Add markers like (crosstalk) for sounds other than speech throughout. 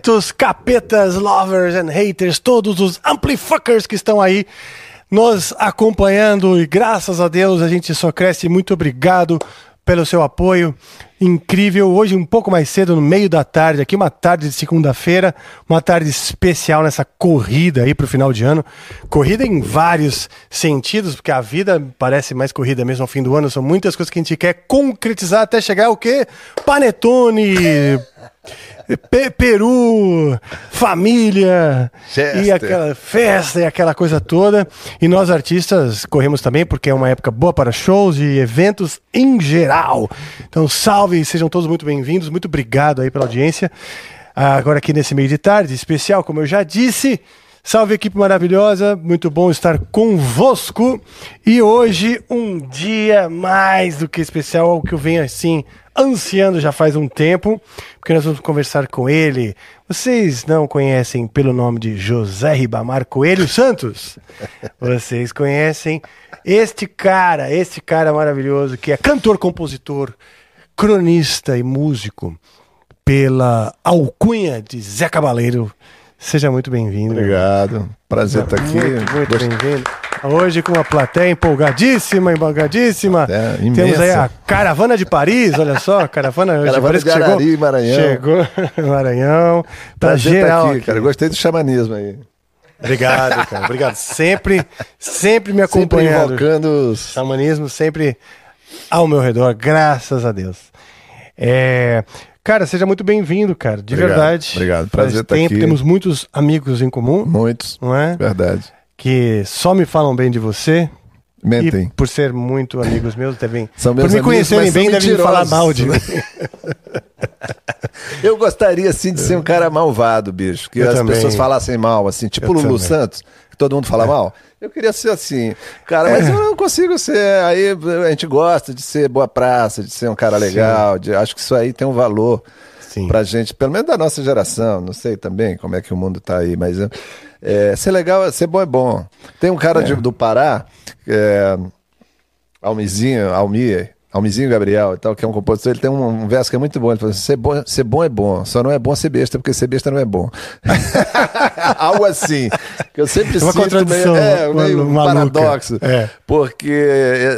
capetos, capetas, lovers and haters, todos os amplifuckers que estão aí nos acompanhando e graças a Deus a gente só cresce. Muito obrigado pelo seu apoio. Incrível. Hoje, um pouco mais cedo, no meio da tarde, aqui, uma tarde de segunda-feira, uma tarde especial nessa corrida aí para o final de ano. Corrida em vários sentidos, porque a vida parece mais corrida mesmo ao fim do ano. São muitas coisas que a gente quer concretizar até chegar o quê? Panetone. Pe Peru, família Chester. e aquela festa e aquela coisa toda. E nós artistas corremos também porque é uma época boa para shows e eventos em geral. Então salve, sejam todos muito bem-vindos. Muito obrigado aí pela audiência. Agora aqui nesse meio de tarde especial, como eu já disse. Salve equipe maravilhosa, muito bom estar convosco. E hoje um dia mais do que especial, algo que eu venho assim ansiando já faz um tempo, porque nós vamos conversar com ele. Vocês não conhecem pelo nome de José Ribamar Coelho Santos? Vocês conhecem este cara, este cara maravilhoso que é cantor, compositor, cronista e músico pela alcunha de Zé Cabaleiro. Seja muito bem-vindo. Obrigado. Prazer estar aqui. Muito, muito Gost- bem-vindo. Hoje com uma plateia empolgadíssima, empolgadíssima. Plateia Temos aí a Caravana de Paris, olha só, Caravana, hoje Caravana de que chegou, Arari, Maranhão. Chegou (laughs) Maranhão. Tá Prazer estar geral aqui, aqui. cara. Gostei do xamanismo aí. Obrigado, cara. Obrigado. Sempre, sempre me Sempre acompanhando. invocando os... Xamanismo sempre ao meu redor, graças a Deus. É, Cara, seja muito bem-vindo, cara. De Obrigado, verdade. obrigado. Prazer estar tempo, aqui. temos muitos amigos em comum, Muitos. não é? Verdade. Que só me falam bem de você. Mentem. E por ser muito amigos meus, devem. São por meus me amigos, conhecerem bem, devem falar mal de mim. (laughs) Eu gostaria, assim, de ser um cara malvado, bicho. Que Eu as também. pessoas falassem mal, assim. Tipo Eu Lulu também. É. Santos, que todo mundo fala mal. Eu queria ser assim. Cara, mas eu não consigo ser. Aí a gente gosta de ser boa praça, de ser um cara legal. de- acho que isso aí tem um valor Sim. pra gente, pelo menos da nossa geração. Não sei também como é que o mundo tá aí, mas é, ser legal, ser bom é bom. Tem um cara de- do Pará, é, Almizinho, Almir, Almizinho Gabriel e tal, que é um compositor, ele tem um, um verso que é muito bom. Ele fala assim: ser bom, ser bom é bom, só não é bom ser besta, porque ser besta não é bom. (laughs) Algo assim. Eu sempre É uma sinto contradição, meio, é, meio um paradoxo. É. Porque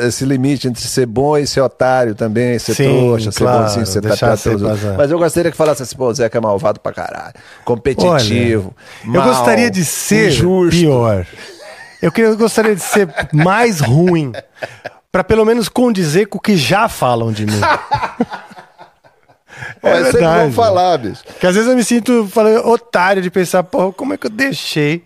esse limite entre ser bom e ser otário também, ser Sim, trouxa, ser claro, bonzinho, ser tratado ser pelos outros. vazar. Mas eu gostaria que falasse assim, pô, o Zeca é malvado pra caralho. Competitivo. Olha, eu mal, gostaria de ser injusto. pior. Eu, queria, eu gostaria de ser mais ruim. Pra pelo menos condizer com o que já falam de mim. (laughs) Mas sempre verdade. vão falar, bicho. Que às vezes eu me sinto falando, otário de pensar, pô, como é que eu deixei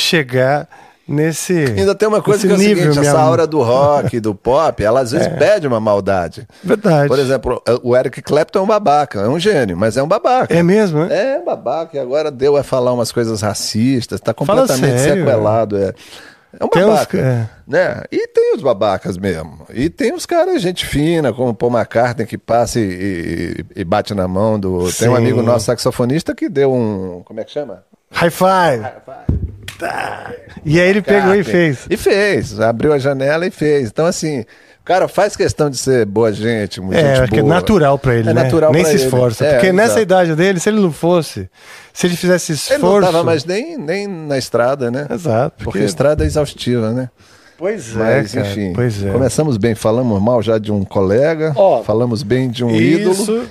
chegar nesse. Ainda tem uma coisa que é o nível, seguinte, essa hora do rock, do pop, ela às vezes pede uma maldade. Verdade. Por exemplo, o Eric Clapton é um babaca, é um gênio, mas é um babaca. É mesmo, né? É um babaca, e agora deu a falar umas coisas racistas, tá completamente sério, sequelado. É, é um Tem uns babaca. é. Né? E tem os babacas mesmo. E tem os caras, gente fina, como o Paul McCartney, que passa e, e- e bate na mão do. Tem um Sim. amigo nosso saxofonista que deu um. Como é que chama? High five. Tá. E aí ele pegou e fez. E fez, abriu a janela e fez. Então, assim, o cara faz questão de ser boa gente, muito É, gente é boa. natural pra ele, É né? natural Nem se ele. esforça. É, porque nessa exato. idade dele, se ele não fosse, se ele fizesse Ele esforço. não tava mais nem, nem na estrada, né? Exato. Porque a estrada é exaustiva, né? Pois é, Mas, cara, enfim, Pois é. começamos bem, falamos mal já de um colega, falamos bem de um ídolo. Isso.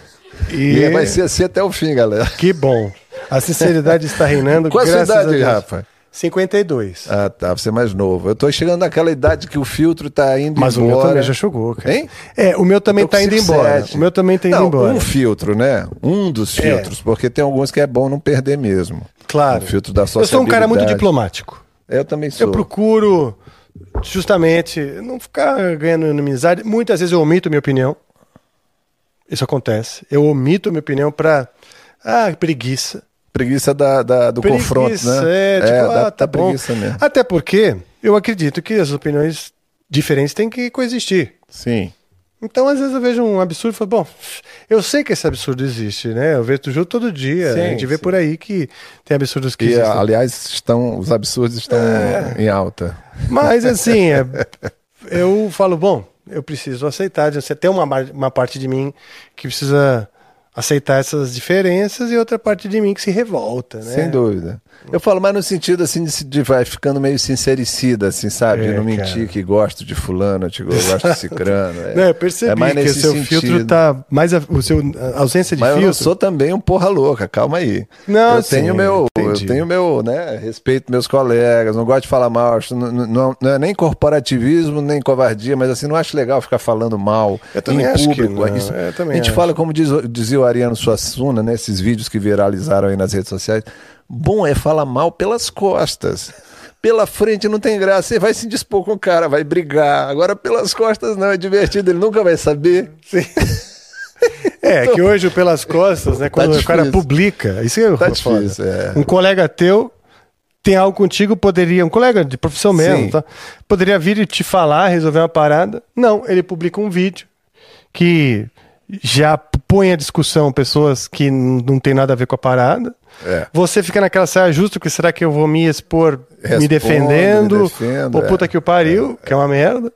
E, E vai ser assim até o fim, galera. Que bom. A sinceridade está reinando. (laughs) Qual a sua idade. Rafa? 52. Ah, tá, você é mais novo. Eu tô chegando naquela idade que o filtro tá indo Mas o embora. meu também já chegou, cara. Hein? É, o meu também tá indo embora. 5,7. O meu também tá indo Não, embora. um filtro, né? Um dos É. filtros, porque tem alguns que é bom não perder mesmo. Claro. O filtro da Eu sou um cara muito diplomático. Eu também sou. Eu procuro justamente não ficar ganhando inimizade. Muitas vezes eu omito minha opinião. Isso acontece. Eu omito minha opinião pra. Ah, preguiça. Preguiça da, da- do Preguiça, confronto, né? É, tipo, dá, ah, tá dá bom. preguiça mesmo. Até porque eu acredito que as opiniões diferentes têm que coexistir. Sim. Então, às vezes, eu vejo um absurdo e falo, bom, eu sei que esse absurdo existe, né? Eu vejo o jogo todo dia. Sim, a gente vê sim. por aí que tem absurdos que E, existem. aliás, estão, os absurdos estão É. em alta. Mas, assim, é, (laughs) eu falo, bom, eu preciso aceitar. Você tem uma, uma parte de mim que precisa aceitar essas diferenças e outra parte de mim que se revolta, né? Sem dúvida. Eu falo mais no sentido assim de, de vai ficando meio sincericida, assim, sabe? É, não mentir cara. que gosto de fulano, que gosto de cicrano. É, (laughs) Não, eu percebi é mais que o seu sentido. filtro tá mais a, o seu a ausência de Mas eu filtro. não sou também um porra louca, calma aí. Não, eu sim, tenho meu, entendi. eu tenho meu, né, respeito meus colegas, não gosto de falar mal, acho, não, não, não é nem corporativismo, nem covardia, mas assim, não acho legal ficar falando mal Eu também em acho que público. não, Isso- eu também a gente acho. fala como diz, dizia o Ariano Suassuna, né, esses vídeos que viralizaram aí nas redes sociais, bom é falar mal pelas costas. Pela frente não tem graça, você vai se dispor com o cara, vai brigar. Agora pelas costas não, é divertido, ele nunca vai saber. É, que hoje pelas costas, né? Quando o cara publica, isso é Tá difícil, é. Um colega teu tem algo contigo, poderia, um colega de profissão mesmo, Sim. tá? Poderia vir e te falar, resolver uma parada. Não, ele publica um vídeo que já põe a discussão pessoas que não tem nada a ver com a parada. É. Você fica naquela saia justa, que será que eu vou me expor me defendendo? me defendo, ou é. puta que o pariu, que é uma merda.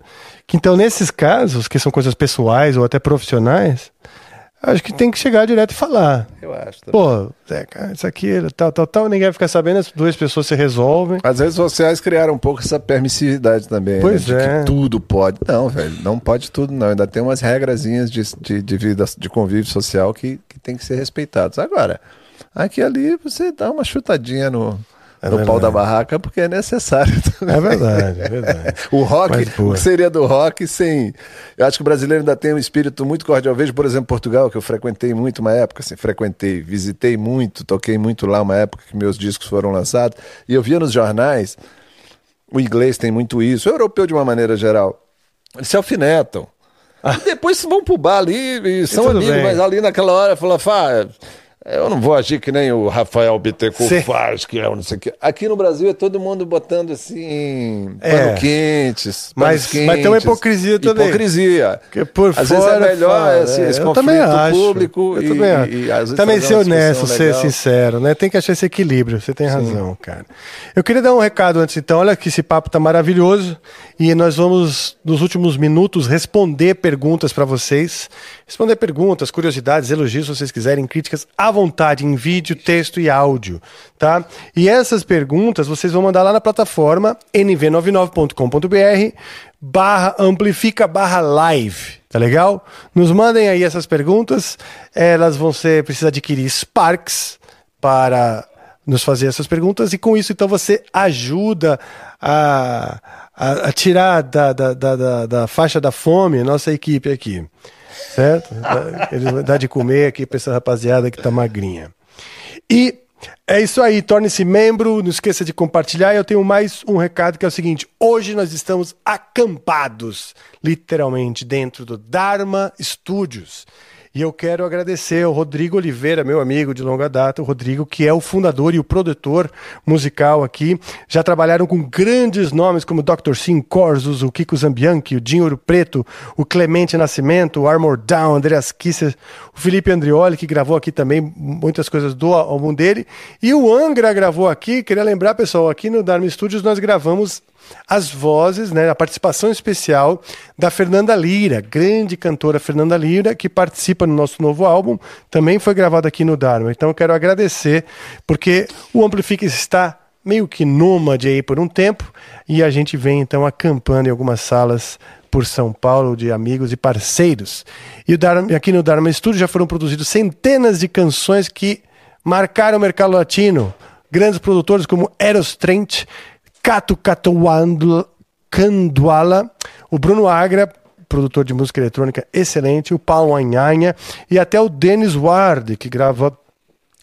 Que então, nesses casos, que são coisas pessoais ou até profissionais, acho que tem que chegar direto e falar. Eu acho. também. Pô, Zé, cara, isso aqui, tal, tal, tal, ninguém vai ficar sabendo, as duas pessoas se resolvem. As redes sociais criaram um pouco essa permissividade também. Pois né? De é. Que tudo pode. Não, velho, não pode tudo, não. Ainda tem umas regrazinhas de, de, de vida, de convívio social que, que tem que ser respeitadas. Agora, aqui e ali você dá uma chutadinha no, É no pau verdade. da barraca porque é necessário. (laughs) É verdade, é verdade. (laughs) O rock, Mas, o que seria do rock sem. Eu acho que o brasileiro ainda tem um espírito muito cordial. Eu vejo, por exemplo, Portugal, que eu frequentei muito uma época, assim, frequentei, visitei muito, toquei muito lá uma época que meus discos foram lançados, e eu via nos jornais, o inglês tem muito isso, o europeu de uma maneira geral. Eles se alfinetam. E depois vão pro bar ali e são Ah. tudo amigos, bem. mas ali naquela hora fala, Fá, eu não vou agir que nem o Rafael Bittencourt faz, que é o não sei o quê. Aqui no Brasil é todo mundo botando assim, É. pano quentes. Mas- panos mas tem uma quentes. hipocrisia também. Hipocrisia. Porque por às fora, vezes é melhor fala, esse, é, esse conflito público eu e, também, acho. e, vezes também ser honesto, ser legal. sincero, né? Tem que achar esse equilíbrio. Você tem razão, cara. Eu queria dar um recado antes, então. Olha que esse papo tá maravilhoso e nós vamos nos últimos minutos responder perguntas para vocês. Responder perguntas, curiosidades, elogios, se vocês quiserem, críticas à vontade em vídeo, texto e áudio, tá? E essas perguntas vocês vão mandar lá na plataforma nv99.com.br barra amplifica barra live, tá legal? Nos mandem aí essas perguntas, elas vão ser, precisa adquirir Sparks para nos fazer essas perguntas e com isso então você ajuda a, a, a tirar da, da, da, da, da faixa da fome a nossa equipe aqui, certo? Ele dá de comer aqui para essa rapaziada que tá magrinha. E é isso aí, torne-se membro, não esqueça de compartilhar. E eu tenho mais um recado que é o seguinte: hoje nós estamos acampados, literalmente, dentro do Dharma Studios. E eu quero agradecer ao Rodrigo Oliveira, meu amigo de longa data, o Rodrigo, que é o fundador e o produtor musical aqui. Já trabalharam com grandes nomes como Dr. Sim Corsos, o Kiko Zambianchi, o Dinho Ouro Preto, o Clemente Nascimento, o Armor Down, Andreas Kisser, o Felipe Andrioli, que gravou aqui também muitas coisas do álbum dele. E o Angra gravou aqui. Queria lembrar, pessoal, aqui no Dharma Studios nós gravamos as vozes, né, a participação especial da Fernanda Lira, grande cantora Fernanda Lira, que participa no nosso novo álbum, também foi gravado aqui no Dharma. Então eu quero agradecer, porque o Amplifica está meio que nômade aí por um tempo, e a gente vem então acampando em algumas salas por São Paulo de amigos e parceiros. E Dharma, aqui no Dharma Studio já foram produzidos centenas de canções que marcaram o mercado latino. Grandes produtores como Eros Trent, Cato Canduala, o Bruno Agra, produtor de música eletrônica excelente, o Paulo Anhanha e até o Dennis Ward, que grava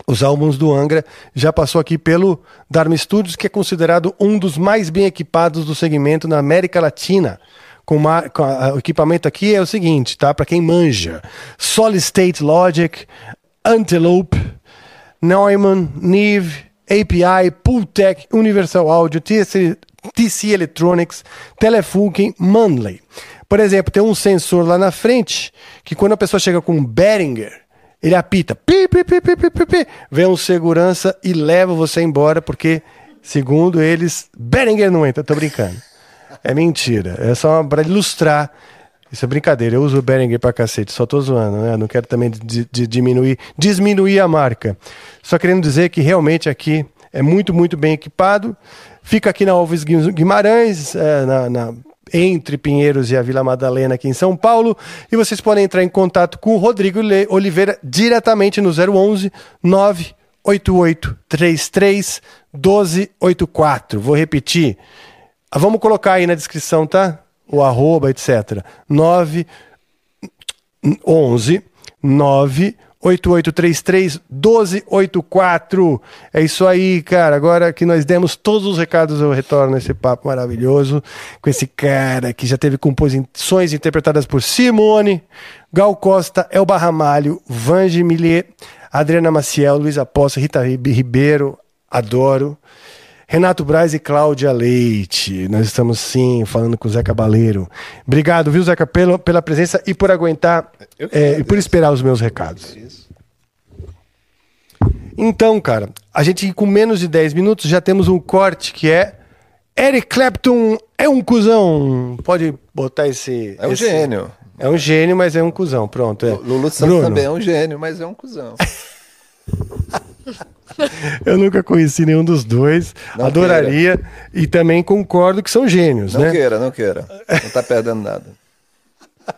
os álbuns do Angra, já passou aqui pelo Dharma Studios, que é considerado um dos mais bem equipados do segmento na América Latina. Com, uma- com a- o equipamento aqui é o seguinte, tá? Para quem manja: Solid State Logic, Antelope, Neumann, Neve, API, Pultec, Universal Audio, TC, TC Electronics, Telefunken, Manley. Por exemplo, tem um sensor lá na frente que quando a pessoa chega com um Behringer, ele apita, pi, pi, pi, pi, pi, pi, pi, vem um segurança e leva você embora, porque, segundo eles, Behringer não entra, tô brincando. É mentira, é só para ilustrar Isso é brincadeira, eu uso o Behringer pra cacete, só tô zoando, né? Não quero também diminuir, diminuir a marca. Só querendo dizer que realmente aqui é muito, muito bem equipado. Fica aqui na Alves Guimarães, é, na, na, entre Pinheiros e a Vila Madalena, aqui em São Paulo. E vocês podem entrar em contato com o Rodrigo Oliveira diretamente no 011 98833 1284. Vou repetir. Vamos colocar aí na descrição, tá? O arroba, etc. 9 11 9 8833 1284. É isso aí, cara. Agora que nós demos todos os recados, eu retorno nesse papo maravilhoso com esse cara que já teve composições interpretadas por Simone, Gal Costa, Elba Ramalho, Vange Millier, Adriana Maciel, Luiz Aposta, Rita Ribeiro, adoro. Renato Braz e Cláudia Leite. Nós estamos sim falando com o Zeca Baleiro. Obrigado, viu, Zeca, pelo, pela presença e por aguentar é, e por esperar os meus recados. Então, cara, a gente com menos de 10 minutos já temos um corte que é Eric Clapton é um cuzão. Pode botar esse. É um esse... gênio. É um gênio, mas é um cuzão. Pronto. É. Lulu Santos também é um gênio, mas é um cuzão. (laughs) Eu nunca conheci nenhum dos dois. Não Adoraria. Queira. E também concordo que são gênios, não né? Não queira, não queira. Não tá perdendo nada. (laughs)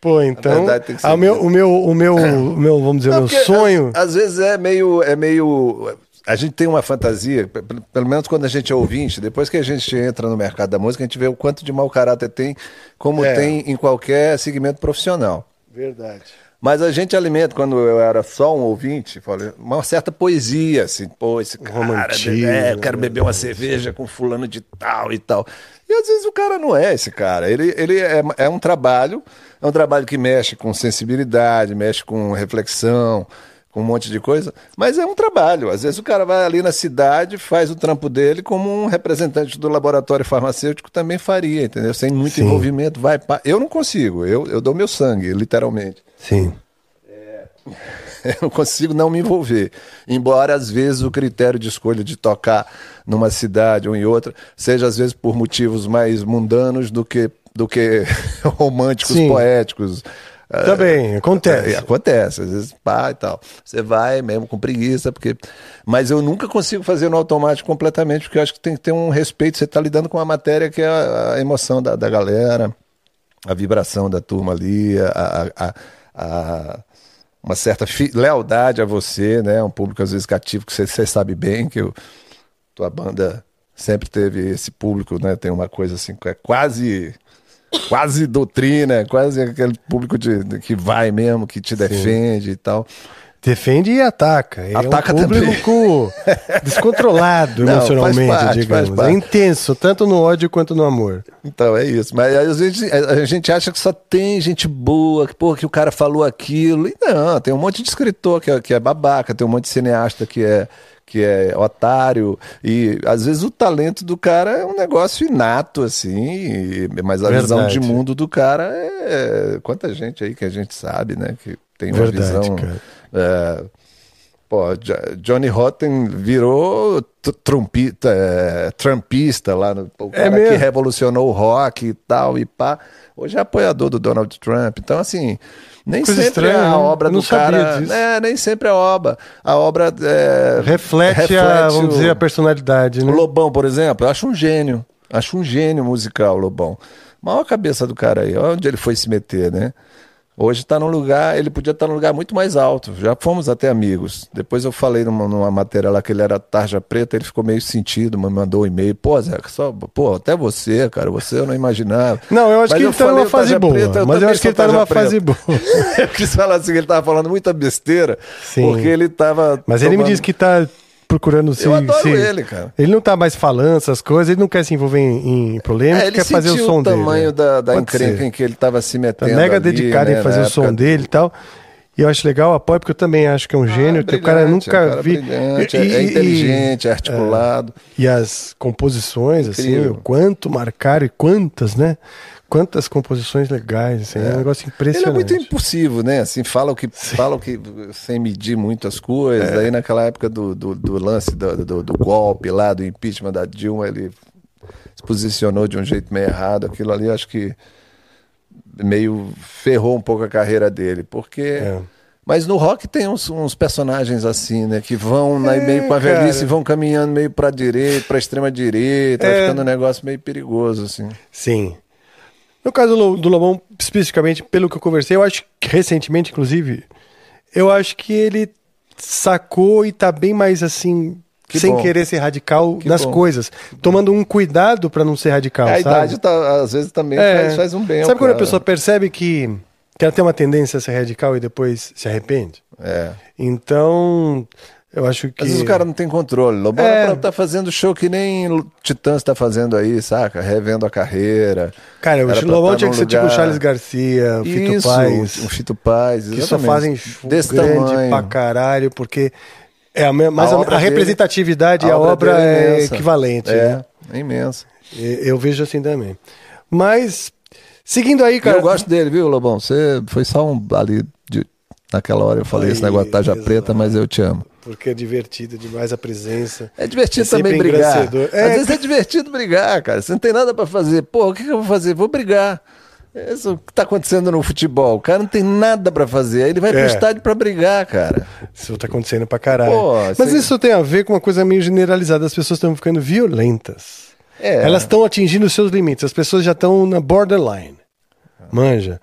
Pô, então, a meu, o meu, o meu, o meu, vamos dizer, o meu sonho. Às, às, vezes é meio, é meio, a gente tem uma fantasia, pelo menos quando a gente é ouvinte, depois que a gente entra no mercado da música, a gente vê o quanto de mau caráter tem, como é. tem em qualquer segmento profissional. Verdade. Mas a gente alimenta, quando eu era só um ouvinte, falei, uma certa poesia, assim, pô, esse cara, é, eu quero beber uma cerveja com fulano de tal e tal. E às vezes o cara não é esse cara. Ele, ele é, é um trabalho, é um trabalho que mexe com sensibilidade, mexe com reflexão, com um monte de coisa, mas é um trabalho. Às vezes o cara vai ali na cidade, faz o trampo dele como um representante do laboratório farmacêutico também faria, entendeu? Sem muito Sim. envolvimento, vai. Eu não consigo, eu, eu dou meu sangue, literalmente. Sim. É, (laughs) eu não consigo não me envolver. Embora às vezes o critério de escolha de tocar numa cidade ou em outra seja às vezes por motivos mais mundanos do que do que (laughs) românticos, Sim. poéticos. Também, acontece. É, acontece, às vezes pá e tal. Você vai mesmo com preguiça, porque. Mas eu nunca consigo fazer no automático completamente, porque eu acho que tem que ter um respeito. Você está lidando com uma matéria que é a, a emoção da, da galera, a vibração da turma ali, a, a, a uma certa lealdade a você, né? Um público às vezes cativo que você, você sabe bem que eu, tua banda sempre teve esse público, né? Tem uma coisa assim que é quase quase doutrina, quase aquele público de, de, que vai mesmo, que te defende Sim. e tal. Defende e ataca. É ataca um público (laughs) descontrolado Não, emocionalmente, parte, digamos. É intenso, tanto no ódio quanto no amor. Então, é isso. Mas a gente, a gente acha que só tem gente boa, que, pô, que o cara falou aquilo. E não, tem um monte de escritor que é, que é babaca, tem um monte de cineasta que é que é otário. E às vezes o talento do cara é um negócio inato, assim, mas a Verdade. visão de mundo do cara é. Quanta gente aí que a gente sabe, né? Que tem uma Verdade, visão. É... Pô, Johnny Rotten virou trumpista, é, trumpista lá, no, o é cara é que revolucionou o rock e tal, e pá. Hoje é apoiador do Donald Trump. Então, assim, nem Coisa sempre estranha, a né? obra do cara. É, nem sempre a obra. A obra é, reflete, reflete a, vamos o, dizer, a personalidade. Né? O Lobão, por exemplo, eu acho um gênio. Acho um gênio musical, Lobão. Maior cabeça do cara aí, onde ele foi se meter, né? Hoje está num lugar, ele podia estar tá num lugar muito mais alto. Já fomos até amigos. Depois eu falei numa, numa, matéria lá que ele era tarja preta, ele ficou meio sentido, me mandou um e-mail. Pô, Zé, só, pô, até você, cara, você eu não imaginava. Não, eu acho mas que ele está numa fase boa. Preta, mas eu acho que ele está numa preta. fase boa. (laughs) eu quis falar assim, ele estava falando muita besteira, Sim. porque ele estava. Mas tomando... ele me disse que está procurando se. Eu adoro se, ele, cara. Ele não tá mais falando essas coisas, ele não quer se envolver em, em problemas, é, ele quer fazer o som dele. o tamanho da, da encrenca em que ele tava se metendo. Tá mega ali, dedicado né, em fazer o som dele e tal. E eu acho legal o apoio, porque eu também acho que é um ah, gênio, ah, que o cara nunca é um cara vi. E, é, inteligente, é articulado. É, e as composições, assim, o quanto marcaram e quantas, né? Quantas composições legais, assim, é. é. um negócio impressionante. Ele é muito impulsivo, né? Assim, fala o que, fala o que sem medir muitas coisas. É. Aí naquela época do, do, do lance do, do, do, golpe lá, do impeachment da Dilma, ele se posicionou de um jeito meio errado. Aquilo ali, acho que meio ferrou um pouco a carreira dele, porque É. mas no rock tem uns, uns personagens assim, né, que vão na- É, meio com a cara. velhice e vão caminhando meio pra direita, pra extrema direita, É. ficando um negócio meio perigoso assim. Sim. No caso do, Lobão, especificamente, pelo que eu conversei, eu acho que recentemente, inclusive, eu acho que ele sacou e tá bem mais assim, Que sem bom. querer ser radical Que nas bom. coisas, tomando um cuidado pra não ser radical, a sabe? idade tá, às vezes também É. faz, faz um bem. Sabe quando a cara. pessoa percebe que, que ela tem uma tendência a ser radical e depois se arrepende? É. Então, eu acho que. Às vezes o cara não tem controle. Lobão É. é. tá fazendo show que nem Titãs tá fazendo aí, saca? Revendo a carreira. Cara, o Era Lobão tá tinha que ser tipo o Charles Garcia, o Fito Isso, Paz. o Fito Paz, que só fazem show Desse grande tamanho. pra caralho, porque é a, mas A a, a representatividade e a obra é é imensa. equivalente. É, né? é imenso. E- Eu vejo assim também. Mas, seguindo aí, cara. eu gosto dele, viu, Lobão? Você foi só um ali de- naquela hora eu falei esse Aí, negócio de taja preta, mas eu te amo. Porque é divertido demais a presença. É divertido É também brigar. É. Às vezes é divertido brigar, cara. Você não tem nada pra fazer. Pô, o que, que eu vou fazer? Vou brigar. Isso que tá acontecendo no futebol. O cara não tem nada pra fazer. Aí ele vai É. pro estádio pra brigar, cara. Isso tá acontecendo pra caralho. Pô, Mas isso tem a ver com uma coisa meio generalizada. As pessoas estão ficando violentas. É. Elas estão atingindo os seus limites. As pessoas já estão na borderline. Manja.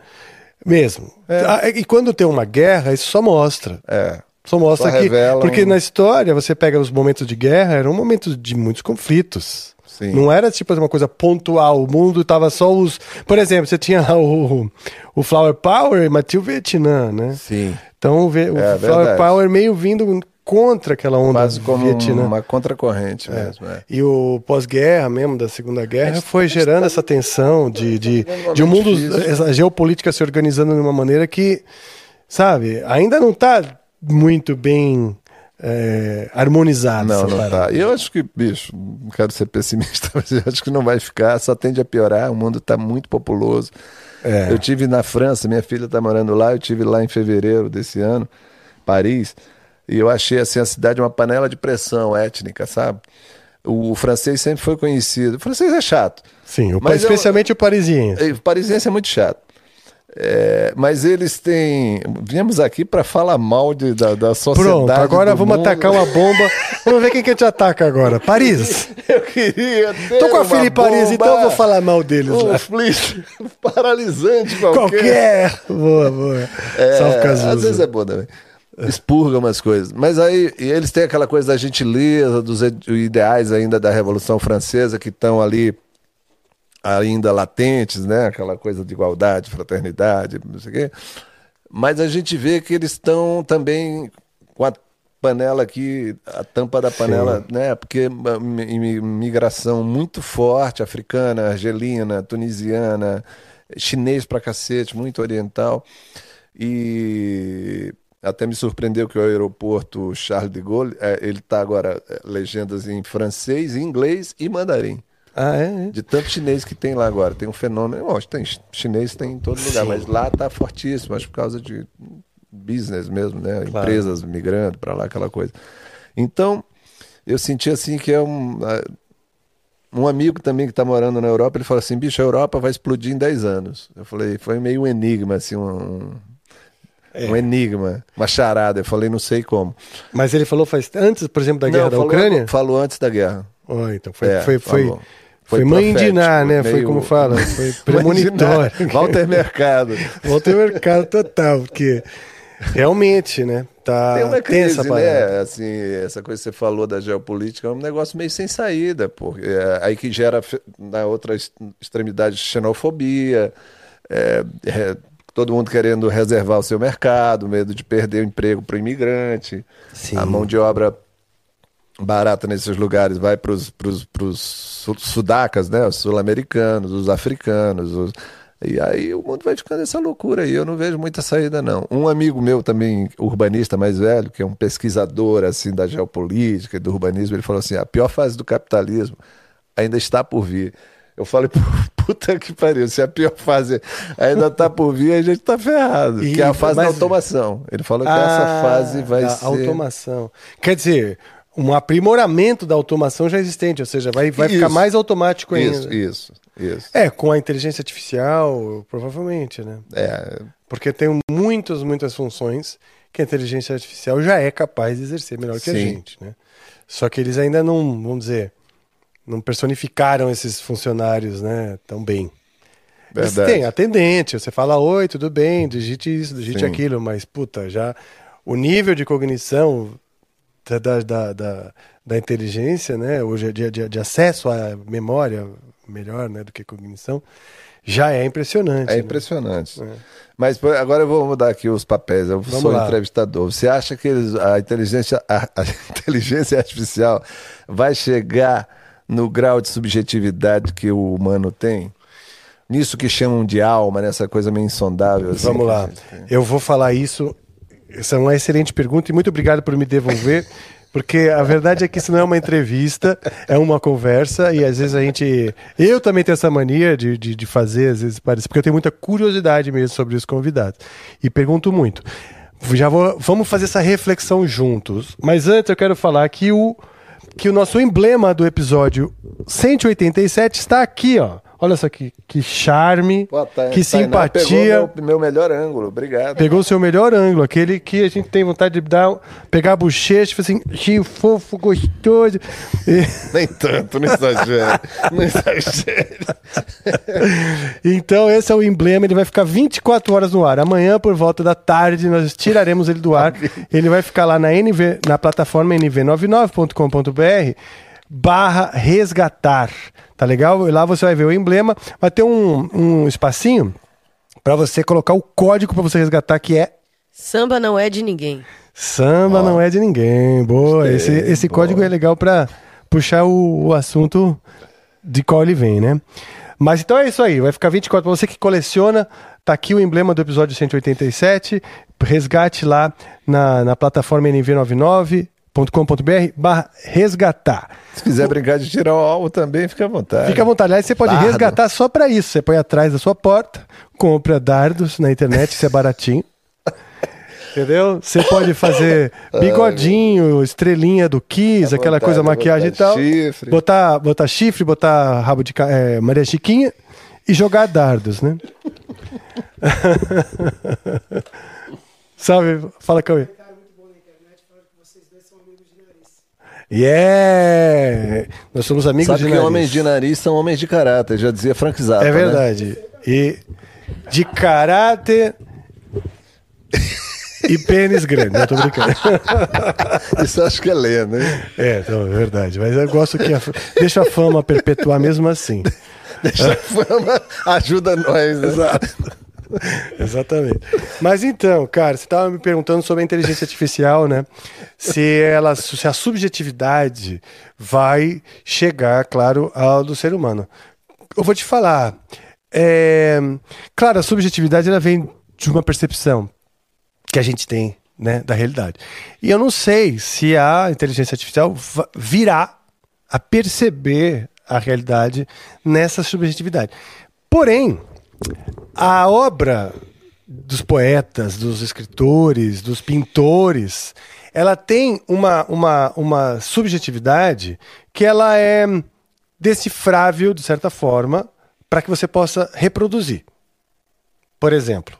Mesmo. Ah, E quando tem uma guerra, isso só mostra. É. Só mostra Só Porque na história, você pega os momentos de guerra, eram momentos de muitos conflitos. Sim. Não era tipo uma coisa pontual. O mundo tava só os. Por exemplo, você tinha lá o, o Flower Power, mas tinha o Vietnã, né? Sim. Então o, É, Flower verdade. Power meio vindo contra aquela onda Quase como Vietnã. uma contracorrente mesmo. É. E o pós-guerra mesmo, da Segunda Guerra, gente- foi gerando tá- essa tensão de, de, um de um mundo, difícil. essa geopolítica se organizando de uma maneira que, sabe, ainda não está muito bem é, harmonizado. Não, não parada. tá. E eu acho que, bicho, não quero ser pessimista, (laughs) mas eu acho que não vai ficar, só tende a piorar. O mundo está muito populoso. É. Eu tive na França, minha filha está morando lá, eu tive lá em fevereiro desse ano, Paris, e eu achei assim a cidade uma panela de pressão étnica, sabe? O, francês sempre foi conhecido. O francês é chato. Sim, o, Mas eu- especialmente o parisiense. E O parisiense é muito chato. É, mas eles têm. Viemos aqui para falar mal de, da, da sociedade. Pronto, agora vamos mundo. atacar uma bomba. vamos ver quem que te ataca agora. Paris. (laughs) Eu queria ter Tô com a em Paris, então eu vou falar mal deles um lá. flirt paralisante qualquer. Qualquer. Boa, boa. É, Salve Cazuza. às vezes é bom também. Expurga umas coisas. Mas aí e eles têm aquela coisa da gentileza, dos ide- ideais ainda da Revolução Francesa que estão ali ainda latentes, né? Aquela coisa de igualdade, fraternidade, não sei o quê. Mas a gente vê que eles estão também com a panela aqui, a tampa da panela, né? Porque uma mi- mi- migração muito forte, africana, argelina, tunisiana, chinês pra cacete, muito oriental. E até me surpreendeu que o aeroporto Charles de Gaulle, eh, ele está agora eh, legendas em francês, inglês e mandarim. Ah, é? é. De tanto chinês que tem lá agora. Tem um fenômeno. Bom, tem chinês tem em todo lugar, Sim. mas lá tá fortíssimo, acho por causa de business mesmo, né? Claro. Empresas migrando para lá, aquela coisa. Então, eu senti assim que é um. ah, Um amigo também que está morando na Europa, ele falou assim: bicho, a Europa vai explodir em 10 anos. Eu falei, foi meio um enigma, assim, um, É. um enigma, uma charada. Eu falei, não sei como. Mas ele falou faz antes, por exemplo, da guerra da falou, Ucrânia? Falou antes da guerra. Oh, então foi, É, foi, foi, falou. foi, Foi mãe profético, Diná, né? Foi meio- como fala, foi (laughs) premonitório. Walter Mercado. (laughs) Ao mercado total, porque realmente, né? Tá Tem uma tensa crise, a parada. né? Assim, essa coisa que você falou da geopolítica é um negócio meio sem saída, porque é, aí que gera na outra extremidade xenofobia, é, é, todo mundo querendo reservar o seu mercado, medo de perder o emprego para o imigrante, Sim. a mão de obra barata nesses lugares vai para os sudacas, né? Os sul-americanos, os africanos. os- E aí o mundo vai ficando essa loucura aí. Eu não vejo muita saída, não. Um amigo meu também, urbanista mais velho, que é um pesquisador assim da geopolítica e do urbanismo, ele falou assim: a pior fase do capitalismo ainda está por vir. Eu falei, (laughs) puta que pariu, se a pior fase ainda está por vir, a gente está ferrado. E- que é a fase mas- da automação. Ele falou que Ah, essa fase vai a ser. automação. Quer dizer, um aprimoramento da automação já existente, ou seja, vai, vai ficar mais automático ainda. Isso, isso, isso. É, com a inteligência artificial, provavelmente, né? É, Porque tem muitas, muitas funções que a inteligência artificial já é capaz de exercer melhor que a Sim. gente, né? Só que eles ainda não, vamos dizer, não personificaram esses funcionários, né, tão bem. Eles verdade. têm atendente, você fala oi, tudo bem, digite isso, digite Sim. aquilo, mas puta, já o nível de cognição da, da, da, da, inteligência, né, hoje de, de, de acesso à memória melhor, né, do que cognição, já é impressionante. É né? impressionante. É. Mas agora eu vou mudar aqui os papéis. Eu Vamos sou lá. entrevistador. Você acha que eles- a, inteligência, a, a (laughs) inteligência artificial vai chegar no grau de subjetividade que o humano tem? Nisso que chamam de alma, nessa coisa meio insondável. assim, Vamos lá. Eu vou falar isso. Essa é uma excelente pergunta e muito obrigado por me devolver. Porque a verdade é que isso não é uma entrevista, é uma conversa, e às vezes a gente. Eu também tenho essa mania de, de, de fazer, às vezes parece, porque eu tenho muita curiosidade mesmo sobre os convidados. E pergunto muito. Já vou, vamos fazer essa reflexão juntos. Mas antes eu quero falar que o, que o nosso emblema do episódio 187 está aqui, ó. Olha só que, que charme, Pô, tá- que simpatia. Pegou meu, meu melhor ângulo. Obrigado. Pegou o seu melhor ângulo, aquele que a gente tem vontade de dar, pegar a bochecha e falar assim, que fofo, gostoso. E- (laughs) Nem tanto, não exagere. (laughs) não exagere. então esse é o emblema, ele vai ficar 24 horas no ar. Amanhã, por volta da tarde, nós tiraremos ele do ar. Ele vai ficar lá na, NV, na plataforma nv99.com.br barra resgatar. Tá legal? E lá você vai ver o emblema. Vai ter um, um espacinho para você colocar o código para você resgatar, que é Samba não é de ninguém. Samba não é de ninguém. Boa. Gostei, Esse, esse boa. código é legal pra puxar o, o assunto de qual ele vem, né? Mas então é isso aí. Vai ficar 24 pra você que coleciona. Tá aqui o emblema do episódio 187. Resgate lá na, na plataforma nv99.com.br barra resgatar. Se quiser brincar de tirar o alvo também, fica à vontade. Fica à vontade. Aliás, você pode Dardo. resgatar só pra isso. Você põe atrás da sua porta, compra dardos na internet, isso é baratinho. (laughs) Entendeu? Você pode fazer bigodinho, estrelinha do Kiss, aquela vontade, coisa maquiagem e tal. chifre. Botar, botar chifre, botar rabo de é, Maria Chiquinha e jogar dardos, né? (laughs) Salve, fala Cauê. Yeah! Nós somos amigos Sabe de que nariz. homens de nariz são homens de caráter, já dizia Frank Zappa. É né? verdade. E de caráter e pênis grande. Eu tô brincando. (laughs) Isso acho que é lê, né? É, não, é verdade. Mas eu gosto que a, deixa a fama perpetuar mesmo assim. (laughs) Deixa a fama, ajuda nós. Né? (laughs) Exatamente. Mas então, cara, você estava me perguntando sobre a inteligência artificial, né? Se ela, se a subjetividade vai chegar, claro, ao do ser humano. Eu vou te falar. é, claro, a subjetividade ela vem de uma percepção que a gente tem, né, da realidade. E eu não sei se a inteligência artificial virá a perceber a realidade nessa subjetividade. Porém, a obra dos poetas, dos escritores, dos pintores, ela tem uma, uma, uma subjetividade que ela é decifrável, de certa forma, para que você possa reproduzir. Por exemplo,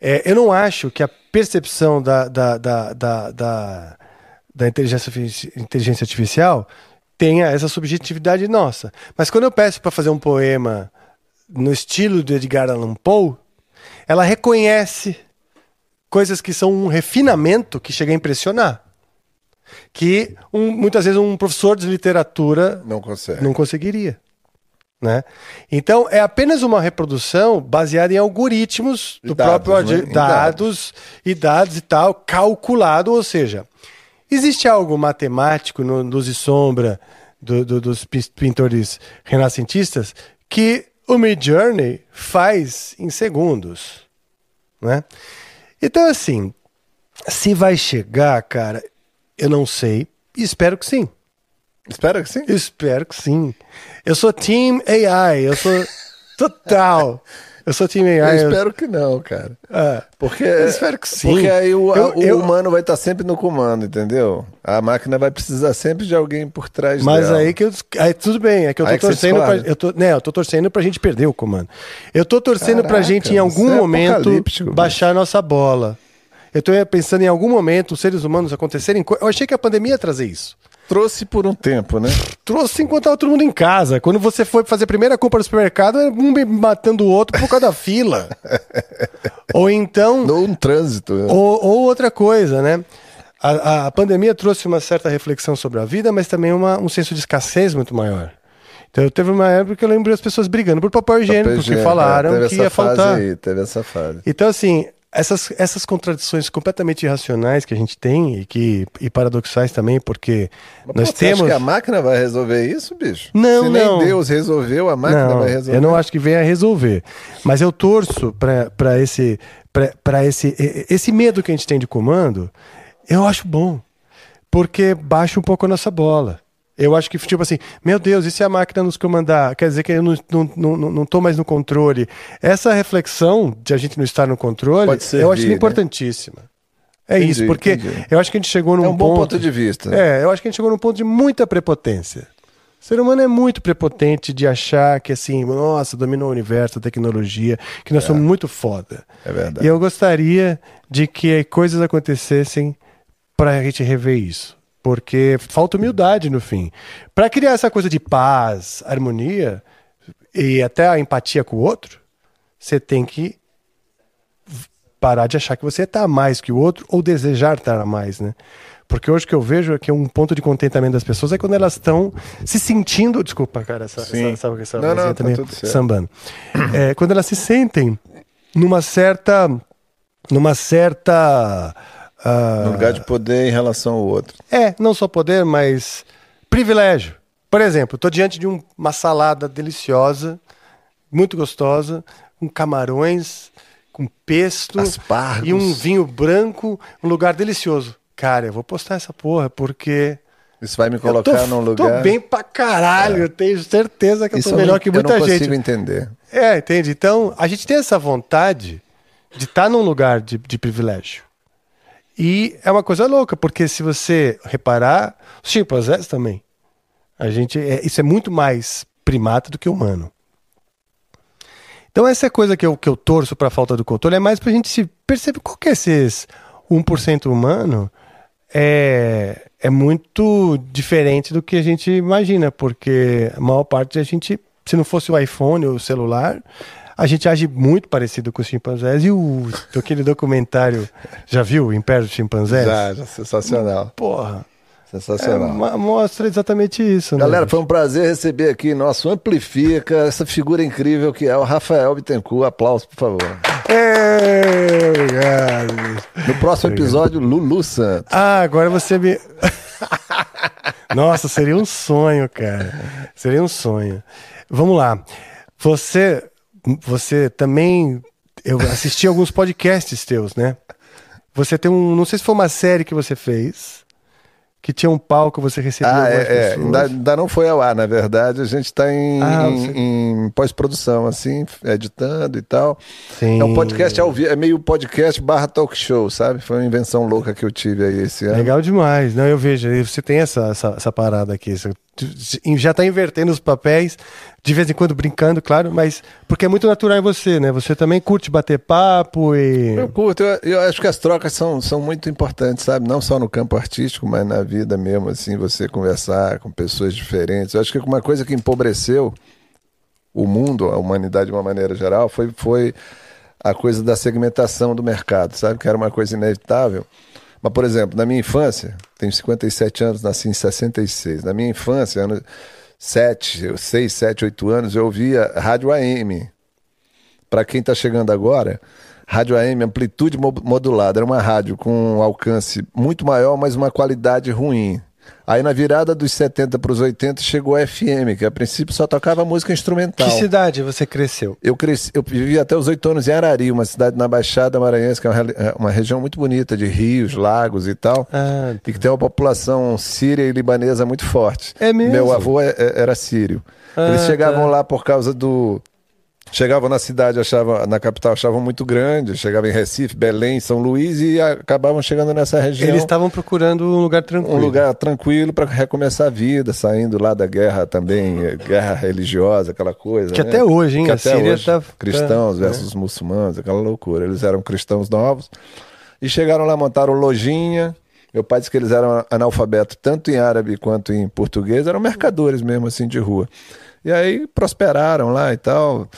é, eu não acho que a percepção da, da, da, da, da, da inteligência, inteligência artificial tenha essa subjetividade nossa. Mas quando eu peço para fazer um poema no estilo de Edgar Allan Poe, ela reconhece coisas que são um refinamento que chega a impressionar. Que um- muitas vezes um professor de literatura Não consegue. não conseguiria. Né? Então, é apenas uma reprodução baseada em algoritmos do dados, próprio né? Em dados e dados e tal, calculado, ou seja, existe algo matemático no Luz e Sombra do- do- dos pi- pintores renascentistas que o Mid Journey faz em segundos. Né? Então, assim, se vai chegar, cara, eu não sei, espero que sim. Espero que sim. Espero que sim. Eu sou Team AI, eu sou (laughs) total. Eu Eu sou time Eu AI. eu- espero que não, cara. Ah, Porque, Eu espero que sim. Porque aí o, Eu- o eu- humano vai estar sempre no comando, entendeu? A máquina vai precisar sempre de alguém por trás Mas dela. aí que eu. Aí tudo bem, é que eu tô Aí torcendo pra. Eu tô, né, eu tô torcendo pra gente perder o comando. Eu tô torcendo pra Caraca, gente, em algum é momento, baixar a nossa bola. Eu tô pensando em algum momento os seres humanos acontecerem. co- Eu achei que a pandemia ia trazer isso. Trouxe por um tempo, né? Trouxe enquanto tava todo mundo em casa. Quando você foi fazer a primeira compra no supermercado, um matando o outro por causa da fila. (laughs) Ou então. Ou um trânsito. né? Ou, ou outra coisa, né? A, a- pandemia trouxe uma certa reflexão sobre a vida, mas também uma- um senso de escassez muito maior. Então eu teve uma época que eu lembro as pessoas brigando por papel higiênico, porque Papel falaram é, que ia faltar. Aí, teve essa fase. Então, assim, essas, essas contradições completamente irracionais que a gente tem e, que, e paradoxais também, porque nós Pô, você acha temos. que a máquina vai resolver isso, bicho? Não, Se não. nem Deus resolveu, a máquina não, vai resolver. eu não acho que venha a resolver. Mas eu torço para esse, pra- pra esse, esse medo que a gente tem de comando, eu acho bom. Porque baixa um pouco a nossa bola. Eu acho que, tipo assim, meu Deus, e se a máquina nos comandar? Quer dizer que eu não, não, não, não- tô mais no controle. Essa reflexão de a gente não estar no controle, servir, eu acho né? importantíssima. É Entendi, isso, porque entendi. eu acho que a gente chegou num É um bom ponto, ponto de vista. É, eu acho que a gente chegou num ponto de muita prepotência. O ser humano é muito prepotente de achar que assim, nossa, dominou o universo, a tecnologia, que nós somos muito foda. É verdade. E eu gostaria de que coisas acontecessem para a gente rever isso. Porque falta humildade no fim. Para criar essa coisa de paz, harmonia e até a empatia com o outro, você tem que parar de achar que você está mais que o outro ou desejar estar a mais, né? Porque hoje o que eu vejo é que um ponto de contentamento das pessoas é quando elas estão se sentindo. Desculpa, cara, essa, Sim. essa, essa, essa Não, não, tá certo. sambando. É, quando elas se sentem numa certa. numa certa. Ah, No lugar de poder em relação ao outro. é, não só poder, mas privilégio. Por exemplo, estou diante de um- uma salada deliciosa, muito gostosa, com camarões, com pesto Aspargos. e um vinho branco, um lugar delicioso. Cara, eu vou postar essa porra porque Isso vai me eu colocar tô, num tô lugar. bem pra caralho, eu tenho certeza que eu Isso tô eu melhor não- que muita eu não gente. consigo entender. É, entende? Então, a gente tem essa vontade de estar num lugar de, de privilégio. E é uma coisa louca, porque se você reparar, os chimpanzés também. A gente, é, isso é muito mais primata do que humano. Então, essa é coisa que eu, que eu torço para a falta do controle, é mais para a gente se perceber qual que é esses 1% humano é, é muito diferente do que a gente imagina, porque a maior parte a gente, se não fosse o iPhone ou o celular, a gente age muito parecido com os chimpanzés. E o aquele documentário, já viu o Império dos Chimpanzés? Já, já, sensacional. Porra, é, Sensacional. mo- mostra exatamente isso, né? Galera, foi um prazer receber aqui nosso Amplifica, essa figura incrível que é o Rafael Bittencourt. Aplausos, por favor. É, obrigado. No próximo episódio, Lulu Santos. Ah, agora você me. (laughs) Nossa, seria um sonho, cara. Seria um sonho. Vamos lá. Você, você também. Eu assisti alguns podcasts teus, né? Você tem um. Não sei se foi uma série que você fez. Que tinha um palco, você recebia Ah, é, é. Ainda, ainda não foi ao ar, na verdade. A gente está em, Ah, em- você- em pós-produção, assim, editando e tal. Sim. É um podcast ao vivo, é meio podcast barra talk show, sabe? Foi uma invenção louca que eu tive aí esse ano. Legal demais. Não, eu vejo. Você tem essa, essa, essa parada aqui. Você já tá invertendo os papéis, de vez em quando brincando, claro, mas porque é muito natural em você, né? Você também curte bater papo e. Eu curto, eu, eu acho que as trocas são, são muito importantes, sabe? Não só no campo artístico, mas na vida mesmo, assim, você conversar com pessoas diferentes. Eu acho que uma coisa que empobreceu o mundo, a humanidade de uma maneira geral, foi, foi a coisa da segmentação do mercado, sabe? Que era uma coisa inevitável. Mas, por exemplo, na minha infância, tenho 57 anos, nasci em 66. Na minha infância, anos 7, 6, 7, 8 anos, eu ouvia rádio AM. Para quem está chegando agora, rádio AM, amplitude mo- modulada, era uma rádio com um alcance muito maior, mas uma qualidade ruim. Aí na virada dos 70 para os 80 chegou a FM, que a princípio só tocava música instrumental. Que cidade você cresceu? Eu cresci, eu vivi até os oito anos em Arari, uma cidade na Baixada Maranhense, que é uma, é uma região muito bonita, de rios, lagos e tal. Ah, E que tem uma população síria e libanesa muito forte. É mesmo? Meu avô é- é- era sírio. Ah, Eles chegavam tá. lá por causa do Chegavam na cidade, achavam, na capital achavam muito grande, chegavam em Recife, Belém, São Luís e acabavam chegando nessa região. Eles estavam procurando um lugar tranquilo. Um lugar tranquilo para recomeçar a vida, saindo lá da guerra também, guerra religiosa, aquela coisa. Que né? até hoje, hein? Que a até Síria hoje, tá, cristãos tá, versus muçulmanos, aquela loucura. Eles eram cristãos novos e chegaram lá, montaram lojinha. Meu pai disse que eles eram analfabetos tanto em árabe quanto em português, eram mercadores mesmo assim de rua. E aí prosperaram lá e tal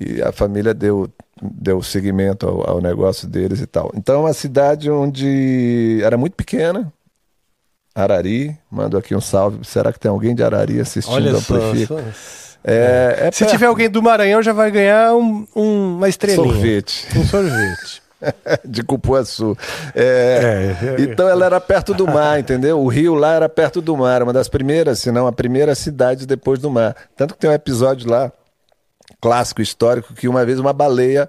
e a família deu deu seguimento ao, ao, negócio deles e tal. Então, é uma cidade onde era muito pequena. Arari, mando aqui um salve. Será que tem alguém de Arari assistindo Olha Amplifica? Só, É, é Se tiver alguém do Maranhão, já vai ganhar um, um, uma estrelinha. Sorvete. Um sorvete. (laughs) de Cupuaçu. É, É, é, então ela era perto do mar, entendeu? O rio lá era perto do mar, uma das primeiras, se não a primeira cidade depois do mar. Tanto que tem um episódio lá clássico histórico que uma vez uma baleia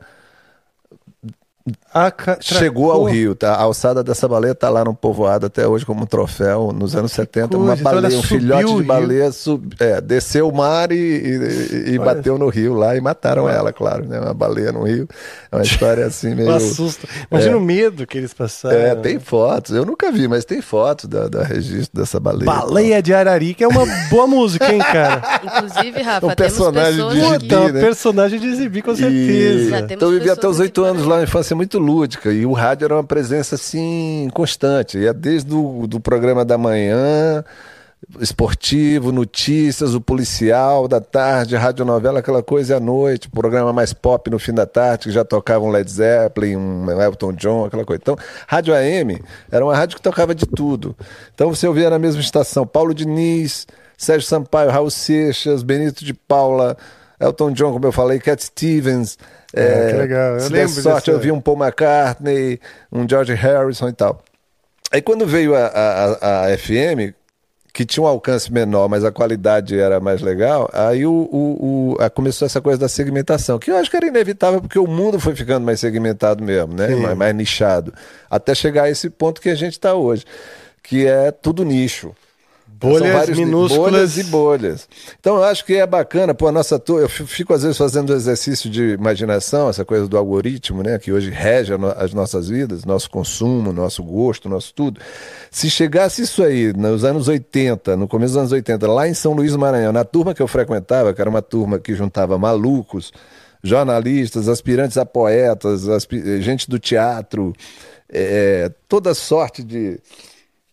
chegou ao rio, tá? A alçada dessa baleia tá lá no povoado até hoje como um troféu. Nos anos 70, coisa, uma então baleia, um filhote de baleia sub, é, desceu o mar e, e, e bateu no rio lá e mataram Olha. ela, claro, né? Uma baleia no rio. É uma história assim (laughs) meio. assusta. Imagina é, o medo que eles passaram. É, tem fotos. Eu nunca vi, mas tem fotos da, da registro dessa baleia. Baleia de Arari, que é uma boa música, hein, cara? (laughs) Inclusive, Rafa, um personagem temos de Então, né? personagem de exibir, com certeza. E... Então eu vivi até os oito anos lá, uma infância muito lúdica. E o rádio era uma presença assim constante. Ia desde o do programa da manhã, esportivo, notícias, o policial da tarde, radionovela, aquela coisa à noite, programa mais pop no fim da tarde, que já tocava um Led Zeppelin, um Elton John, aquela coisa. Então, rádio AM era uma rádio que tocava de tudo. Então você ouvia na mesma estação Paulo Diniz, Sérgio Sampaio, Raul Seixas, Benito de Paula, Elton John, como eu falei, Cat Stevens. É, é, que legal. Eu se lembro der sorte, eu vi um Paul McCartney, um George Harrison e tal. Aí quando veio a, a, a FM, que tinha um alcance menor, mas a qualidade era mais legal, aí o, o, o- a- começou essa coisa da segmentação, que eu acho que era inevitável, porque o mundo foi ficando mais segmentado mesmo, né? Mais, mais nichado. Até chegar a esse ponto que a gente está hoje, que é tudo nicho. Bolhas minúsculas. Bolhas e bolhas. Então eu acho que é bacana, pô, a nossa turma, eu fi- fico às vezes fazendo exercício de imaginação, essa coisa do algoritmo, né, que hoje rege as nossas vidas, nosso consumo, nosso gosto, nosso tudo. Se chegasse isso aí nos anos 80, no começo dos anos 80, lá em São Luís do Maranhão, na turma que eu frequentava, que era uma turma que juntava malucos, jornalistas, aspirantes a poetas, gente do teatro, é, toda sorte de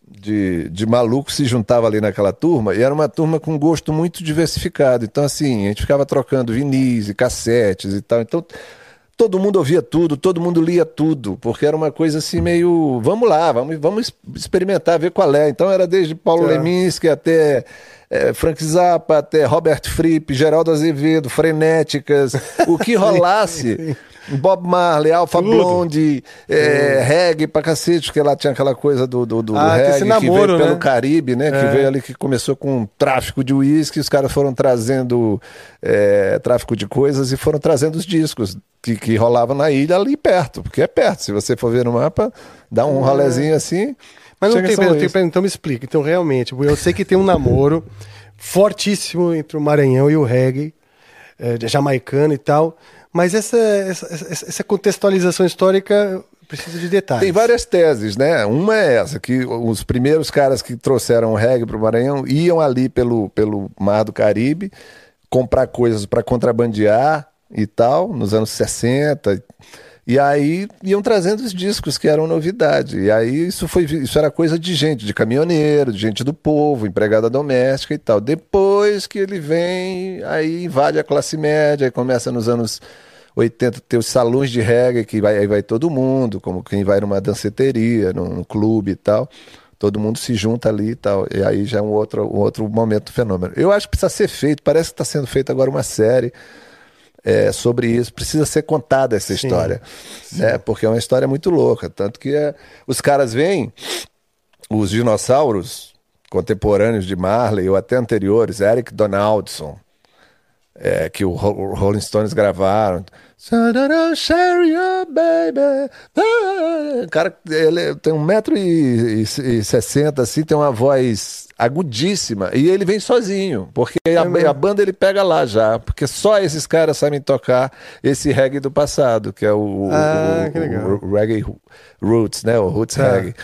de, de maluco se juntava ali naquela turma e era uma turma com gosto muito diversificado. Então, assim, a gente ficava trocando vinis e cassetes e tal. Então, todo mundo ouvia tudo, todo mundo lia tudo, porque era uma coisa assim meio. Vamos lá, vamos, vamos experimentar, ver qual é. Então, era desde Paulo Tá. Leminski até. eh, Frank Zappa, até Robert Fripp, Geraldo Azevedo, Frenéticas, o que (laughs) rolasse. Bob Marley, Alpha Tudo. Blonde, é, reggae pra cacete, porque lá tinha aquela coisa do, do, do Ah, reggae esse que namoro, veio pelo né? Caribe, né? Que É. veio ali, que começou com tráfico de uísque, os caras foram trazendo é, tráfico de coisas e foram trazendo os discos que, que rolavam na ilha ali perto, porque é perto. Se você for ver no mapa, dá um rolezinho assim. Mas não tem, pera, tem- então me explica. Então, realmente, eu sei que tem um namoro fortíssimo entre o Maranhão e o reggae, é, jamaicano e tal, mas essa, essa, essa- contextualização histórica precisa de detalhes. Tem várias teses, né? Uma é essa, que os primeiros caras que trouxeram o reggae para o Maranhão iam ali pelo, pelo Mar do Caribe comprar coisas para contrabandear e tal, nos anos 60. E aí iam trazendo os discos que eram novidade. E aí isso foi isso era coisa de gente, de caminhoneiro, de gente do povo, empregada doméstica e tal. Depois que ele vem, aí invade a classe média, e começa nos anos 80 ter os salões de reggae, que vai, aí vai todo mundo, como quem vai numa danceteria, num, num clube e tal. Todo mundo se junta ali e tal. E aí já é um outro, um outro momento do fenômeno. Eu acho que precisa ser feito, parece que está sendo feita agora uma série é, sobre isso. Precisa ser contada essa Sim, história. Né? Porque é uma história muito louca. Tanto que é, os caras vêm, os dinossauros contemporâneos de Marley ou até anteriores, Eric Donaldson, é, que o Rolling Stones gravaram. Share your baby. O cara ele tem um metro e sessenta, assim, tem uma voz agudíssima. E ele vem sozinho, porque a, a, banda ele pega lá já. Porque só esses caras sabem tocar esse reggae do passado, que é o, ah, o, o, o reggae roots, né? O roots é. reggae.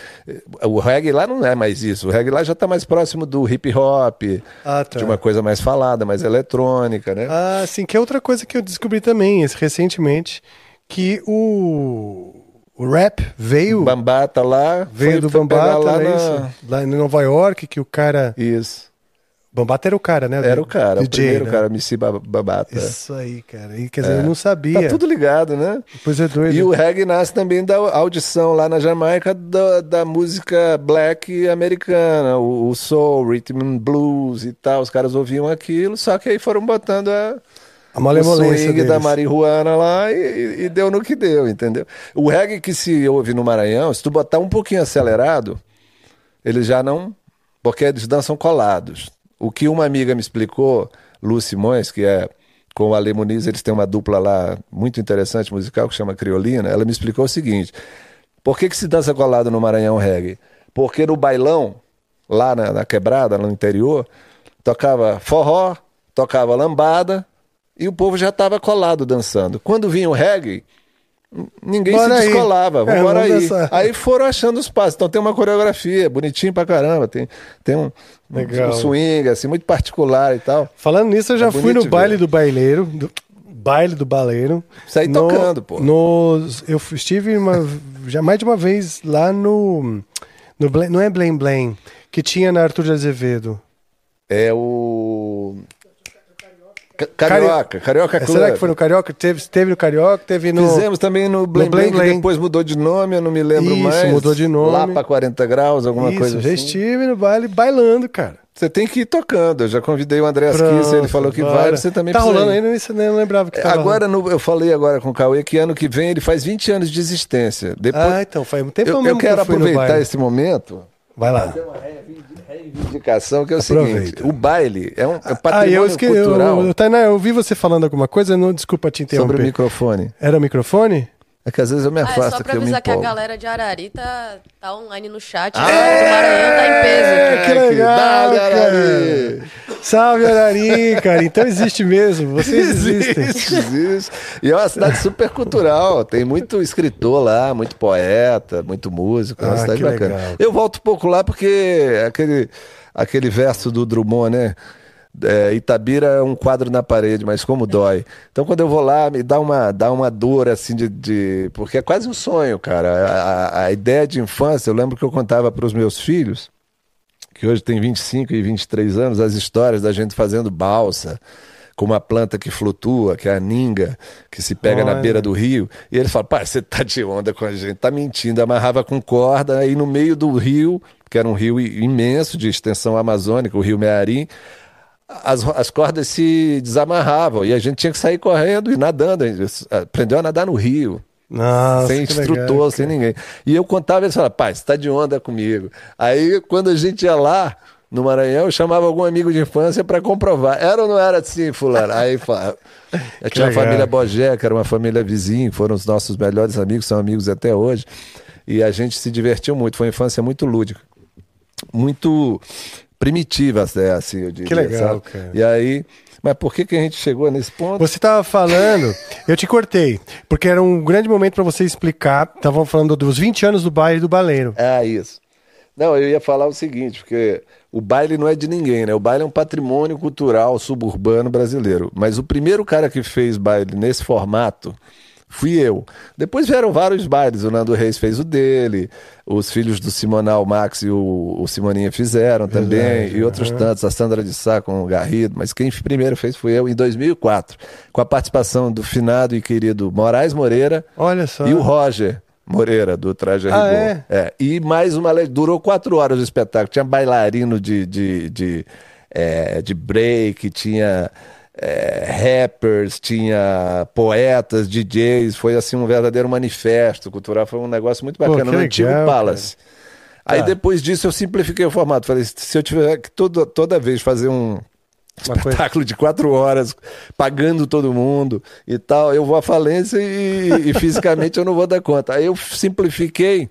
O reggae lá não é mais isso. O reggae lá já está mais próximo do hip hop, ah, tá. de uma coisa mais falada, mais eletrônica, né? Ah, sim, que é outra coisa que eu descobri também recentemente, que o o rap veio. Bambata lá. Veio do Bambata, lá, né, na... lá em Nova York, que o cara. Isso. Bambata era o cara, né? Era o cara, DJ, o primeiro né? cara, MC Bambata. Isso aí, cara. E, quer dizer, é. eu não sabia. Tá tudo ligado, né? Pois é doido. E o reggae nasce também da audição lá na Jamaica da, da música black americana, o, o soul, rhythm and blues e tal. Os caras ouviam aquilo, só que aí foram botando a a malemolência o swing deles. da marihuana lá e, e, deu no que deu, entendeu? O reggae que se ouve no Maranhão, se tu botar um pouquinho acelerado, ele já não... Porque eles dançam colados. O que uma amiga me explicou, Lu Simões, que é com o Ale Muniz, eles têm uma dupla lá muito interessante musical que chama Criolina, ela me explicou o seguinte, por que que se dança colado no Maranhão reggae? Porque no bailão, lá na, na quebrada, no interior, tocava forró, tocava lambada, e o povo já estava colado dançando. Quando vinha o reggae, ninguém Bora se descolava. É, aí. Dançar. Aí foram achando os passos. Então tem uma coreografia, bonitinho pra caramba. Tem, tem um, um, um swing, assim, muito particular e tal. Falando nisso, eu já é fui no baile do baileiro. Do baile do baleiro. Saí no, tocando, pô. No, eu estive uma, já mais de uma vez lá no, no. Não é Blém Blém, que tinha na Arthur de Azevedo. É o. Carioca, Carioca Club. Será que foi no Carioca? Teve, teve no Carioca, teve no. Fizemos também no Blém Blém, que depois mudou de nome, eu não me lembro Isso, mais. mudou de nome. Lá pra 40 graus, alguma Isso, coisa já assim. estive no baile bailando, cara. Você tem que ir tocando. Eu já convidei o André Asquissa, ele falou que vai, você também tá precisa. Tá rolando ainda, eu nem lembrava que tava Agora, no, eu falei agora com o Cauê que ano que vem ele faz 20 anos de existência. Depois, ah, então, faz um tempo eu, eu quero aproveitar esse momento. Vai lá reivindicação, que é o Aproveita. seguinte: o baile é um, é patrimônio ah, eu esque... cultural. Eu, eu, Tainá, eu ouvi você falando alguma coisa, não, desculpa te interromper. Sobre o microfone. Era o microfone? É que às vezes eu me afasto. Ah, é só pra avisar que a galera de Arari tá, tá online no chat. Ah, é, o Maranhão tá em peso aqui. Que legal, Dale, Arari. Salve, Arari, cara. Então existe mesmo. Vocês existem. Existe, existe. E é uma cidade super cultural. Tem muito escritor lá, muito poeta, muito músico. É uma ah, cidade bacana. Legal. Eu volto um pouco lá porque aquele, aquele verso do Drummond, né? É, Itabira é um quadro na parede, mas como dói. Então quando eu vou lá, me dá uma, dá uma dor assim de, de... Porque é quase um sonho, cara. A, a, ideia de infância, eu lembro que eu contava para os meus filhos, que hoje tem 25 e 23 anos, as histórias da gente fazendo balsa com uma planta que flutua, que é a ninga, que se pega Olha. na beira do rio. E ele fala: pai, você tá de onda com a gente, tá mentindo. Amarrava com corda, aí no meio do rio, que era um rio imenso de extensão amazônica, o rio Mearim, as, as cordas se desamarravam e a gente tinha que sair correndo e nadando. Aprendeu a nadar no rio. Nossa, sem instrutor, legal, sem ninguém. E eu contava, ele falava, pai, você tá de onda comigo. Aí, quando a gente ia lá, no Maranhão, eu chamava algum amigo de infância para comprovar. Era ou não era assim, fulano? Aí falava. Eu (laughs) tinha a família Bogé, que era uma família vizinha, foram os nossos melhores amigos, são amigos até hoje. E a gente se divertiu muito, foi uma infância muito lúdica. Muito primitiva, é assim, eu diria. Que legal, sabe? cara. E aí, mas por que, que a gente chegou nesse ponto? Você estava falando, eu te cortei, porque era um grande momento para você explicar. Estavam falando dos 20 anos do baile do baleiro. É isso. Não, eu ia falar o seguinte, porque o baile não é de ninguém, né? O baile é um patrimônio cultural suburbano brasileiro. Mas o primeiro cara que fez baile nesse formato fui eu. Depois vieram vários bailes, o Nando Reis fez o dele, os filhos do Simonal, Max e o, o Simoninha fizeram também, Verdade, e outros uhum. tantos, a Sandra de Sá com o Garrido, mas quem primeiro fez foi eu em 2004, com a participação do finado e querido Moraes Moreira Olha só. e o Roger. Moreira, do Traje ah, é? é? E mais uma. Durou quatro horas o espetáculo. Tinha bailarino de, de, de, é, de break, tinha é, rappers, tinha poetas, DJs, foi assim um verdadeiro manifesto cultural, foi um negócio muito bacana Pô, no antigo Palace. Cara. Aí tá. depois disso eu simplifiquei o formato, falei, se eu tiver que toda, toda vez fazer um, Uma coisa- espetáculo de quatro horas, pagando todo mundo e tal. Eu vou à falência e, e fisicamente eu não vou dar conta. Aí eu simplifiquei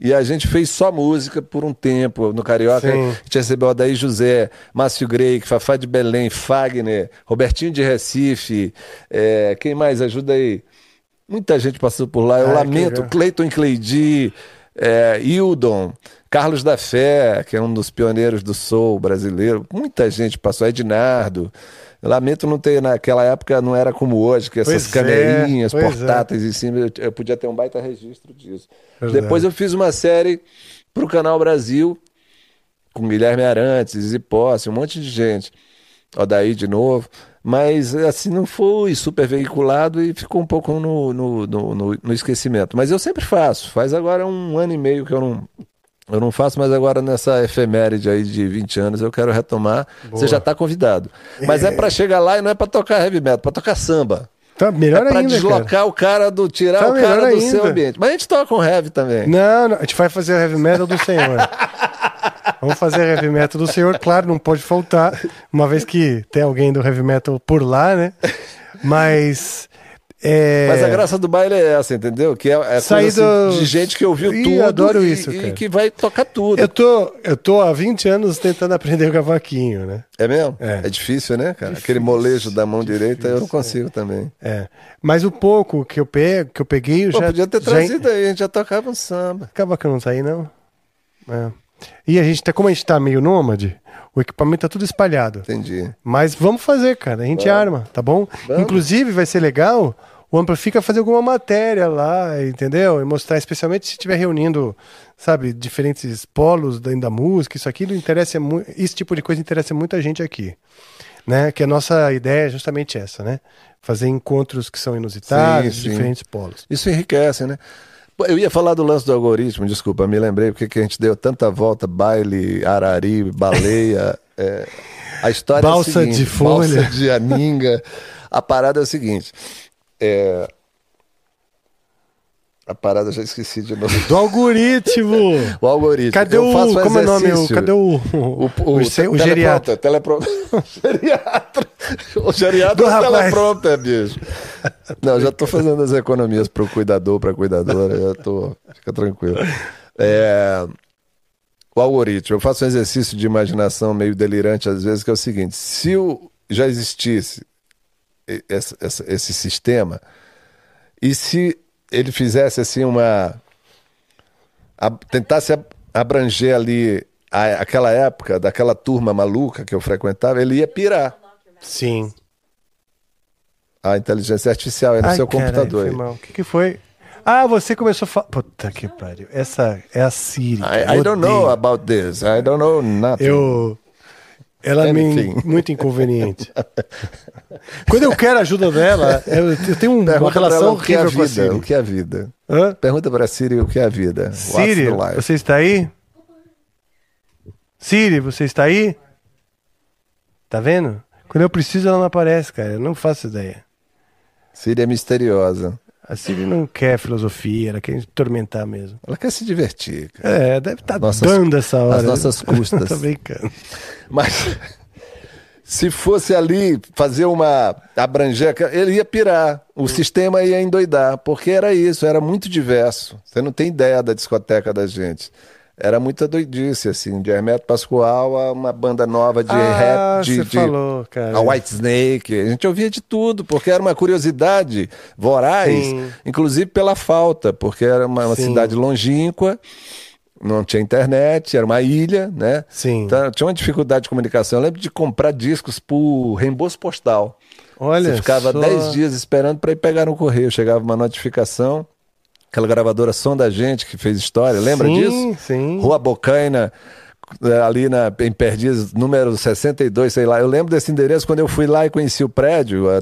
e a gente fez só música por um tempo. No Carioca, Sim. a gente recebeu Adair José, Márcio Grey, Fafá de Belém, Fagner, Robertinho de Recife. é, quem mais? Ajuda aí. Muita gente passou por lá. Eu Ah, que lamento. Cleiton Cleidi, é, Hildon, Carlos da Fé, que é um dos pioneiros do soul brasileiro. Muita gente passou. Ednardo. Eu lamento não ter, naquela época, não era como hoje, que essas Pois é, câmerinhas é. portáteis em cima, eu, eu podia ter um baita registro disso. Verdade. Depois eu fiz uma série pro Canal Brasil, com Guilherme Arantes, Zizi Posse, um monte de gente. Odaí de novo. Mas assim não foi super veiculado e ficou um pouco no, no, no- no esquecimento. Mas eu sempre faço. Faz agora um ano e meio que eu não, eu não faço, mas agora nessa efeméride aí de 20 anos eu quero retomar. Você já está convidado. Mas é, para (laughs) chegar lá e não é para tocar heavy metal, para tocar samba. Tá melhor é para ainda, deslocar cara. o cara do. tirar Tá o cara do seu ainda. ambiente. Mas a gente toca um heavy também. Não, não, a gente vai fazer heavy metal do Senhor. Vamos fazer heavy metal do Senhor, claro, não pode faltar, uma vez que tem alguém do heavy metal por lá, né? Mas. É... Mas a graça do baile é essa, entendeu? Que é, é Sair coisa assim, do- de gente que ouviu Ih, tudo adoro e, isso, e cara. que vai tocar tudo. Eu tô, eu tô há 20 anos tentando aprender o cavaquinho, né? É mesmo? É. É, difícil, né, cara? Aquele molejo da mão direita eu não consigo também. É. Mas o pouco que eu pego, que eu peguei, eu Pô, já. podia ter já- trazido aí, a gente já tocava um samba. Cavaquinho não tá aí, não? É. E a gente tá, como a gente tá meio nômade, o equipamento tá tudo espalhado. Entendi. Mas vamos fazer, cara. A gente arma, tá bom? Vamos. Inclusive, vai ser legal o Amplifica fazer alguma matéria lá, entendeu? E mostrar, especialmente se estiver reunindo, sabe, diferentes polos dentro da música, isso aqui interessa muito. Esse tipo de coisa interessa muita gente aqui. Né? Que a nossa ideia é justamente essa, né? Fazer encontros que são inusitados, Sim, sim. diferentes polos. Isso enriquece, né? Eu ia falar do lance do algoritmo, desculpa, me lembrei porque que a gente deu tanta volta, baile, arari, baleia, (laughs) é, a história Balsa é a seguinte, de folha. balsa de aninga. A parada é o seguinte, é, a parada já esqueci de novo. Do algoritmo! O algoritmo. Cadê Eu o. Como é o nome? O, cadê o. O, o, o, ce- o geriatra? Telepro... (laughs) geriatra. O geriatra é teleprompter, bicho. Não, já tô fazendo as economias pro cuidador, pra cuidadora, já tô. Fica tranquilo. É, O algoritmo. Eu faço um exercício de imaginação meio delirante às vezes, que é o seguinte: se o... já existisse e- essa- essa- esse sistema, e se ele fizesse assim uma. a- tentasse ab- abranger ali a- aquela época, daquela turma maluca que eu frequentava, ele ia pirar. Sim. A inteligência artificial é no Ai, seu computador. O que, que foi? Ah, você começou a falar. Puta que pariu. Essa é a Siri. I, I don't know about this. I don't know nothing. Eu. Ela é muito inconveniente. (laughs) Quando eu quero a ajuda dela, eu, tenho um- uma Pergunta relação é a horrível com a vida. Siri. O que é a vida? Hã? Pergunta pra Siri o que é a vida. Siri, você está aí? Siri, você está aí? Tá vendo? Quando eu preciso, ela não aparece, cara. Eu não faço ideia. Siri é misteriosa. A Siri não quer filosofia, ela quer me tormentar mesmo. Ela quer se divertir. cara. É, deve estar Nossas- dando essa hora. às nossas (laughs) custas. Tô brincando. Mas (laughs) se fosse ali fazer uma abranger, ele ia pirar, o sistema ia endoidar, porque era isso, era muito diverso. Você não tem ideia da discoteca da gente. Era muita doidice, assim, de Hermeto Pascoal a uma banda nova de ah, rap, de, de falou, cara. a White Snake. A gente ouvia de tudo, porque era uma curiosidade voraz, Sim. inclusive pela falta, porque era uma, uma cidade longínqua, não tinha internet, era uma ilha, né? Sim. Então, tinha uma dificuldade de comunicação. Eu lembro de comprar discos por reembolso postal. Olha Você ficava só. 10 dias esperando para ir pegar no correio. Chegava uma notificação. Aquela gravadora Som da Gente que fez história, lembra sim, disso? Sim, Rua Bocaina, eh, ali na, em Perdiz, número 62, sei lá. Eu lembro desse endereço quando eu fui lá e conheci o prédio, há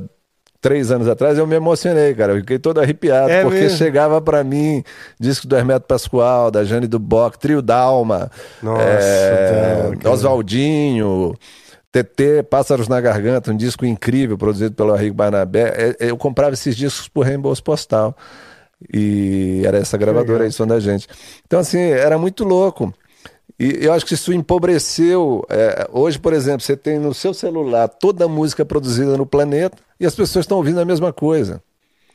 três anos atrás, eu me emocionei, cara. Eu fiquei todo arrepiado, É porque mesmo? chegava para mim disco do Hermeto Pascoal, da Jane do Bock, Trio Dalma, Nossa, cara. Oswaldinho. TT, Pássaros na Garganta, um disco incrível produzido pelo Henrique Barnabé. Eh, Eu comprava esses discos por reembolso postal. E era essa gravadora aí, som da gente. Então, assim, era muito louco. E eu acho que isso empobreceu. é, hoje, por exemplo, você tem no seu celular toda a música produzida no planeta e as pessoas estão ouvindo a mesma coisa.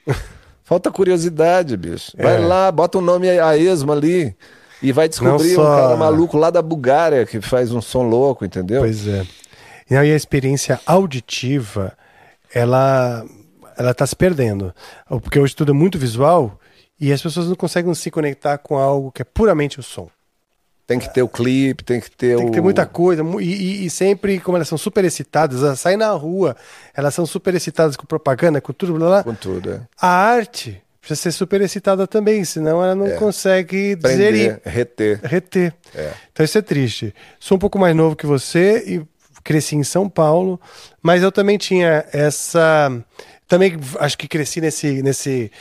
(laughs) Falta curiosidade, bicho. Vai É. lá, bota o nome a esmo ali e vai descobrir Não um só- cara maluco lá da Bulgária que faz um som louco, entendeu? Pois é. E aí a experiência auditiva, ela ela está se perdendo. Porque hoje tudo é muito visual e as pessoas não conseguem se conectar com algo que é puramente o som. Tem que ter o clipe, tem que ter Tem o. que ter muita coisa. E, e- e sempre, como elas são super excitadas, elas saem na rua, elas são super excitadas com propaganda, com tudo, blá, blá. Com tudo, é. A arte precisa ser super excitada também, senão ela não É. consegue Prender, digerir, reter. reter. É. Então isso é triste. Sou um pouco mais novo que você e cresci em São Paulo, mas eu também tinha essa. Também acho que cresci nesse, nesse,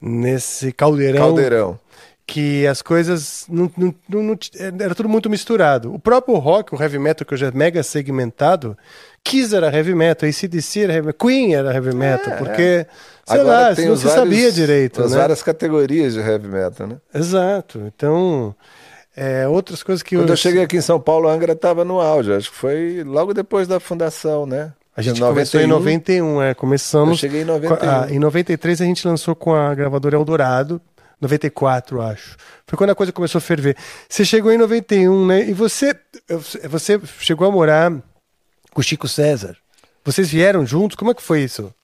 nesse caldeirão, Caldeirão. que as coisas não, não- não- era tudo muito misturado. O próprio rock, o heavy metal, que hoje é mega segmentado, Kiss era heavy metal, ACDC era heavy metal, Queen era heavy metal, porque, sei lá, tem não se vários- sabia direito. As né? várias categorias de heavy metal, né? Exato. Então, é, outras coisas que Quando eu cheguei aqui em São Paulo, a Angra estava no auge. Acho que foi logo depois da fundação, né? A gente Em começou em 91, é, começamos. Eu cheguei em 91. Ah, em 93 a gente lançou com a gravadora Eldorado, 94, acho. Foi quando a coisa começou a ferver. Você chegou em 91, né? E você, você chegou a morar com o Chico César. Vocês vieram juntos? Como é que foi isso?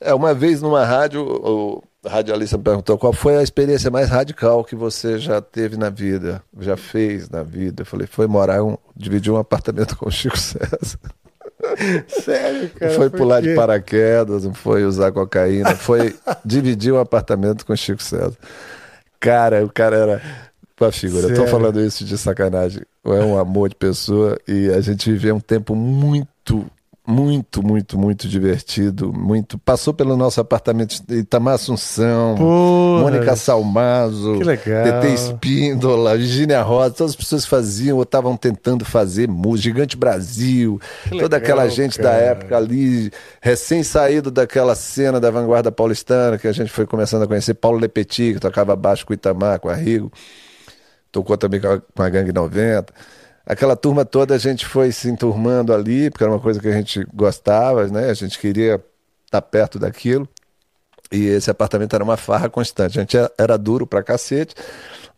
É, uma vez numa rádio, o radialista me perguntou qual foi a experiência mais radical que você já teve na vida, já fez na vida. Eu falei, foi morar, um, dividir um apartamento (laughs) com o Chico César. (laughs) Sério, cara? Foi pular de paraquedas, não foi usar cocaína, foi (laughs) dividir um apartamento com o Chico César. Cara, o cara era uma figura. Eu tô Sério? falando isso de sacanagem. É um amor de pessoa e a gente viveu um tempo muito, muito, muito, muito divertido. Muito. Passou pelo nosso apartamento de Itamar Assunção, Porra. Mônica Salmazo. TT Espíndola, Virginia Rosa, todas as pessoas faziam ou estavam tentando fazer música, Gigante Brasil, toda legal, aquela gente da cara. época ali, recém-saído daquela cena da vanguarda paulistana, que a gente foi começando a conhecer, Paulo Lepetit, que tocava baixo com o Itamar, com a Rigo, tocou também com a, com a Gangue 90. Aquela turma toda a gente foi se enturmando ali, porque era uma coisa que a gente gostava, né? A gente queria estar perto daquilo. E esse apartamento era uma farra constante. A gente era- duro pra cacete,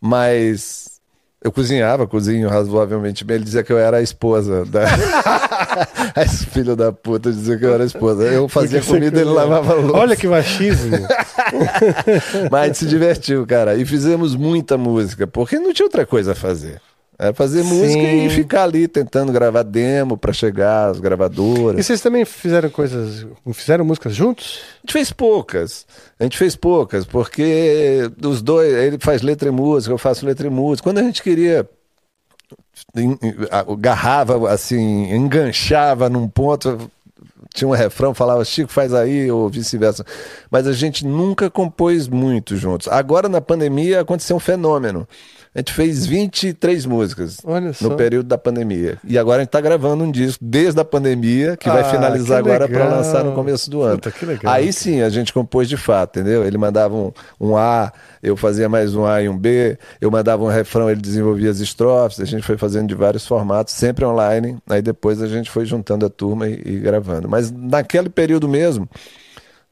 mas eu cozinhava, cozinho razoavelmente bem. Ele dizia que eu era a esposa da. (laughs) Esse filho da puta dizia que eu era a esposa. Eu fazia Porque comida e ele lavava louça. Olha que machismo. (laughs) Mas se divertiu, cara. E fizemos muita música, porque não tinha outra coisa a fazer. Era fazer Sim. música e ficar ali tentando gravar demo pra chegar às gravadoras. e vocês também fizeram coisas. Fizeram músicas juntos? A gente fez poucas. A gente fez poucas, porque os dois, ele faz letra e música, eu faço letra e música. Quando a gente queria agarrava assim, enganchava num ponto, tinha um refrão, falava Chico faz aí ou vice-versa. Mas a gente nunca compôs muito juntos. Agora na pandemia aconteceu um fenômeno. A gente fez 23 músicas no período da pandemia. E agora a gente está gravando um disco desde a pandemia, que vai Ah, finalizar que agora para lançar no começo do ano. Puta, Aí sim a gente compôs de fato, entendeu? Ele mandava um, um A, eu fazia mais um A e um B, eu mandava um refrão, ele desenvolvia as estrofes, a gente foi fazendo de vários formatos, sempre online. Aí depois a gente foi juntando a turma e, e gravando. Mas naquele período mesmo.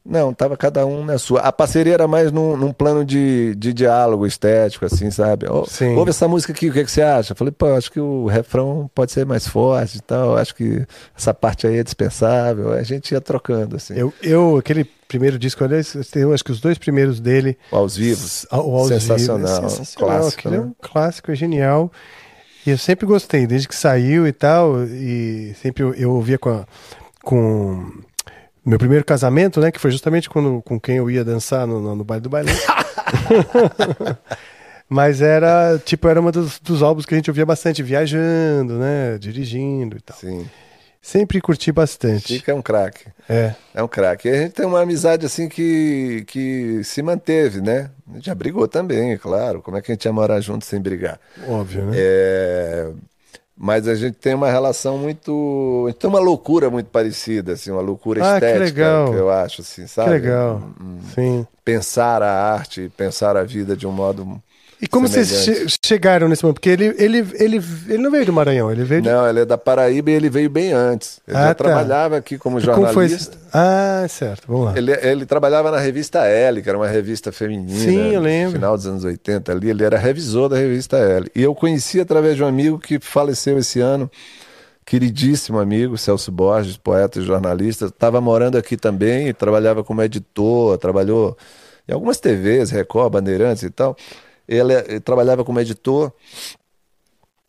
Não, tava cada um na sua. A parceria era mais num, num plano de, de diálogo estético, assim, sabe? Sim. Ouve essa música aqui, o que, que você acha? Eu falei, pô, acho que o refrão pode ser mais forte e tal, acho que essa parte aí é dispensável. A gente ia trocando, assim. Eu, eu aquele primeiro disco, aliás, eu acho que os dois primeiros dele. Aos vivos. O aos Sensacional, Vivos, é sensacional. clássico, Aquele é né? um clássico, é genial. E eu sempre gostei, desde que saiu e tal. E sempre eu, eu ouvia com, a- com meu primeiro casamento, né? Que foi justamente quando, com quem eu ia dançar no, no, no baile do bailão. (laughs) Mas era, tipo, era um dos, dos álbuns que a gente ouvia bastante, viajando, né? Dirigindo e tal. Sim. Sempre curti bastante. Chico é um craque. É. É um craque. E a gente tem uma amizade assim que, que se manteve, né? A gente já brigou também, claro. Como é que a gente ia morar junto sem brigar? Óbvio, né? É, Mas a gente tem uma relação muito. A gente tem uma loucura muito parecida, assim, uma loucura Ah, que estética, legal. eu acho, assim, sabe? Que legal. Sim. pensar a arte, pensar a vida de um modo E como vocês che- chegaram nesse momento? Porque ele, ele, ele, ele não veio do Maranhão, ele veio de. Não, ele é da Paraíba e ele veio bem antes. Ele Ah, já tá. trabalhava aqui como Como foi? jornalista. Ah, certo, vamos lá. Ele, ele trabalhava na revista L, que era uma revista feminina. Sim, eu no lembro. Final dos anos 80 ali, ele era revisor da revista L. E eu conheci através de um amigo que faleceu esse ano, queridíssimo amigo, Celso Borges, poeta e jornalista. Estava morando aqui também, trabalhava como editor, trabalhou em algumas TVs, Record, Bandeirantes e tal. Ele, trabalhava como editor.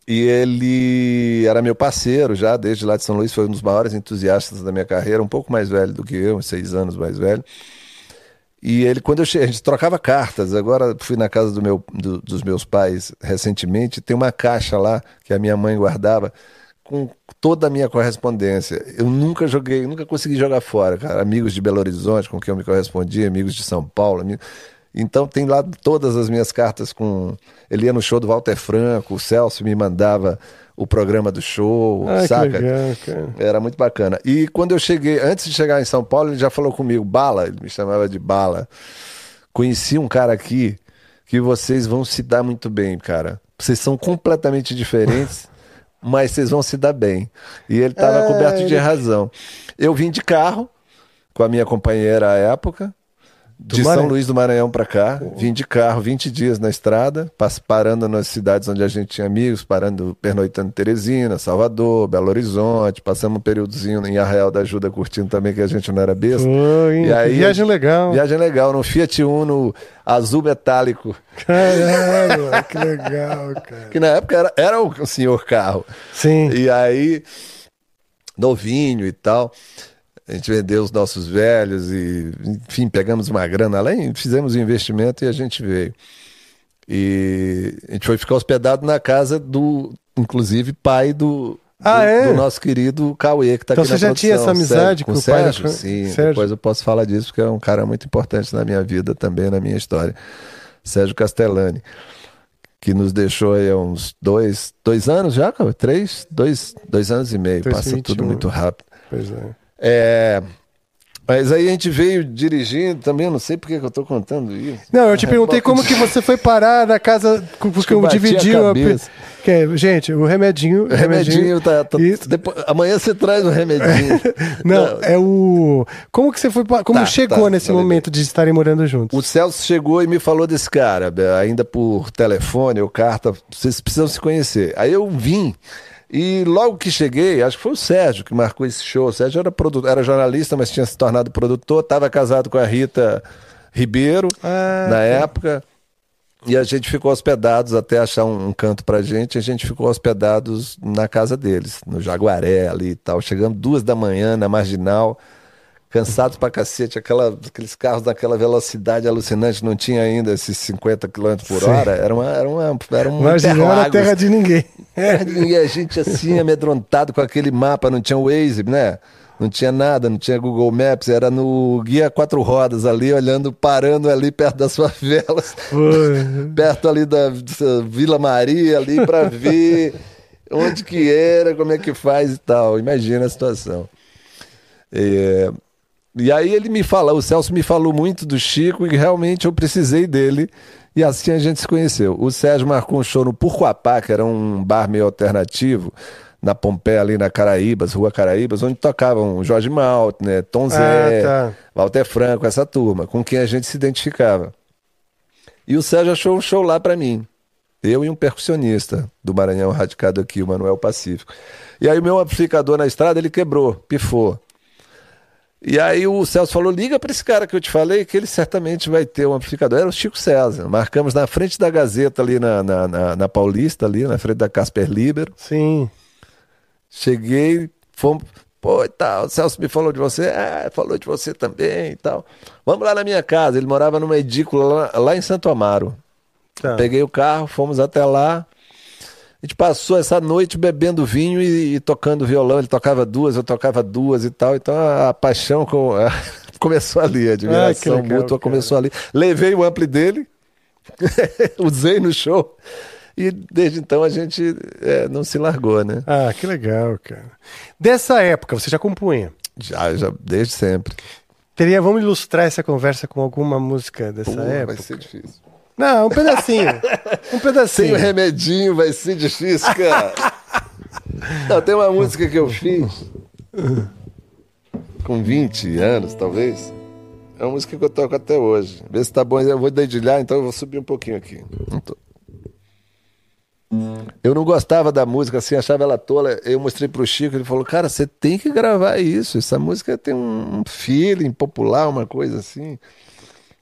E ele era meu parceiro já, desde lá de São Luís, foi um dos maiores entusiastas da minha carreira, um pouco mais velho do que eu, seis anos mais velho. E ele, quando eu cheguei, a gente trocava cartas. Agora fui na casa do meu, do- dos meus pais recentemente, tem uma caixa lá que a minha mãe guardava com toda a minha correspondência. Eu nunca joguei, nunca consegui jogar fora, cara. Amigos de Belo Horizonte com quem eu me correspondia, amigos de São Paulo. ami- Então tem lá todas as minhas cartas com. Ele ia no show do Walter Franco, o Celso me mandava o programa do show, Ah, saca? legal. Era muito bacana. E quando eu cheguei, antes de chegar em São Paulo, ele já falou comigo, Bala, ele me chamava de Bala. Conheci um cara aqui que vocês vão se dar muito bem, cara. Vocês são completamente diferentes, (laughs) mas vocês vão se dar bem. E ele estava Ah, coberto de ele- razão. Eu vim de carro com a minha companheira à época. De Maranhão. São Luís do Maranhão para cá, vim de carro 20 dias na estrada, parando nas cidades onde a gente tinha amigos, parando, pernoitando em Teresina, Salvador, Belo Horizonte, passamos um períodozinho em Arraial da Ajuda curtindo também, que a gente não era besta. E aí- viagem legal. Viagem legal, no Fiat Uno azul metálico, Caralho, (laughs) que legal, cara. que na época era, era o senhor carro. Sim. E aí, novinho e tal. A gente vendeu os nossos velhos e, enfim, pegamos uma grana e fizemos um investimento e a gente veio. E a gente foi ficar hospedado na casa do, inclusive, pai do, Ah, do, é? do nosso querido Cauê, que está Então aqui você na já tinha produção. essa amizade Sérgio- com com o pai da Sérgio? Sim, Sérgio? depois eu posso falar disso, porque é um cara muito importante na minha vida também, na minha história. Sérgio Castellani, que nos deixou aí há uns dois, dois anos já, cara? Três? Dois, dois anos e meio. Passa 2021. tudo muito rápido. Pois é. É, mas aí a gente veio dirigindo também, eu não sei porque que eu tô contando isso. Não, eu te (laughs) perguntei como que você foi parar na casa com- porque eu bati a dividi o cabeça. que é, gente, o remedinho, O remedinho tá. tá- Isso. depois- amanhã você traz o remedinho. (laughs) Não, é o como que você foi como Tá, chegou tá, nesse momento de estarem morando juntos? O Celso chegou e me falou desse cara, ainda por telefone ou carta, vocês precisam se conhecer. Aí eu vim. E logo que cheguei, acho que foi o Sérgio que marcou esse show. O Sérgio era, produ- era jornalista, mas tinha se tornado produtor, estava casado com a Rita Ribeiro Ah, na época. E a gente ficou hospedados até achar um, um canto pra gente. A gente ficou hospedados na casa deles, no Jaguaré ali e tal. Chegamos duas da manhã na marginal, cansados pra cacete, aquela, aqueles carros daquela velocidade alucinante, não tinha ainda esses 50 km por Sim. hora. Era uma, era uma, era um na Interlagos. terra de ninguém. (laughs) E a gente assim, amedrontado com aquele mapa, não tinha Waze, né? Não tinha nada, não tinha Google Maps, era no guia quatro rodas ali, olhando, parando ali perto das favelas, (laughs) perto ali da Vila Maria, ali para ver onde que era, como é que faz e tal. Imagina a situação. É, E aí ele me fala, o Celso me falou muito do Chico e realmente eu precisei dele. E assim a gente se conheceu. O Sérgio marcou um show no Purcoapá, que era um bar meio alternativo, na Pompeia, ali na Caraíbas, Rua Caraíbas, onde tocavam Jorge Malt, né, Tom Zé, Ah, tá. Walter Franco, essa turma, com quem a gente se identificava. E o Sérgio achou um show lá pra mim. Eu e um percussionista do Maranhão radicado aqui, o Manuel Pacífico. E aí o meu amplificador na estrada, ele quebrou, pifou. E aí o Celso falou: liga para esse cara que eu te falei, que ele certamente vai ter um amplificador. Era o Chico César. Marcamos na frente da Gazeta, ali na, na, na- na Paulista, ali, na frente da Casper Libero. Sim. Cheguei, fomos. Pô, e tal, o Celso me falou de você, é, falou de você também e tal. Vamos lá na minha casa. Ele morava numa edícula lá, lá em Santo Amaro. Tá. Peguei o carro, fomos até lá. A gente passou essa noite bebendo vinho e, e tocando violão. Ele tocava duas, eu tocava duas e tal. Então a, a paixão com- (laughs) começou ali, a Ah, admiração legal, mútua cara. começou ali. Levei o ampli dele, (laughs) usei no show. E desde então a gente é, não se largou, né? Ah, que legal, cara. Dessa época, você já compunha. Já, já, desde sempre. Teria, vamos ilustrar essa conversa com alguma música dessa época? vai ser difícil. Não, um pedacinho. um Sem pedacinho. o remedinho vai ser difícil, cara. (laughs) Não, tem uma música que eu fiz com 20 anos, talvez. É uma música que eu toco até hoje. Vê se tá bom. Eu vou dedilhar, então eu vou subir um pouquinho aqui. Não tô. Eu não gostava da música, assim, achava ela tola. Eu mostrei pro Chico, ele falou: Cara, você tem que gravar isso. Essa música tem um feeling popular, uma coisa assim.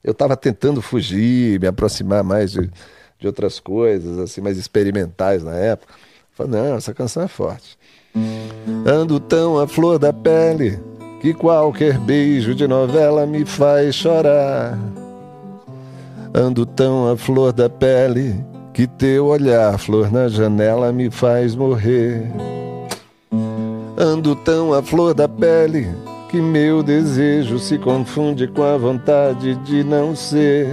Eu tava tentando fugir, me aproximar mais de, de outras coisas, assim, mais experimentais na época. Falei: Não, essa canção é forte. Ando tão à flor da pele que qualquer beijo de novela me faz chorar. Ando tão à flor da pele que teu olhar, flor na janela, me faz morrer. Ando tão à flor da pele que meu desejo se confunde com a vontade de não ser.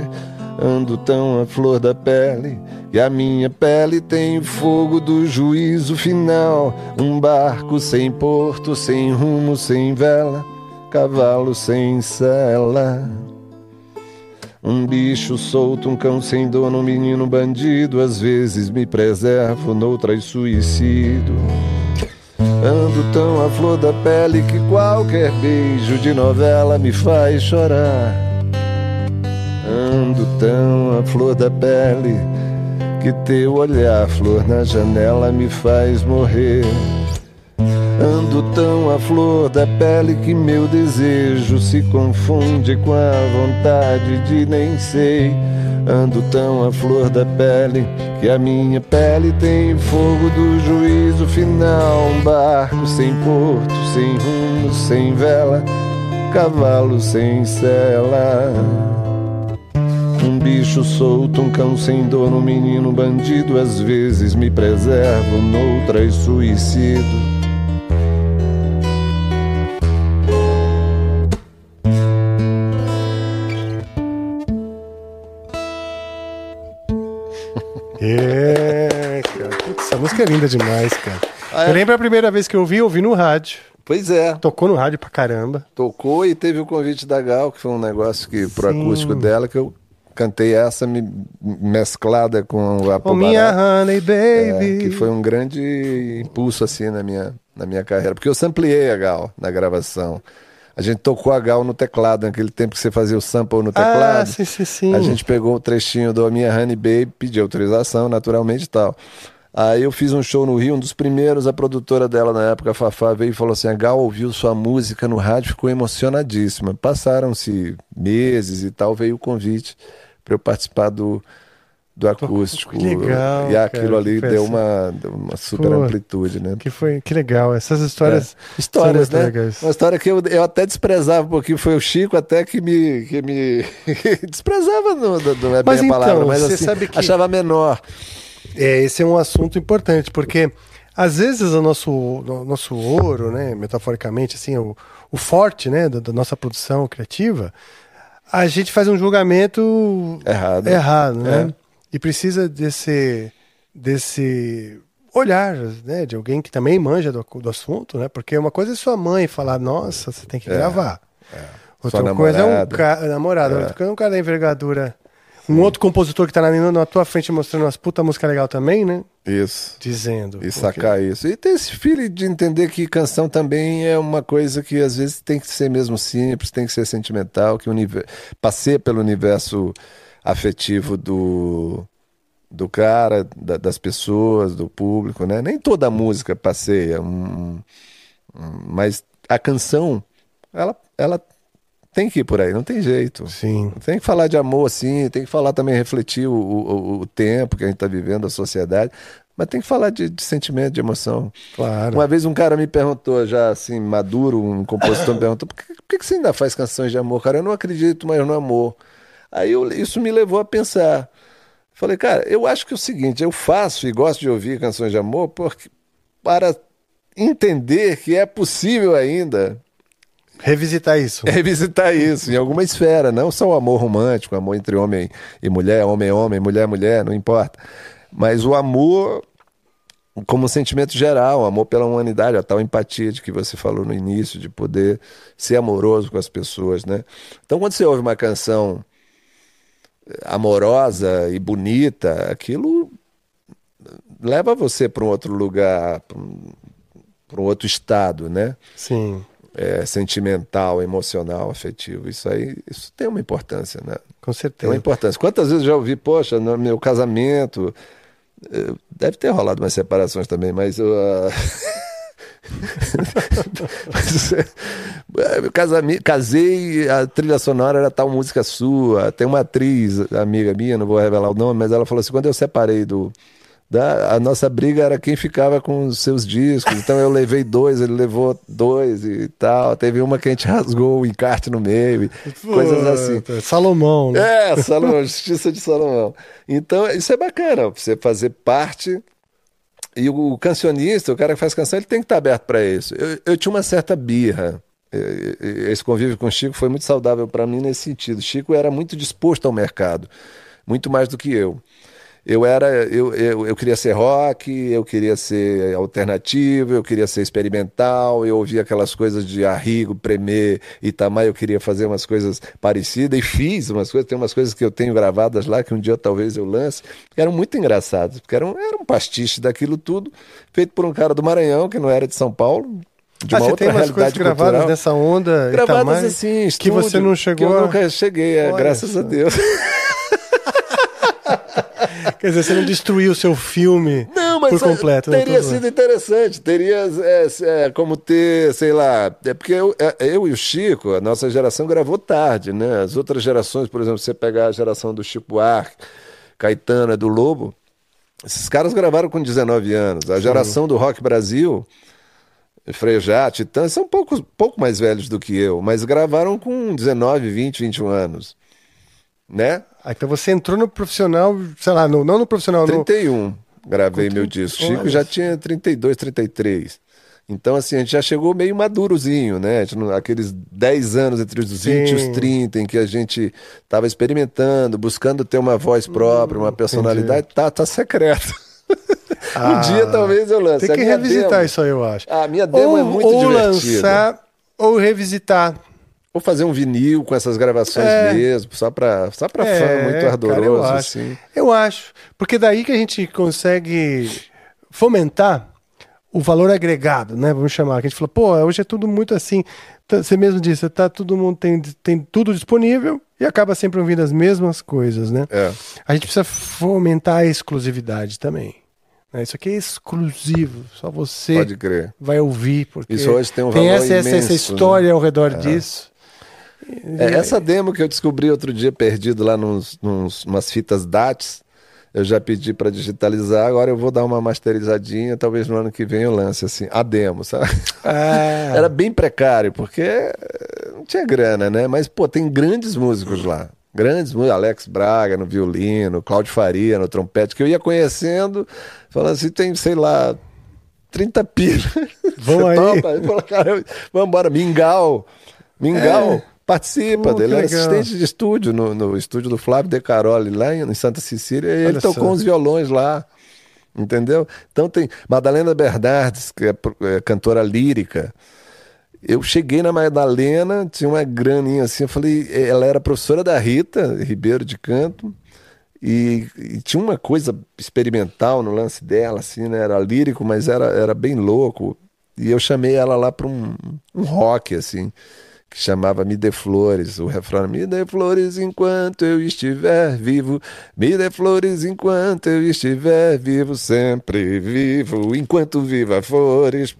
Ando tão à flor da pele que a minha pele tem o fogo do juízo final. Um barco sem porto, sem rumo, sem vela, cavalo sem sela. Um bicho solto, um cão sem dono, um menino bandido. Às vezes me preservo, noutras suicido. Ando tão à flor da pele que qualquer beijo de novela me faz chorar. Ando tão à flor da pele que teu olhar, flor na janela, me faz morrer. Ando tão à flor da pele que meu desejo se confunde com a vontade de nem sei. Ando tão à flor da pele que a minha pele tem fogo do juízo final. Um barco sem porto, sem rumo, sem vela, cavalo sem sela. Um bicho solto, um cão sem dono, um menino bandido. Às vezes me preservo, noutras suicido. Linda demais, cara. Ah, é? Eu lembro a primeira vez que eu ouvi, eu ouvi no rádio. Pois é, Tocou no rádio pra caramba. tocou e teve o convite da Gal, que foi um negócio que pro Sim. acústico dela que eu cantei essa me- mesclada com a Ô, minha honey É, baby. que foi um grande impulso assim na minha, na minha carreira, porque eu sampliei a Gal na gravação. A gente tocou a Gal no teclado, naquele tempo que você fazia o sample no teclado. Ah, sim, sim, sim. A gente pegou o trechinho do Minha Honey Baby, pediu autorização, naturalmente e tal. Aí eu fiz um show no Rio, um dos primeiros, a produtora dela na época, a Fafá, veio e falou assim: a Gal ouviu sua música no rádio, ficou emocionadíssima. Passaram-se meses e tal, veio o convite para eu participar do, do acústico. que legal, E aquilo cara, ali deu, uma, deu uma super Pô, amplitude, né? Que foi, que legal. Essas histórias. É. Histórias, né? legais. Uma história que eu, eu até desprezava um pouquinho, foi o Chico até que me. Que me (laughs) desprezava, não, não é Mas bem a palavra, então, mas assim, sabe que- achava menor. É, esse é um assunto importante, porque às vezes o nosso, o nosso ouro, né, metaforicamente, assim, o, o forte, né, da, da nossa produção criativa, a gente faz um julgamento Errado. errado, né? É. E precisa desse, desse olhar, né, de alguém que também manja do, do assunto, né? Porque uma coisa é sua mãe falar, nossa, você tem que gravar. Outra Sua coisa é um namorada. cara, namorado, outra coisa é um cara da envergadura. Um outro compositor que tá na, na tua frente mostrando umas puta música legal também, né? Isso. Dizendo. E sacar isso. E ter esse feeling de entender que canção também é uma coisa que às vezes tem que ser mesmo simples, tem que ser sentimental, que passeia pelo universo afetivo do, do cara, da- das pessoas, do público, né? Nem toda música passeia, um- um- mas a canção, ela, ela tem que ir por aí, não tem jeito. Sim. Tem que falar de amor, sim, tem que falar também, refletir o, o, o tempo que a gente está vivendo, a sociedade, mas tem que falar de, de sentimento, de emoção. Claro. Uma vez um cara me perguntou, já assim, maduro, um compositor me perguntou, por que, por que você ainda faz canções de amor? Cara, eu não acredito mais no amor. Aí eu- isso me levou a pensar. Falei, cara, eu acho que é o seguinte, eu faço e gosto de ouvir canções de amor porque, para entender que é possível ainda Revisitar isso. revisitar isso em alguma esfera, não só o amor romântico, o amor entre homem e mulher, homem homem, mulher mulher, não importa. Mas o amor como um sentimento geral, amor pela humanidade, a tal empatia de que você falou no início, de poder ser amoroso com as pessoas, né? Então, quando você ouve uma canção amorosa e bonita, aquilo leva você para um outro lugar, para um, outro estado, né? Sim. É, sentimental, emocional, afetivo. Isso aí, isso tem uma importância, né? Com certeza. Tem uma importância. Quantas vezes eu já ouvi, poxa, no meu casamento, eh, deve ter rolado umas separações também, mas (laughs) eu. Uh... casei, a trilha sonora era tal música sua. Tem uma atriz, amiga minha, não vou revelar o nome, mas ela falou assim: quando eu separei do. Da, a nossa briga era quem ficava com os seus discos. Então eu levei dois, ele levou dois e tal. Teve uma que a gente (laughs) rasgou o encarte no meio, coisas assim. Salomão, né? É, Salomão, justiça de Salomão. Então isso é bacana, você fazer parte e o cancionista, o cara que faz canção, ele tem que estar aberto para isso. Eu, eu, tinha uma certa birra. Esse convívio com o Chico foi muito saudável para mim nesse sentido. Chico era muito disposto ao mercado, muito mais do que eu eu era eu, eu, eu queria ser rock, eu queria ser alternativo, eu queria ser experimental, eu ouvia aquelas coisas de Arrigo, Premier, Itamar, eu queria fazer umas coisas parecidas e fiz umas coisas, tem umas coisas que eu tenho gravadas lá que um dia talvez eu lance, que eram muito engraçadas, porque eram, era um pastiche daquilo tudo, feito por um cara do Maranhão, que não era de São Paulo, de ah, você tem umas coisas cultural. gravadas nessa onda gravadas Itamar, assim, que você não chegou que eu nunca cheguei, é, graças a Deus. (laughs) (laughs) Quer dizer, você não destruiu o seu filme não, mas por completo. né? Teria sido interessante. Teria é, é, como ter, sei lá. É porque eu, é, eu e o Chico, a nossa geração gravou tarde, né? As outras gerações, por exemplo, você pegar a geração do Chico Buarque, Caetano, é do Lobo, esses caras gravaram com 19 anos. A geração do Rock Brasil. Frejá, Titã, são pouco, pouco mais velhos do que eu, mas gravaram com 19, 20, 21 anos. Né? Ah, então você entrou no profissional, sei lá, no, não no profissional, 31, no... gravei meu disco. Chico já tinha 32, 33. Então, assim, a gente já chegou meio madurozinho, né? Aqueles 10 anos entre os 20 e os 30, em que a gente estava experimentando, buscando ter uma voz própria, uma personalidade, tá, tá secreto. Ah, (laughs) um dia talvez eu lance. Tem que revisitar demo, isso aí, eu acho. A minha demo ou, é muito ou divertida. lançar, ou revisitar. Ou fazer um vinil com essas gravações é. mesmo, só para só pra é, fã, muito ardoroso. Cara, eu, acho. Assim. eu acho. Porque daí que a gente consegue fomentar o valor agregado, né? Vamos chamar. Que a gente fala, pô, hoje é tudo muito assim. Você mesmo disse, tá, todo mundo tem, tem tudo disponível e acaba sempre ouvindo as mesmas coisas, né? É. A gente precisa fomentar a exclusividade também. Né? Isso aqui é exclusivo, só você Pode crer. vai ouvir. Porque Isso hoje tem um tem valor essa, imenso, essa, essa história né? ao redor disso. É, essa demo que eu descobri outro dia perdido lá nos, nos umas fitas DATs, eu já pedi para digitalizar, agora eu vou dar uma masterizadinha, talvez no ano que vem eu lance assim, a demo, sabe? Ah. (laughs) Era bem precário, porque não tinha grana, né? Mas, pô, tem grandes músicos lá. Grandes músicos, Alex Braga no violino, Cláudio Faria no trompete, que eu ia conhecendo, falando assim, tem, sei lá, 30 pila. Vamos (laughs) aí. Topa? Cara, vamos embora, Mingau. Mingau. É. Participa dele, é assistente de estúdio no, no, estúdio do Flávio De Caroli, lá em, em Santa Cecília, e ele tocou só. uns violões lá. Entendeu? Então tem Madalena Bernardes, que é, é, cantora lírica. Eu cheguei na Madalena, tinha uma graninha assim, eu falei, ela era professora da Rita Ribeiro de Canto, e, e, tinha uma coisa experimental no lance dela, assim, né? Era lírico, mas era, era bem louco. E eu chamei ela lá para um, um rock, assim que chamava Me Dê Flores, o refrão Me dê flores enquanto eu estiver vivo, me dê flores enquanto eu estiver vivo, sempre vivo, enquanto viva flores,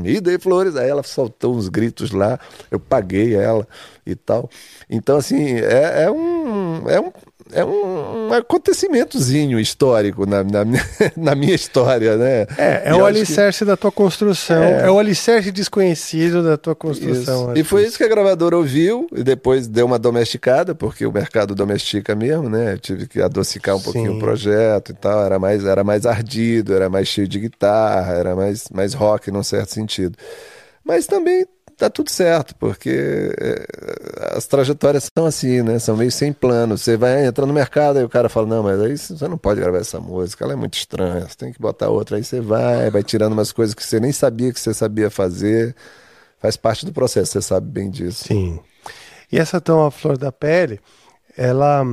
me dê flores. Aí ela soltou uns gritos lá, eu paguei ela e tal. Então, assim, é, é um. É um é um, um acontecimentozinho histórico na, na, (laughs) na, minha história, né? É, é o alicerce que... da tua construção, é... é... o alicerce desconhecido da tua construção. E foi isso que a gravadora ouviu e depois deu uma domesticada, porque o mercado domestica mesmo, né? Eu tive que adocicar um Sim. pouquinho o projeto e tal, era mais, era mais ardido, era mais cheio de guitarra, era mais, mais rock num certo sentido. Mas também dá tudo certo, porque é, as trajetórias são assim, né? São meio sem plano. Você vai entrar no mercado e o cara fala, não, mas aí você não pode gravar essa música, ela é muito estranha, você tem que botar outra. Aí você vai, vai tirando umas coisas que você nem sabia que você sabia fazer. Faz parte do processo, você sabe bem disso. Sim. E essa Tão a Flor da Pele, ela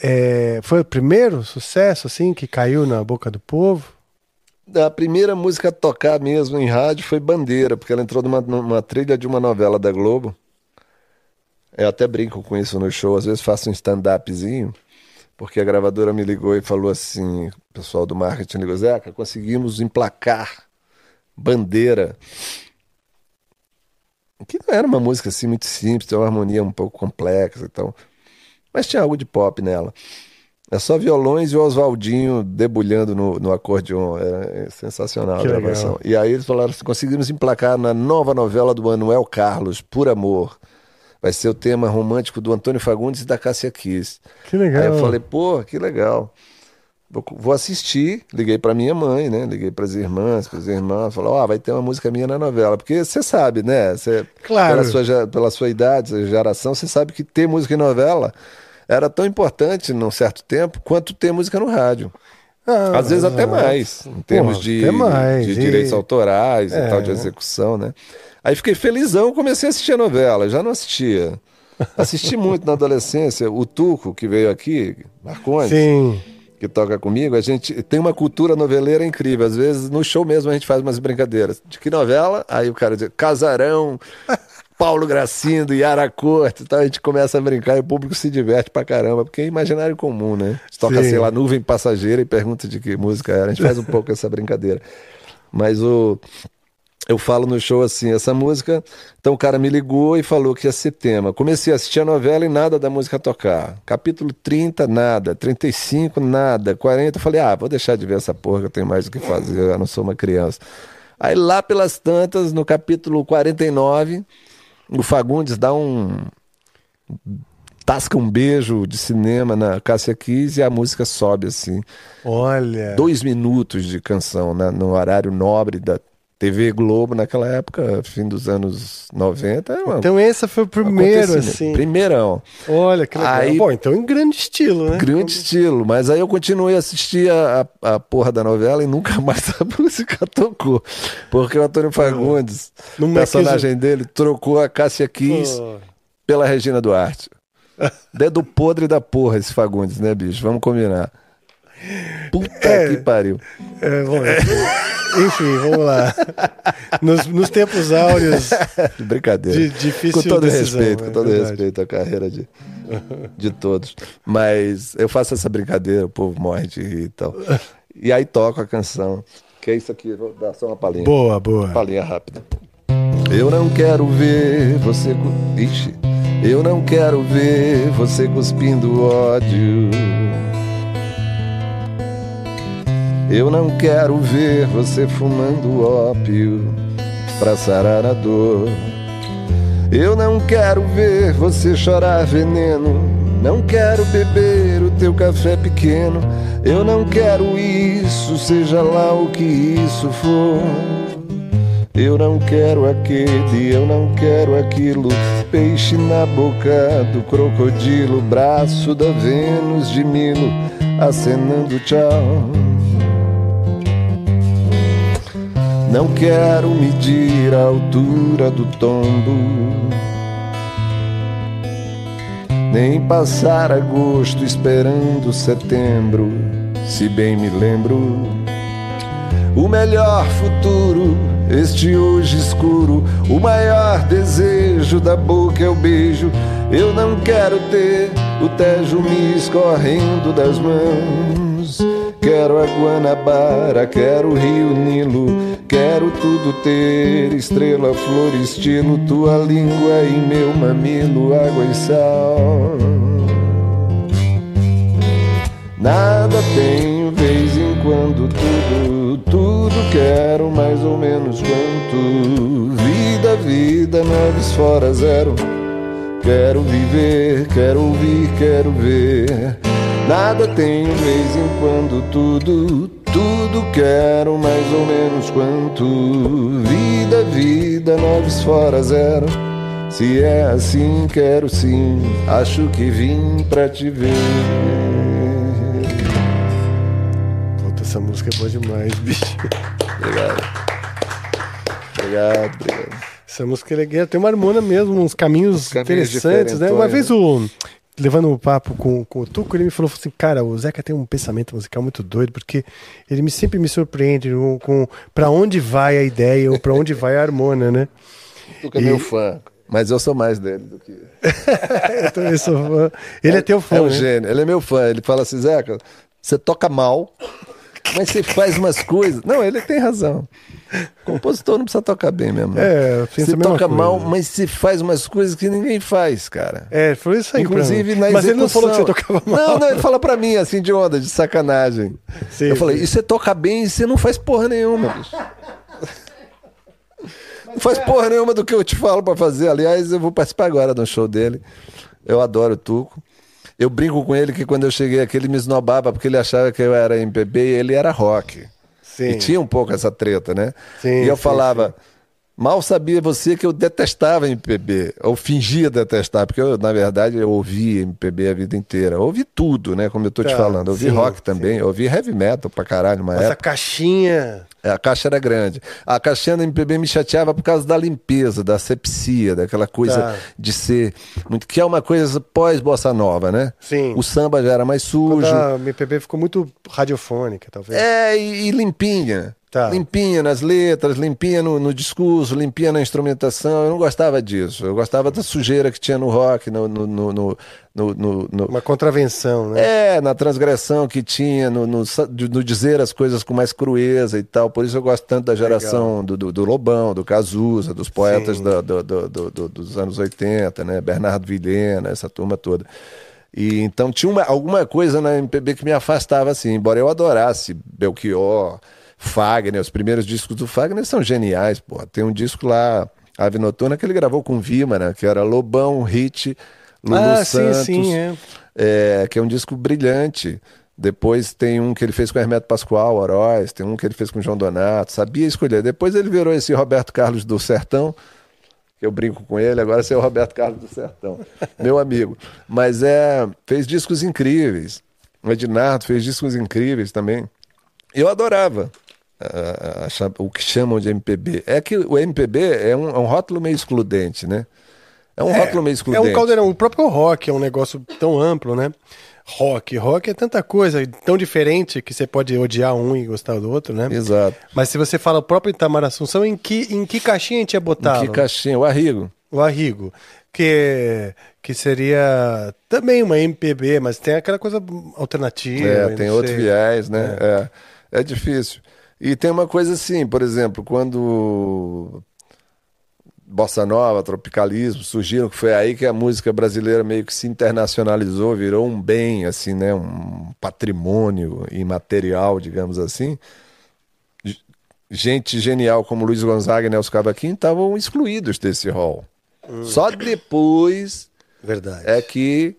é, foi o primeiro sucesso, assim, que caiu na boca do povo? A primeira música a tocar mesmo em rádio foi Bandeira, porque ela entrou numa, numa trilha de uma novela da Globo. Eu até brinco com isso no show, às vezes faço um stand-upzinho, porque a gravadora me ligou e falou assim: o pessoal do marketing ligou, Zeca, conseguimos emplacar Bandeira. Que não era uma música assim muito simples, tem uma harmonia um pouco complexa e tal. Mas tinha algo de pop nela. É só violões e o Oswaldinho debulhando no, no acordeon. É, é sensacional Que a gravação. legal. E aí eles falaram assim: conseguimos emplacar na nova novela do Manuel Carlos, Por Amor. Vai ser o tema romântico do Antônio Fagundes e da Cássia Kiss. Que legal. Aí eu falei, pô, que legal. Vou, vou assistir. Liguei pra minha mãe, né? Liguei pras irmãs, pras irmãs. Falou, ó, vai ter uma música minha na novela. Porque você sabe, né? Você, Claro. Pela sua, pela sua idade, sua geração, você sabe que ter música em novela era tão importante num certo tempo quanto ter música no rádio. Ah, Às vezes até mais, em termos de, mais. de E- direitos autorais É. e tal, de execução, né? Aí fiquei felizão, comecei a assistir a novela, já não assistia. Assisti (laughs) muito na adolescência, o Tuco, que veio aqui, Marcondes, Sim. que toca comigo, a gente tem uma cultura noveleira incrível. Às vezes, no show mesmo, a gente faz umas brincadeiras. De que novela? Aí o cara diz, Casarão, Paulo Gracindo, Yara Corte, então a gente começa a brincar e o público se diverte pra caramba, porque é imaginário comum, né? Você toca, Sim. sei lá, nuvem passageira e pergunta de que música era. A gente faz um pouco essa brincadeira. Mas o. Eu falo no show assim, essa música. Então o cara me ligou e falou que ia ser tema. Comecei a assistir a novela e nada da música tocar. Capítulo 30, nada. 35, nada. 40, eu falei, ah, vou deixar de ver essa porra que eu tenho mais o que fazer, eu não sou uma criança. Aí lá pelas tantas, no capítulo 49, o Fagundes dá um. Tasca um beijo de cinema na Cássia Kiss e a música sobe assim Olha. dois minutos de canção né, no horário nobre da TV Globo naquela época, fim dos anos 90. Era Então esse foi o primeiro, assim. Primeirão. Olha, que legal. Aí- Bom, então em grande estilo, né? Grande estilo. Mas aí eu continuei a assistir a, a, a porra da novela e nunca (laughs) mais a música tocou. Porque o Antônio Fagundes, o é personagem dele, trocou a Cássia Kiss Pô. pela Regina Duarte. (laughs) Dedo podre da porra esse Fagundes, né, bicho? Vamos combinar. Puta É. que pariu. É, bom, enfim, vamos lá. (laughs) Nos, nos tempos áureos, Brincadeira. De difícil com todo decisão, respeito, é com todo verdade. respeito à carreira de, de todos. Mas eu faço essa brincadeira, o povo morre de rir e tal. E aí toco a canção, que é isso aqui, vou dar só uma palhinha. boa, boa. Palhinha rápida. Eu não quero ver você. Ixi. Eu não quero ver você cuspindo ódio. Eu não quero ver você fumando ópio pra sarar a dor. Eu não quero ver você chorar veneno. Não quero beber o teu café pequeno. Eu não quero isso, seja lá o que isso for. Eu não quero aquele, eu não quero aquilo. Peixe na boca do crocodilo, braço da Vênus de Milo, acenando tchau. Não quero medir a altura do tombo, nem passar agosto esperando setembro, se bem me lembro. O melhor futuro, este hoje escuro, o maior desejo da boca é o beijo. Eu não quero ter o Tejo me escorrendo das mãos. Quero a Guanabara, quero o Rio Nilo, quero tudo ter, estrela, flor, estilo, tua língua e meu mamilo, água e sal. Nada tenho, vez em quando tudo, tudo quero mais ou menos quanto. Vida, vida, naves fora zero. Quero viver, quero ouvir, quero ver. Nada tenho, vez em quando tudo, Tudo quero mais ou menos quanto. Vida, vida, noves fora zero. Se é assim, quero sim. Acho que vim pra te ver. Puta, essa música é boa demais, bicho. Obrigado. Obrigado, obrigado. Essa música é legal. Tem uma harmonia mesmo, uns caminhos, caminhos interessantes, né? Uma vez o. Levando o papo com, com o Tuco, ele me falou assim, cara, o Zeca tem um pensamento musical muito doido, porque ele me, sempre me surpreende com, com para onde vai a ideia ou para onde vai a harmonia, né? Tu que é meu fã. Mas eu sou mais dele do que. (laughs) Eu também sou fã. Ele é, teu fã, É um né? gênio. Ele é meu fã. Ele fala assim, Zeca, você toca mal, mas você faz umas coisas. Não, ele tem razão. (laughs) Compositor não precisa tocar bem mesmo. não. É, Você a mesma toca coisa. mal, mas você faz umas coisas que ninguém faz, cara. É, foi isso aí. Inclusive na Mas ele não falou que você tocava mal. Não, não, ele fala pra mim, assim, de onda, de sacanagem. Sim, eu falei, sim. e você toca bem e você não faz porra nenhuma, bicho. (laughs) Não faz porra nenhuma do que eu te falo pra fazer. Aliás, eu vou participar agora do show dele. Eu adoro o Tuco. Eu brinco com ele que quando eu cheguei aqui ele me esnobava porque ele achava que eu era MPB e ele era rock. Sim. E tinha um pouco essa treta, né? Sim, e eu sim, falava, mal sabia você que eu detestava MPB, ou fingia detestar, porque eu, na verdade, eu ouvi MPB a vida inteira. Eu ouvi tudo, né? Como eu tô te Tá, falando. Eu ouvi sim, rock também, eu ouvi heavy metal pra caralho numa Essa época. caixinha. É, A caixa era grande. A caixinha da MPB me chateava por causa da limpeza, da asepsia, daquela coisa Tá. de ser muito que é uma coisa pós-bossa nova, né? Sim. O samba já era mais Quando sujo. a MPB ficou muito radiofônica, talvez. É, e, e limpinha. Tá. Limpinha nas letras, limpinha no, no discurso, limpinha na instrumentação. Eu não gostava disso. Eu gostava da sujeira que tinha no rock, no. no, no, no, Uma contravenção, né? É, na transgressão que tinha, no, dizer as coisas com mais crueza e tal. Por isso eu gosto tanto da geração do, do, do Lobão, do Cazuza, dos poetas da- do- dos anos 80, né? Bernardo Vilhena, essa turma toda. E então tinha uma, alguma coisa na MPB que me afastava assim, embora eu adorasse Belchior, Fagner, os primeiros discos do Fagner são geniais, pô. Tem um disco lá, Ave Noturna, que ele gravou com Vimana, que era Lobão, Hit, Lulu Ah, sim, Santos. sim, é. É, que é um disco brilhante. Depois tem um que ele fez com Hermeto Pascoal, Oroz, tem um que ele fez com João Donato, sabia escolher. Depois ele virou esse Roberto Carlos do Sertão, que eu brinco com ele, agora esse é o Roberto Carlos do Sertão, (laughs) meu amigo. Mas é, fez discos incríveis. O Ednardo fez discos incríveis também. Eu adorava ah, ah, o que chamam de MPB. É que o MPB é um, é um rótulo meio excludente, né? É um rótulo meio É excludente. um caldeirão. O próprio rock é um negócio tão amplo, né? Rock. Rock é tanta coisa, tão diferente que você pode odiar um e gostar do outro, né? Exato. Mas se você fala o próprio Itamar Assunção, em que, em que caixinha a gente ia botar? Que caixinha, o Arrigo. O Arrigo. Que, que seria também uma MPB, mas tem aquela coisa alternativa. É, tem outro sei. viés, né? É. é. difícil. E tem uma coisa assim, por exemplo, quando bossa nova, tropicalismo surgiram, que foi aí que a música brasileira meio que se internacionalizou, virou um bem, assim, né? Um patrimônio imaterial, digamos assim. Gente genial como Luiz Gonzaga e Nelson Cavaquinho estavam excluídos desse rol. Só depois Verdade. é que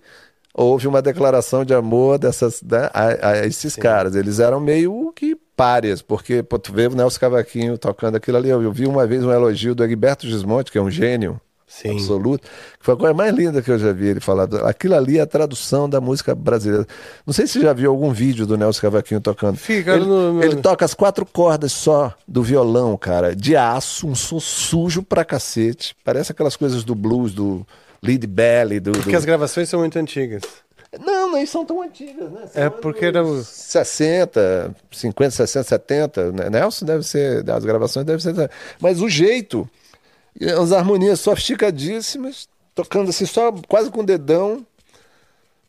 houve uma declaração de amor dessas, né, a, a esses caras. Eles eram meio que párias, porque pô, tu vê o Nelson Cavaquinho tocando aquilo ali. Eu vi uma vez um elogio do Egberto Gismonte, que é um gênio Sim. absoluto, que foi a coisa mais linda que eu já vi ele falar. Aquilo ali é a tradução da música brasileira. Não sei se você já viu algum vídeo do Nelson Cavaquinho tocando. Fica ele, no- no- ele toca as quatro cordas só do violão, cara, de aço, um som sujo pra cacete. Parece aquelas coisas do blues, do lead belly, do... Porque do... as gravações são muito antigas. Não, nem são tão antigas, né? São É porque era o- 60, 50, 60, 70. né? Nelson deve ser, as gravações devem ser. Mas o jeito, as harmonias sofisticadíssimas, tocando assim, só quase com o dedão,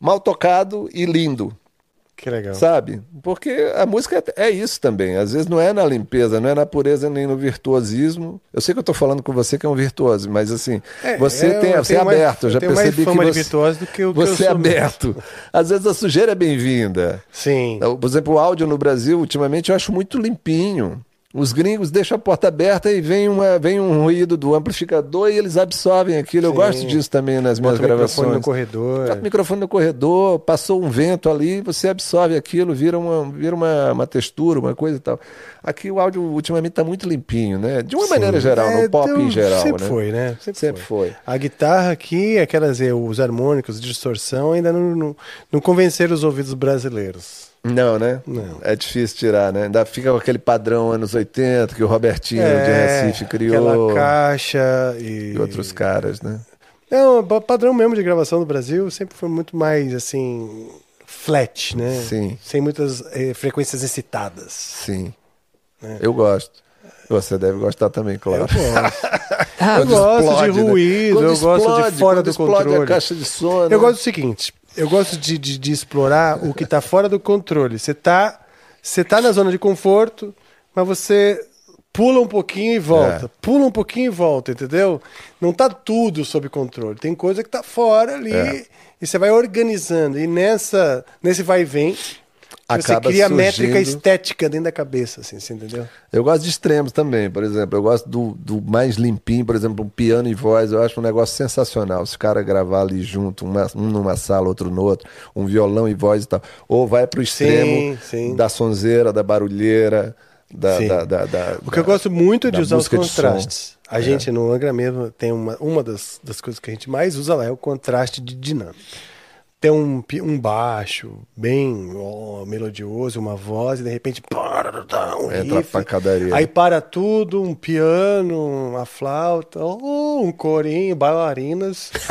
mal tocado e lindo. Que legal. Sabe? Porque a música é é isso também. Às vezes não é na limpeza, não é na pureza nem no virtuosismo. Eu sei que eu tô falando com você que é um virtuoso, mas assim, É, você eu tem, você é tenho mais- aberto. Eu já tenho percebi mais fama que de você, virtuoso do que o que eu você é sou mesmo. aberto. Às vezes a sujeira é bem-vinda. Sim. Por exemplo, o áudio no Brasil, ultimamente, eu acho muito limpinho. Os gringos deixam a porta aberta e vem, uma, vem um ruído do amplificador e eles absorvem aquilo. Eu Sim. gosto disso também nas minhas Bota microfone gravações. no corredor. Bota o microfone no corredor, passou um vento ali, você absorve aquilo, vira uma, vira uma, uma textura, uma coisa e tal. Aqui o áudio ultimamente está muito limpinho, né? De uma Sim. maneira geral, É, no pop então, em geral, Sempre né? foi, né? Sempre, Sempre foi. A guitarra aqui, aquelas, eh, os harmônicos de distorção ainda não, não, não convenceram os ouvidos brasileiros. Não, né? Não. É difícil tirar, né? Ainda fica com aquele padrão anos 80 que o Robertinho de Recife criou. É, Aquela caixa e... E outros caras, né? É, o pa- padrão mesmo de gravação do Brasil sempre foi muito mais, assim, flat, né? Sim. Sem muitas eh, frequências excitadas. Sim. Eu gosto. Você deve gostar também, claro. Eu gosto. (laughs) Ah, eu gosto explode, de né? ruído, Quando eu gosto de explode, fora do explode controle. a caixa de som, né? Eu gosto do seguinte, eu gosto de, de, de explorar o que está fora do controle. Você tá, você tá na zona de conforto, mas você pula um pouquinho e volta. É. Pula um pouquinho e volta, entendeu? Não tá tudo sob controle. Tem coisa que tá fora ali É. e você vai organizando. E nessa, nesse vai e vem, você Acaba cria a métrica surgindo- estética dentro da cabeça, assim, você entendeu? Eu gosto de extremos também, por exemplo. Eu gosto do, do mais limpinho, por exemplo, um piano e voz. Eu acho um negócio sensacional. Se o cara gravar ali junto, uma- um numa sala, outro no outro, um violão e voz e tal. Ou vai pro extremo sim. da sonzeira, da barulheira, da. Sim. da, da, da- Porque eu da- gosto muito de da usar os de contrastes. A É. gente no Angra mesmo tem uma, uma das, das coisas que a gente mais usa lá é o contraste de dinâmica. Tem um, um baixo bem ó, melodioso, uma voz, e de repente um Entra riff. pra pancadaria. Aí para tudo, um piano, uma flauta, oh, um corinho, bailarinas. (laughs)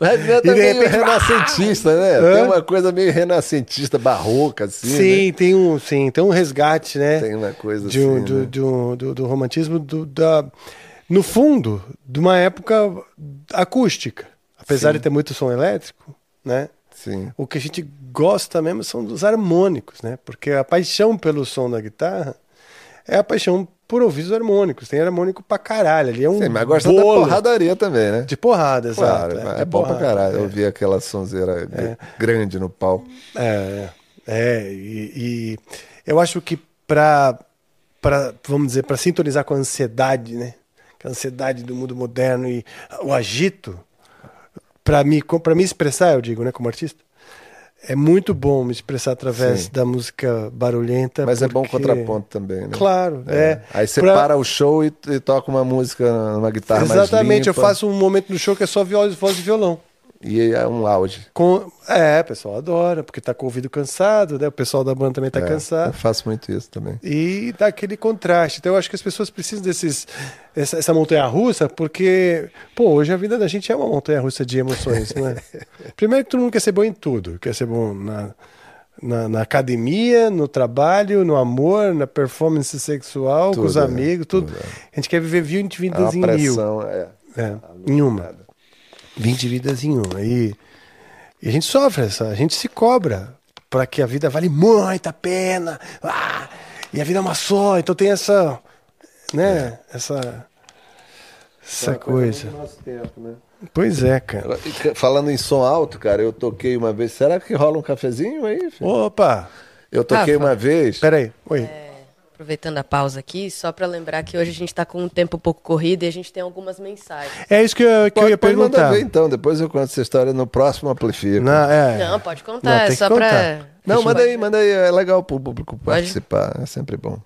E é de meio repente- renascentista, né? (laughs) Hã? Tem uma coisa meio renascentista, barroca, assim. sim, né? tem um, sim, tem um resgate, né? Tem uma coisa de um- assim. do, né? do, do, do romantismo do, da, no fundo de uma época acústica apesar Sim. de ter muito som elétrico né Sim. o que a gente gosta mesmo são dos harmônicos né porque a paixão pelo som da guitarra é a paixão por ouvir os harmônicos tem harmônico pra caralho ali é um Sim, mas gosta bolo da porradaria também, né? de porrada exato Claro, é, de bom pra porrada, caralho. é. Eu vi aquela sonzeira grande no pau. É, é e, e eu acho que para para vamos dizer para sintonizar com a ansiedade, né? A ansiedade do mundo moderno e o agito, para me para me expressar, eu digo, né, como artista, é muito bom me expressar através Sim. da música barulhenta. Mas é bom porque- contraponto também, né? Claro, é. Aí você Pra- para o show e, e toca uma música numa guitarra mais Exatamente, eu faço um momento no show que é só voz, voz e violão. E é um auge. Com, é, o pessoal adora, porque tá com o ouvido cansado, né? O pessoal da banda também tá É, cansado. Eu faço muito isso também. e dá aquele contraste. Então eu acho que as pessoas precisam desses essa, essa montanha russa, porque pô, hoje a vida da gente é uma montanha russa de emoções, não é? (laughs) Primeiro que todo mundo quer ser bom em tudo, quer ser bom na, na, na academia, no trabalho, no amor, na performance sexual, com Tudo, os é, amigos, tudo. tudo, é. A gente quer viver 20 É vidas uma em mil. pressão, é. É, em uma. 20 vidas em uma. E, e a gente sofre, essa, a gente se cobra para que a vida vale muito a pena. Ah, e a vida é uma só, então tem essa. Né? Essa. Essa coisa. do nosso tempo, né? Pois é, cara. Falando em som alto, cara, eu toquei uma vez. Será que rola um cafezinho aí? filho? Opa! Eu toquei Rafa. uma vez. Peraí. Oi. Aproveitando a pausa aqui, só para lembrar que hoje a gente está com um tempo um pouco corrido e a gente tem algumas mensagens. É isso que eu, que eu ia pode mandar perguntar. ver então, depois eu conto essa história no próximo Amplifica. Não, é. Não, pode Não, contar, tem é que só para. Não, manda aí, manda aí. É legal pro público Pode? participar. É sempre bom.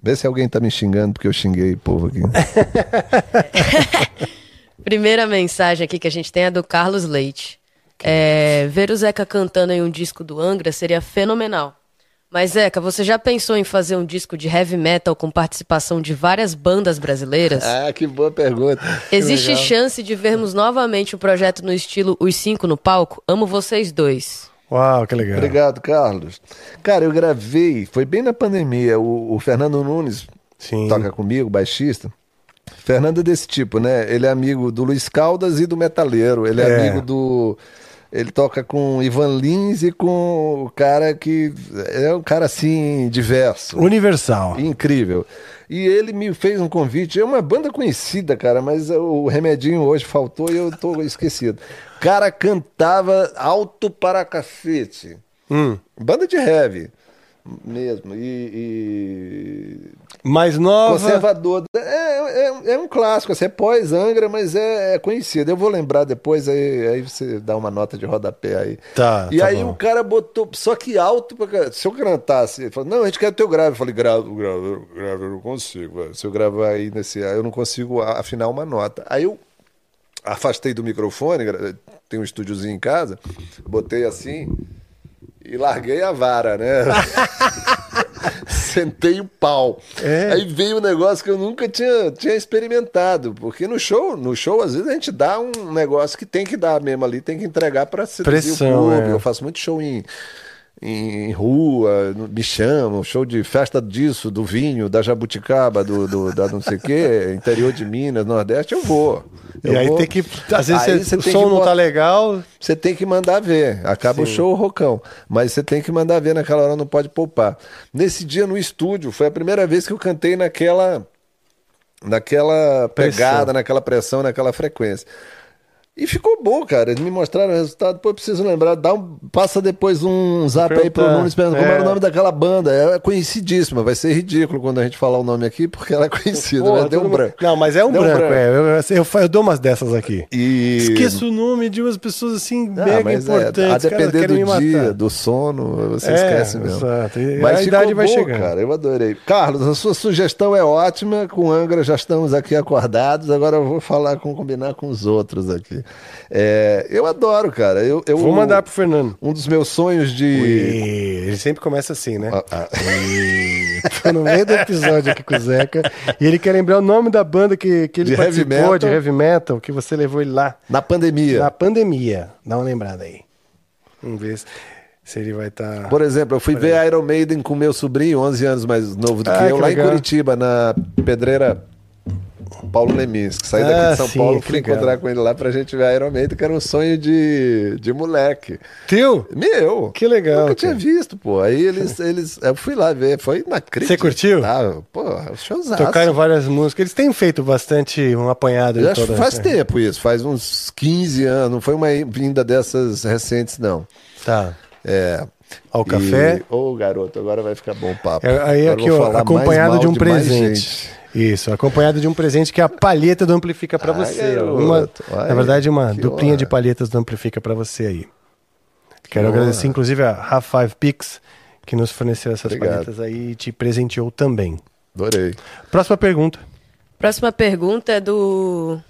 Vê se alguém tá me xingando porque eu xinguei o povo aqui. (laughs) Primeira mensagem aqui que a gente tem é do Carlos Leite. É, ver o Zeca cantando em um disco do Angra seria fenomenal. Mas, Zeca, você já pensou em fazer um disco de heavy metal com participação de várias bandas brasileiras? ah, que boa pergunta. Existe chance de vermos novamente um projeto no estilo Os Cinco no palco? Amo vocês dois. Uau, que legal. Obrigado, Carlos. Cara, eu gravei, foi bem na pandemia. O, o Fernando Nunes Sim. toca comigo, baixista. Fernando é desse tipo, né? Ele é amigo do Luiz Caldas e do Metaleiro. Ele é, É. amigo do. Ele toca com Ivan Lins e com o cara que. É um cara assim, diverso. Universal. Incrível. E ele me fez um convite. É uma banda conhecida, cara, mas o remedinho hoje faltou e eu tô (laughs) esquecido. O cara cantava alto para cacete. Hum. Banda de heavy. Mesmo. E, e Mais nova. conservador. É, é, é um clássico, assim, é pós-Angra, mas é, é conhecido. Eu vou lembrar depois, aí, aí você dá uma nota de rodapé aí. Tá, E tá aí bom. o cara botou, só que alto, pra, se eu cantasse, ele falou, não, a gente quer o teu grave. Eu falei, grave, grave, grave, eu não consigo. velho. Se eu gravar aí nesse, eu não consigo afinar uma nota. Aí eu afastei do microfone, tem um estúdiozinho em casa, botei assim e larguei a vara, né? (laughs) Sentei o pau. É. Aí veio um negócio que eu nunca tinha, tinha experimentado. Porque no show, no show, às vezes a gente dá um negócio que tem que dar mesmo ali, tem que entregar pra seduzir Pressão, o público. é. Eu faço muito show em, em rua, me chamam, show de festa disso, do vinho, da jabuticaba, do, do- da não sei o quê, (laughs) interior de Minas, Nordeste, eu vou. E Eu aí vou. tem que. Às vezes Aí você- o som não tá legal. você tem que mandar ver. Acaba o show o rocão. Mas você tem que mandar ver naquela hora, não pode poupar. Nesse dia no estúdio, foi a primeira vez que eu cantei naquela. Naquela Pressão. pegada, naquela pressão, naquela frequência. E ficou bom, cara. Eles me mostraram o resultado. Pô, eu preciso lembrar. Dá um, passa depois um zap aí pro. Nunes perguntando como É. era o nome daquela banda. É conhecidíssima. Vai ser ridículo quando a gente falar o nome aqui, porque ela é conhecida. Porra, mas deu todo um mundo- branco. Não, mas é um Deu um branco, branco. é. Eu, eu, eu eu dou umas dessas aqui. E... Esqueço o nome de umas pessoas assim, Ah, mega é, importantes. a Cara, depender do dia, do sono, você É, esquece mesmo. exato. E Mas a ficou idade vai bom, chegando. cara. Eu adorei. Carlos, a sua sugestão é ótima. Com Angra já estamos aqui acordados. Agora eu vou falar com combinar com os outros aqui. É, eu adoro, cara. Eu, eu, Vou mandar pro Fernando. Um dos meus sonhos de. Ui, ele sempre começa assim, né? Ah, ah. Ui, Tô no meio do episódio aqui com o Zeca. E ele quer lembrar o nome da banda que, que ele De heavy participou, metal. de heavy metal, que você levou ele lá. Na pandemia. Na pandemia. Dá uma lembrada aí. Vamos ver se, se ele vai tá- estar. Por exemplo, eu fui ver Iron Maiden com meu sobrinho, 11 anos mais novo do que Ah, eu, que lá legal. em Curitiba, na pedreira Paulo Leminski. Saí daqui Ah, de São sim, Paulo, que fui legal. encontrar com ele lá pra gente ver Iron Maiden, que era um sonho de, de moleque. Teu? Meu! Que legal, Nunca tinha cara. visto, pô. Aí eles, (laughs) eles. Eu fui lá ver, foi inacreditável. Você curtiu? Ah, pô, showzaço. Tocaram várias músicas. Eles têm feito bastante um apanhado de que toda faz tempo isso, faz uns 15 anos. Não foi uma vinda dessas recentes, não. Tá. É. Ao café. E- Ô, garoto, agora vai ficar bom o papo. É, Aí Agora aqui, ó, acompanhado de um mais presente. Isso, acompanhado de um presente que é a palheta do Amplifica pra Ah, você. garoto. Uma, Ai, na verdade, uma que duplinha honra. de palhetas do Amplifica pra você aí. Quero honra. agradecer, inclusive, a Half Five Pix, que nos forneceu essas Obrigado. palhetas aí e te presenteou também. Adorei. Próxima pergunta. Próxima pergunta é do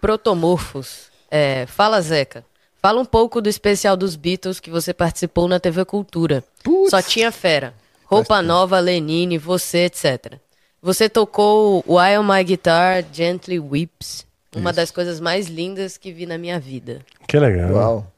Protomorfos. É, fala, Zeca. Fala um pouco do especial dos Beatles que você participou na TV Cultura. Putz. Só tinha fera. Roupa nova, Lenine, você, etc. Você tocou While My Guitar Gently Weeps. Uma das coisas mais lindas que vi na minha vida. Que legal. Uau.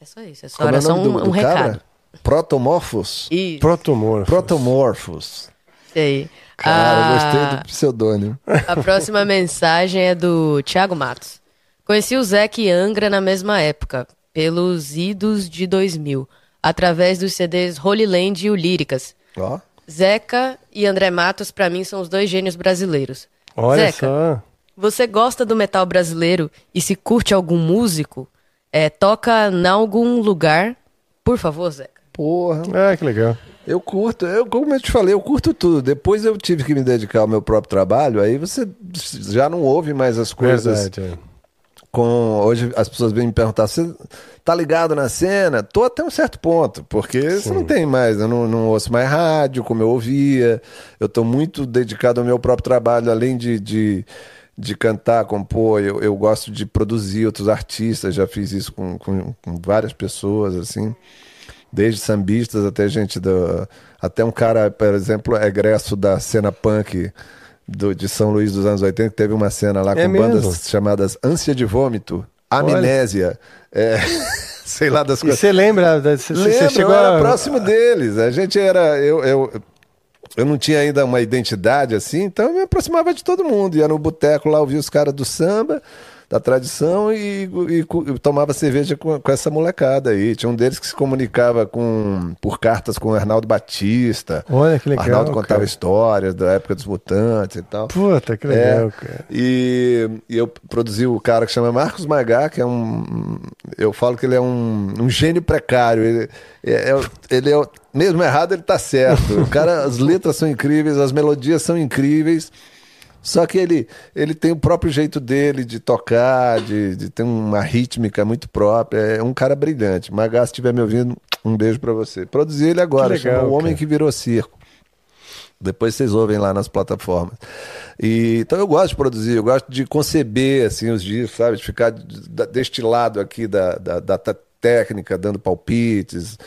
É só isso. É só, é era o só um, do, do um cara? recado. Protomorphos? Isso, Protomorfo. Protomorphos. sei. Cara, Ah, gostei do pseudônimo. A próxima (laughs) mensagem é do Thiago Matos. Conheci o Zeca e Angra na mesma época, pelos idos de 2000, através dos CDs Holy Land e o Líricas. Ó. Zeca e André Matos, pra mim, são os dois gênios brasileiros. Olha Zeca, só. você gosta do metal brasileiro e se curte algum músico, é, toca em algum lugar, por favor, Zeca. Porra. Ah, que legal. Eu curto, eu, como eu te falei, eu curto tudo. Depois eu tive que me dedicar ao meu próprio trabalho, aí você já não ouve mais as coisas. Verdade. é. Com hoje as pessoas vêm me perguntar você tá ligado na cena? Tô até um certo ponto porque você não tem mais eu não, não ouço mais rádio como eu ouvia. Eu tô muito dedicado ao meu próprio trabalho além de, de, de cantar compor eu, eu gosto de produzir outros artistas já fiz isso com, com, com várias pessoas assim desde sambistas até gente do até um cara por exemplo egresso da cena punk do, de São Luís dos anos 80 que teve uma cena lá É com mesmo? bandas chamadas Ânsia de Vômito, Amnésia, é, (laughs) sei lá das E coisas. você lembra? Você, chegou eu era a... próximo deles. A gente era. Eu, eu, eu não tinha ainda uma identidade assim, então eu me aproximava de todo mundo. Ia no boteco lá ouvir os caras do samba. Da tradição e, e, e tomava cerveja com, com, essa molecada aí. Tinha um deles que se comunicava com, por cartas com o Arnaldo Batista. Olha que legal. Arnaldo contava cara. histórias da época dos mutantes e tal. Puta, que legal, é, cara. E, e, eu produzi o cara que chama Marcos Magá, que é um. Eu falo que ele é um, um gênio precário. Ele é, é ele é. Mesmo errado, ele tá certo. O cara, as letras são incríveis, as melodias são incríveis. Só que ele, ele tem o próprio jeito dele de tocar, de, de ter uma rítmica muito própria. É um cara brilhante. Magá, se estiver me ouvindo, um beijo para você. Produzi ele agora, legal, chama O Homem cara. que Virou Circo. Depois vocês ouvem lá nas plataformas. E, então eu gosto de produzir, eu gosto de conceber assim, os discos, sabe? De ficar deste lado aqui da, da, da técnica, dando palpites.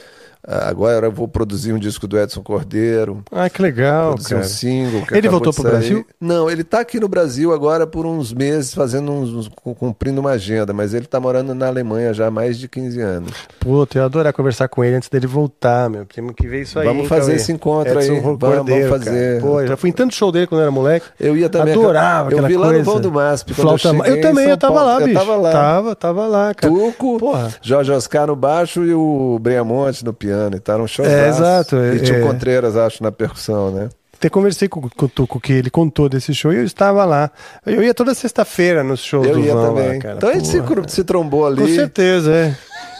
Agora eu vou produzir um disco do Edson Cordeiro. Ah, que legal, produzir cara. um single. ele voltou pro Brasil? Não, ele tá aqui no Brasil agora por uns meses, fazendo uns, cumprindo uma agenda, mas ele tá morando na Alemanha já há mais de 15 anos. Puta, eu ia adorar conversar com ele antes dele voltar, meu. Temos que ver isso aí. Vamos fazer esse encontro Edson aí. Vamos, Cordeiro, vamos fazer. Pô, já fui em tanto show dele quando eu era moleque. Eu ia também. Adorava eu vi lá no Vão do MASP. Flauta eu, eu também, eu tava lá, bicho. Eu tava lá. Tava, tava lá, cara. Tuco, Porra. Jorge Oscar no baixo e o Breamonte no piano. E tá um show é, exato. E tinha é, o Contreiras, acho, na percussão, né? Até conversei com, com o Tuco que ele contou desse show e eu estava lá. Eu ia toda sexta-feira nos shows eu do ia Vão também. Lá, cara. Então a gente se, se, trombou ali. Com certeza, é.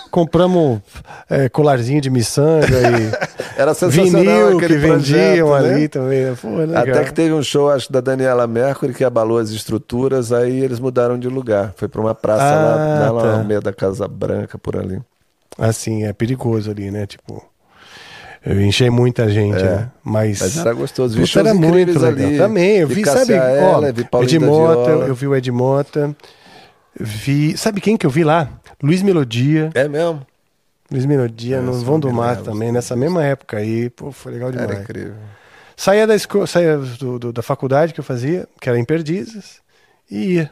Compramos é, colarzinho de miçanga e (laughs) Era sensacional vinil que projeto, vendiam né? ali também. Pô, Até que teve um show, acho, da Daniela Mercury que abalou as estruturas, aí eles mudaram de lugar. Foi para uma praça ah, lá, lá tá. no meio da Casa Branca, por ali. Assim, é perigoso ali, né? Tipo... Eu enchei muita gente, É. né? Mas, Mas era gostoso. Vi Puta, era muito incríveis legal. ali. Também, eu vi, sabe, ó, vi Ed Mota, eu vi o Ed Mota, vi, sabe quem que eu vi lá? Luiz Melodia, É mesmo? Luiz Melodia no Vão do Mar também, nessa mesma época aí, pô, foi legal demais. Era incrível. Saía da escola, saía do, do- da faculdade que eu fazia, que era em Perdizes, e ia.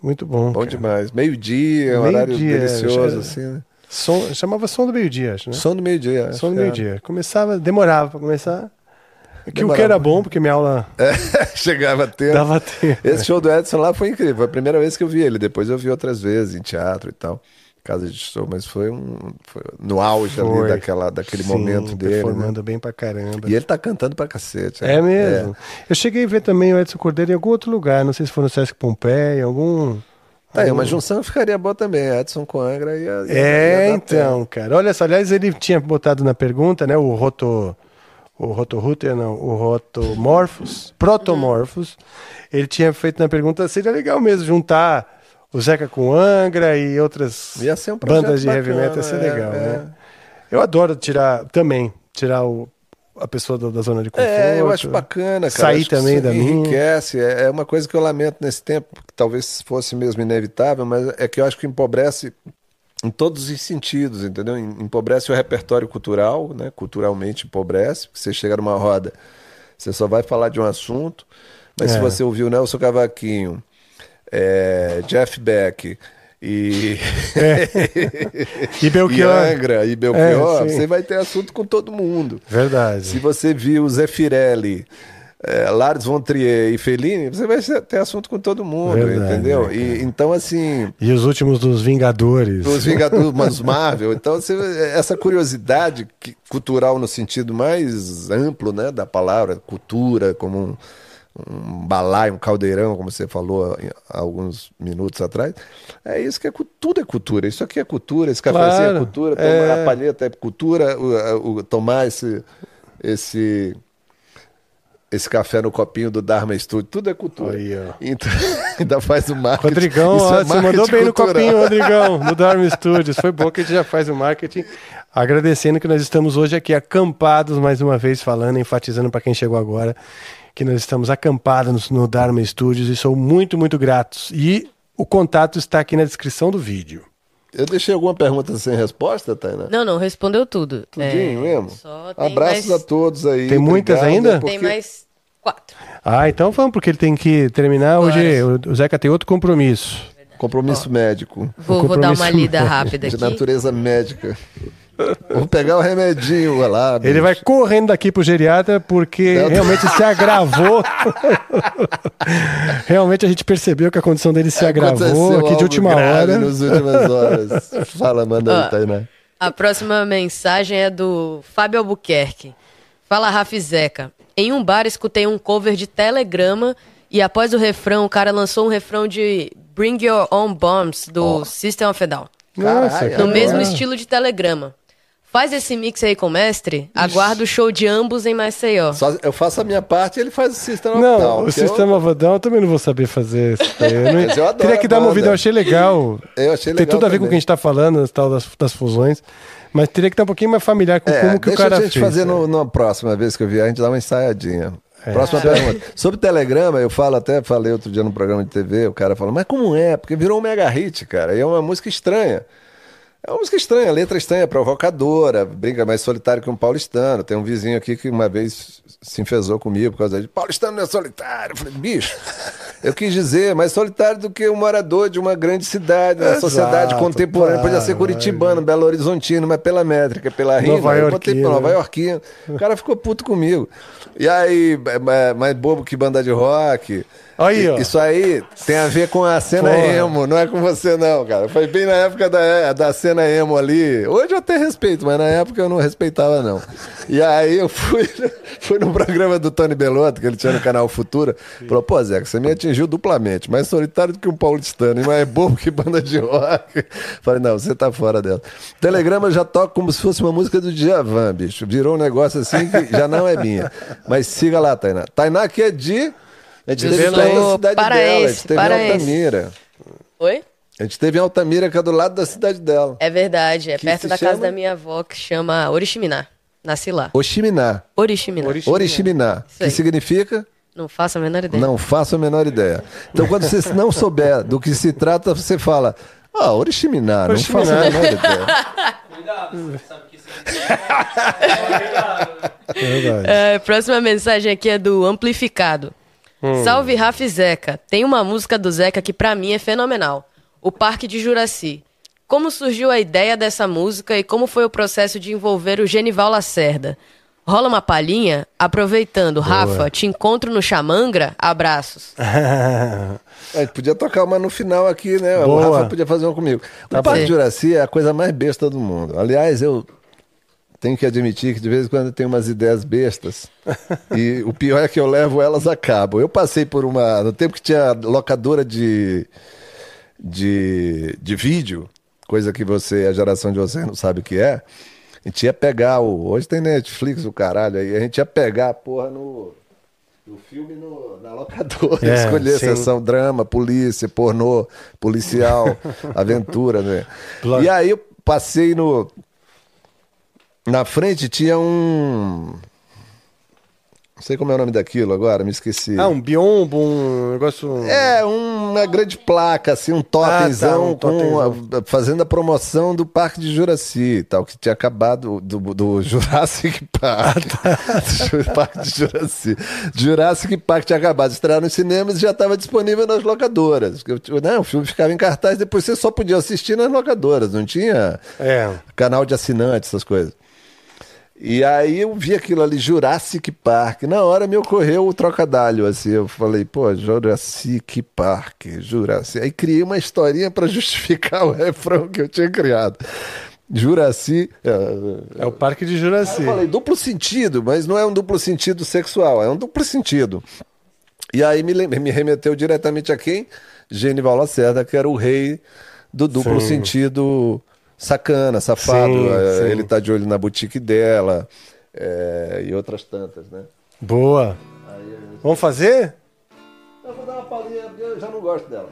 Muito bom. Bom cara. demais. Meio-dia, um horário Meio-dia, delicioso, assim, né? Som, chamava Som do Meio-Dia, acho, né? Som do meio-dia. Som do é. Meio-Dia. Começava, demorava pra começar. Que o que era bom, porque minha aula (laughs) É, chegava a tempo. dava tempo. Esse show do Edson lá foi incrível. Foi a primeira vez que eu vi ele. Depois eu vi outras vezes em teatro e tal. Casa de show, mas foi um. foi no auge Foi. ali daquela, daquele Sim, momento dele. Né? performando bem pra caramba. E ele tá cantando pra cacete. É mesmo. Eu cheguei a ver também o Edson Cordeiro em algum outro lugar, não sei se foi no Sesc Pompeia, algum. Tá aí, algum- uma junção ficaria boa também. Edson com Angra ia. ia É, então, cara. Olha só, aliás, ele tinha botado na pergunta, né, o Roto. O Rotorruter, não, o Rotomorphos, Protomorphos, ele tinha feito na pergunta, seria legal mesmo juntar o Zeca com Angra e outras um bandas de heavy bacana, metal, ia ser é, legal, é. né? Eu adoro tirar, também, tirar o, a pessoa da, da zona de conforto. É, eu acho bacana, cara. Sair Acho também da minha. enriquece. É é uma coisa que eu lamento nesse tempo, que talvez fosse mesmo inevitável, mas é que eu acho que empobrece em todos os sentidos, entendeu? Em- Empobrece o repertório cultural, né? Culturalmente empobrece, porque você chega numa roda, você só vai falar de um assunto, mas se É. você ouviu Nelson Cavaquinho, é, Jeff Beck e, (laughs) E Belchior. e Angra e Belchior, É, você vai ter assunto com todo mundo. Verdade. Se você viu Zé Firelli, eh, Lars von Trier e Fellini, você vai ter assunto com todo mundo, Verdade, entendeu? né, e, então, assim, E os últimos dos Vingadores. os Vingadores, mas (laughs) Marvel, então você, essa curiosidade cultural no sentido mais amplo né, da palavra, cultura, como um, um balaio, um caldeirão, como você falou há alguns minutos atrás, é isso que é tudo é cultura. Isso aqui é cultura, esse cafezinho Claro, é cultura, tomar é. a palheta é cultura, o, o- tomar esse, esse, esse café no copinho do Dharma Studio, tudo é cultura. Aí, ó. Então, (laughs) ainda faz o marketing. Rodrigão, Isso ó, é você mandou bem no cultural. copinho, (laughs) Rodrigão, no Dharma Studios. Foi bom que a gente já faz o marketing. Agradecendo que nós estamos hoje aqui acampados, mais uma vez falando, enfatizando para quem chegou agora, que nós estamos acampados no Dharma Studios e sou muito, muito gratos. E o contato está aqui na descrição do vídeo. Eu deixei alguma pergunta sem resposta, Tainá? Não, não, respondeu tudo. Tudinho É, mesmo? Abraços mais- a todos aí. Tem muitas obrigado, ainda? porque- Tem mais quatro. Ah, então vamos, porque ele tem que terminar. Hoje o Zeca tem outro compromisso. Compromisso médico. Vou, vou dar uma compromisso lida médico. rápida De aqui. natureza médica. Vou pegar o remedinho lá. Ele bicho. vai correndo daqui pro geriatra porque Não. realmente se agravou. (laughs) realmente a gente percebeu que a condição dele se agravou aqui de última hora. Nas últimas horas. Fala, manda aí. Tainá. A próxima mensagem é do Fábio Albuquerque. Fala, Rafa e Zeca. Em um bar escutei um cover de Telegrama e após o refrão, o cara lançou um refrão de Bring Your Own Bombs do System of a Down. Nossa. No mesmo estilo de Telegrama. Faz esse mix aí com o mestre. Aguardo o show de ambos em Maceió. Só, eu faço a minha parte e ele faz o sistema Não, Down, o sistema of Down eu também não vou saber fazer isso (laughs) daí. Eu não- Mas eu adoro Teria que dar uma ouvida, eu achei legal. (laughs) Eu achei Tem legal tudo a ver com o que a gente tá falando, tal das, das fusões. Mas teria que estar um pouquinho mais familiar com É, como que o deixa cara a gente fez. fazer né? próxima vez que eu vier, a gente dá uma ensaiadinha. É. Próxima pergunta. Sobre Telegrama, eu falo até, falei outro dia no programa de TV, o cara falou, mas como é? Porque virou um mega hit, cara, e é uma música estranha. É uma música estranha, letra estranha, provocadora, brinca mais solitário que um paulistano. Tem um vizinho aqui que uma vez se enfesou comigo por causa de paulistano não é solitário. Eu falei, bicho, eu quis dizer mais solitário do que um morador de uma grande cidade, na sociedade contemporânea. Podia ser claro, curitibano, Belo Horizontino, mas pela métrica, pela rima, Nova eu botei Iorquino. Nova Iorquino. O cara ficou puto comigo. E aí, é, é, mais bobo que banda de rock. Aí, ó. Isso aí tem a ver com a cena Porra. emo, não é com você não, cara. Foi bem na época da, da cena emo ali. Hoje eu até respeito, mas na época eu não respeitava não. E aí eu fui, (laughs) fui no programa do Tony Belotto, que ele tinha no canal Futura, falou, pô Zeca, você me atingiu duplamente, mais solitário do que um paulistano, e mais bobo que banda de rock. (laughs) Falei, não, você tá fora dela. Telegrama já toca como se fosse uma música do Djavan, bicho. Virou um negócio assim que já não é minha. Mas siga lá, Tainá. Tainá que é de... A gente teve lá na cidade dela, a gente teve em. Altamira. Oi? A gente teve em Altamira, que é do lado da cidade dela. É verdade, é Que perto da casa chama? da minha avó que chama Oriximiná. Nasci lá. Oximiná. Oriximiná. Oriximiná. Oriximiná. Que significa? Não faço a menor ideia. Não faço a menor ideia. Então, quando você não souber do que se trata, você fala. Ah, Oriximiná, não faço a menor ideia. Cuidado, você sabe que isso É verdade. É, próxima mensagem aqui é do Amplificado. Hum. Salve Rafa e Zeca. Tem uma música do Zeca que pra mim é fenomenal. O Parque de Juraci. Como surgiu a ideia dessa música e como foi o processo de envolver o Genival Lacerda? Rola uma palhinha? Aproveitando, Rafa, te encontro no Chamangra? Abraços. A (laughs) gente podia tocar uma no final aqui, né? O Boa. Rafa podia fazer uma comigo. Tá o Parque bom. de Juraci é a coisa mais besta do mundo. Aliás, eu tenho que admitir que de vez em quando eu tenho umas ideias bestas. e o pior é que eu levo elas a cabo. Eu passei por uma. No tempo que tinha locadora de, de, de vídeo, coisa que você, a geração de vocês não sabe o que é. A gente ia pegar o. Hoje tem Netflix, o caralho, aí a gente ia pegar a porra no. O filme no- na locadora, É, escolher sim. sessão drama, polícia, pornô, policial, (laughs) aventura, né? E aí eu passei no. Na frente tinha um. Não sei como é o nome daquilo agora, me esqueci. Ah, um biombo, um negócio. É, uma grande placa, assim, um totenzão, Ah, tá, um a- fazendo a promoção do Parque de Juraci e tal, que tinha acabado do, do Jurassic (laughs) Park. do Parque de Juraci. Jurassic Park tinha acabado de estrear nos cinemas e já estava disponível nas locadoras. Porque, né, o filme ficava em cartaz, depois você só podia assistir nas locadoras, não tinha É. canal de assinante, essas coisas. E aí eu vi aquilo ali, Jurassic Park. Na hora me ocorreu o trocadilho, assim. Eu falei, pô, Jurassic Park, Jurassic. Aí criei uma historinha para justificar (laughs) o refrão que eu tinha criado. Juraci. é, É o Parque de Juraci. eu falei duplo sentido, mas não é um duplo sentido sexual, é um duplo sentido. E aí me, me remeteu diretamente a quem? Genival Lacerda, que era o rei do duplo Sim. sentido sacana, safado. Sim, É, sim. Ele tá de olho na boutique dela é, e outras tantas, né? Boa. Vamos fazer? Eu vou dar uma palhinha, eu já não gosto dela.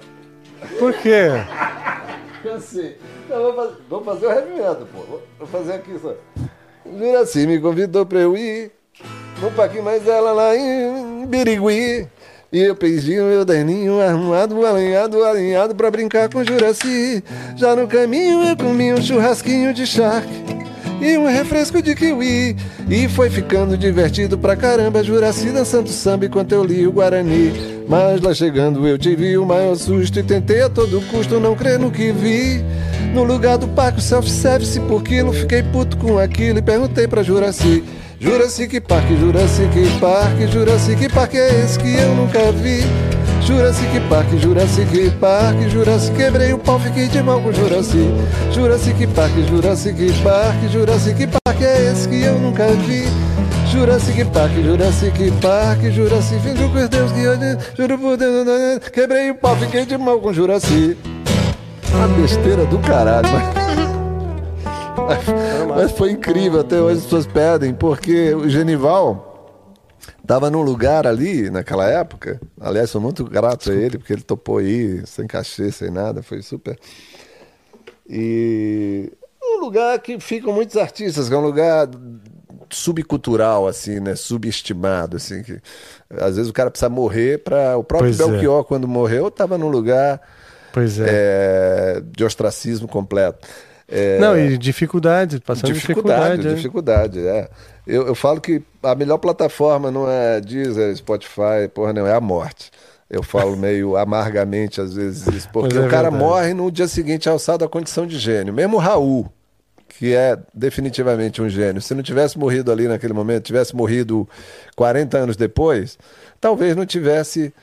Por quê? (laughs) Cansei. Então, vou fazer, fazer o metal, pô. Vou- fazer aqui só. Juraci me convidou pra eu ir no parque mais ela lá em Birigui. E eu pedi o meu daninho arrumado, alinhado, alinhado pra brincar com Juraci. Já no caminho eu comi um churrasquinho de charque. e um refresco de kiwi. E foi ficando divertido pra caramba, Juraci dançando samba enquanto eu li o Guarani. Mas lá chegando eu tive o maior susto e tentei a todo custo não crer no que vi. No lugar do parque, o self-service por quilo, fiquei puto com aquilo e perguntei pra Juraci. Jurassic Park, Jurassic Park, Jurassic Park é esse que eu nunca vi. Jurassic Park, Jurassic Park, Jurassic quebrei o pau, fiquei de mal com Jurassic. Jurassic Park, Jurassic Park, Jurassic Park é esse que eu nunca vi. Jurassic Park, Jurassic Park, Jurassic, fingiu com Deus que eu juro por Deus, quebrei o pau, fiquei de mal com Jurassic. Uma besteira do caralho, mas... Mas foi incrível, até hoje as pessoas pedem, porque o Genival estava num lugar ali, naquela época. Aliás, sou muito grato a ele, porque ele topou aí, sem cachê, sem nada, foi super. E um lugar que ficam muitos artistas, que é um lugar subcultural, assim, né? Subestimado, assim, que às vezes o cara precisa morrer para O próprio Pois é. Belchior, quando morreu, estava num lugar é. é, de ostracismo completo. É, Não, e dificuldade, passando dificuldade, dificuldade. é. dificuldade, é. Eu, eu falo que a melhor plataforma não é Deezer, Spotify, porra, não, é a morte. Eu falo (laughs) meio amargamente às vezes isso, porque é o cara verdade. morre no dia seguinte alçado à condição de gênio. Mesmo o Raul, que é definitivamente um gênio, se não tivesse morrido ali naquele momento, tivesse morrido 40 anos depois, talvez não tivesse.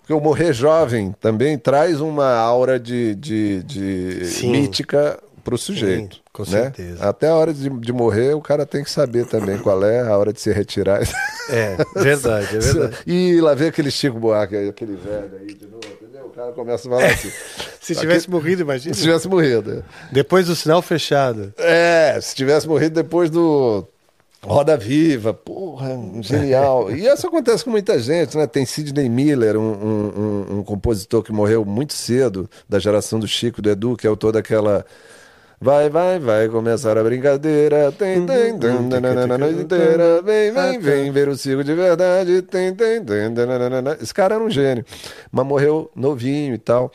Porque o morrer jovem também traz uma aura de, de, de mítica para o sujeito. Sim, com né? certeza. Até a hora de, de morrer, o cara tem que saber também qual é a hora de se retirar. (laughs) É, verdade, é (laughs) verdade. e lá vem aquele Chico Buarque, aquele velho aí de novo, entendeu? O cara começa a falar assim. (laughs) Se tivesse morrido, imagina. Se tivesse morrido. Depois do sinal fechado. É, se tivesse morrido depois do Roda Viva, porra, genial. E isso acontece com muita gente, né? Tem Sidney Miller, um, um- um- um compositor que morreu muito cedo, da geração do Chico, do Edu, que é autor daquela. Vai, vai, vai começar a brincadeira. Tem, tem, tem, nananana, a noite inteira. Vem, vem, vem ver o circo de verdade. Tem, tem, tem. Esse cara era um gênio, mas morreu novinho e tal.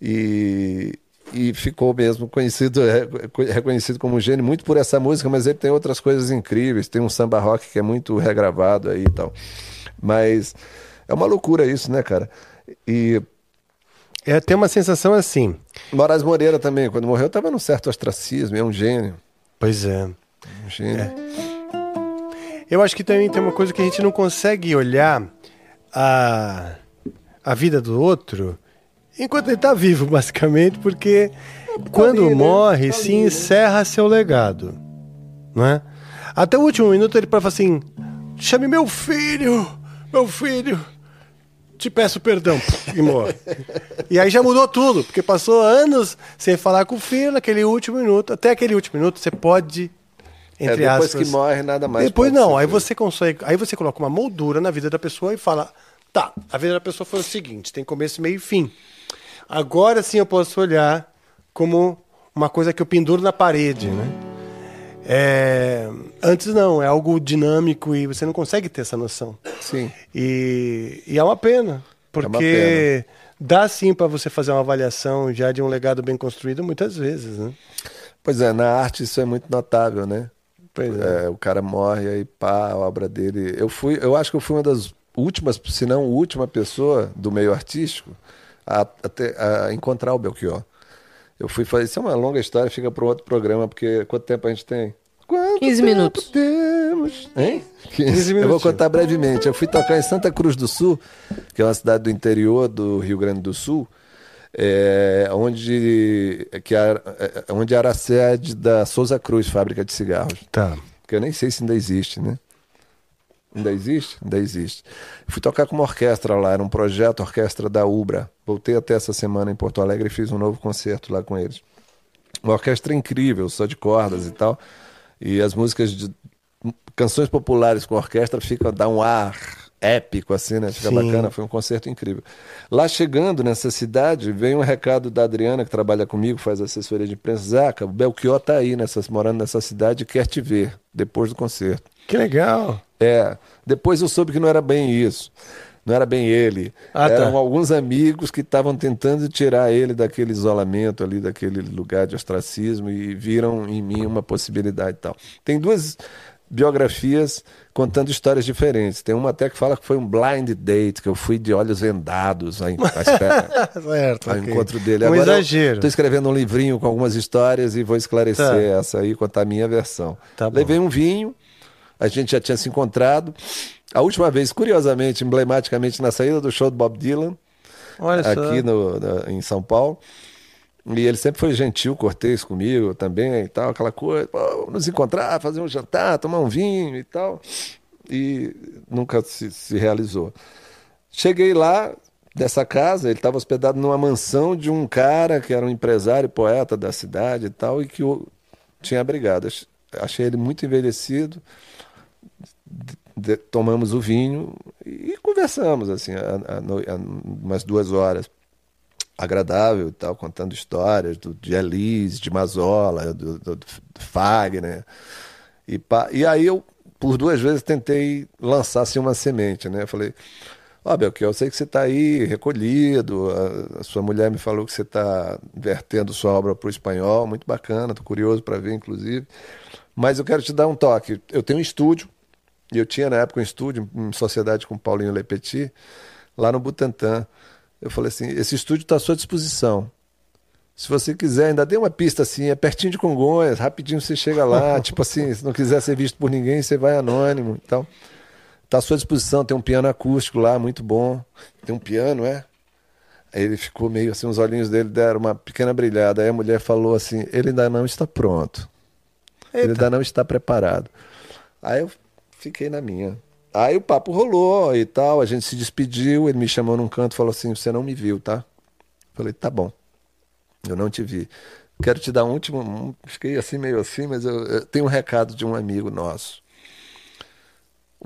E, e ficou mesmo conhecido, é, reconhecido como um gênio muito por essa música, mas ele tem outras coisas incríveis. Tem um samba rock que é muito regravado aí e tal. Mas é uma loucura isso, né, cara? E É, tem uma sensação assim. Moraes Moreira também, quando morreu, estava num certo ostracismo, é um gênio. Pois é. Um gênio. Eu acho que também tem uma coisa que a gente não consegue olhar a, a vida do outro enquanto ele está vivo, (laughs) basicamente, porque quando ali, né? morre, Tá se ali, né? encerra seu legado. Não é? Até o último minuto ele falar assim: chame meu filho, meu filho, te peço perdão, (laughs) e morre. e aí já mudou tudo, porque passou anos sem falar com o filho naquele último minuto. Até aquele último minuto você pode. É, Entre depois aspas, que morre, nada mais. depois não, aí você consegue, aí você coloca uma moldura na vida da pessoa e fala, tá, a vida da pessoa foi o seguinte, tem começo, meio e fim. Agora sim eu posso olhar como uma coisa que eu penduro na parede, né? É, antes não, é algo dinâmico e você não consegue ter essa noção. Sim. E, e é uma pena, porque dá sim para você fazer uma avaliação já de um legado bem construído muitas vezes, né? Pois é, na arte isso é muito notável, né? Pois é. É, o cara morre aí pá, a obra dele. Eu fui, eu acho que eu fui uma das últimas, se não última pessoa do meio artístico a, a ter- a encontrar o Belchior. Eu fui fazer, isso é uma longa história, fica para outro programa, porque quanto tempo a gente tem? Quanto 15 tempo minutos. Temos? Hein? 15. 15 Eu vou contar brevemente. Eu fui tocar em Santa Cruz do Sul, que é uma cidade do interior do Rio Grande do Sul, é, onde, que era, é, onde era a sede da Souza Cruz, fábrica de cigarros. Tá. Que eu nem sei se ainda existe, né? Ainda existe? Ainda existe. Fui tocar com uma orquestra lá, era um projeto orquestra da Ubra. Voltei até essa semana em Porto Alegre e fiz um novo concerto lá com eles. Uma orquestra incrível, só de cordas e tal. E as músicas de canções populares com orquestra ficam dá um ar épico assim, né? Fica Sim. bacana, foi um concerto incrível. Lá chegando nessa cidade, veio um recado da Adriana que trabalha comigo, faz assessoria de imprensa, Zaca, o Belchior tá aí nessa, morando nessa cidade e quer te ver depois do concerto. Que legal. É, depois eu soube que não era bem isso. Não era bem ele. Ah, tá. Eram alguns amigos que estavam tentando tirar ele daquele isolamento ali, daquele lugar de ostracismo e viram em mim uma possibilidade e tal. Tem duas biografias contando histórias diferentes. Tem uma até que fala que foi um blind date, que eu fui de olhos vendados à, espera, (laughs) certo. ao ok. encontro dele. Um Agora exagero. Estou escrevendo um livrinho com algumas histórias e vou esclarecer Tá. essa aí, contar a minha versão. Tá. Levei um vinho, a gente já tinha se encontrado. A última vez, curiosamente, emblematicamente, na saída do show do Bob Dylan, Olha aqui no, na- em São Paulo. E ele sempre foi gentil, cortês comigo também e tal, aquela coisa, pô, nos encontrar, fazer um jantar, tomar um vinho e tal. E nunca se, se realizou. Cheguei lá, dessa casa, ele estava hospedado numa mansão de um cara que era um empresário, poeta da cidade e tal, e que o tinha abrigado. Ach- Achei ele muito envelhecido, de- tomamos o vinho e conversamos assim a, a a- umas duas horas agradável e tal contando histórias do de Elis de Mazola do, do, do Fagner. E, pá, e aí eu por duas vezes tentei lançar assim uma semente né? Eu falei ó Belchior, eu sei que você está aí recolhido a, a sua mulher me falou que você está vertendo sua obra para o espanhol muito bacana estou curioso para ver inclusive mas eu quero te dar um toque. Eu tenho um estúdio e eu tinha na época um estúdio em sociedade com Paulinho Lepetit, lá no Butantã. Eu falei assim: esse estúdio está à sua disposição. Se você quiser, ainda tem uma pista assim, é pertinho de Congonhas, rapidinho você chega lá. (laughs) tipo assim, se não quiser ser visto por ninguém, você vai anônimo. Então, está à sua disposição. Tem um piano acústico lá, muito bom. Tem um piano, é? Aí ele ficou meio assim, os olhinhos dele deram uma pequena brilhada. Aí a mulher falou assim: ele ainda não está pronto. Ele ainda não está preparado. Aí eu fiquei na minha. Aí o papo rolou e tal, a gente se despediu, ele me chamou num canto e falou assim: Você não me viu, tá? Falei: Tá bom, eu não te vi. Quero te dar um último. um- Fiquei assim, meio assim, mas eu, eu tenho um recado de um amigo nosso.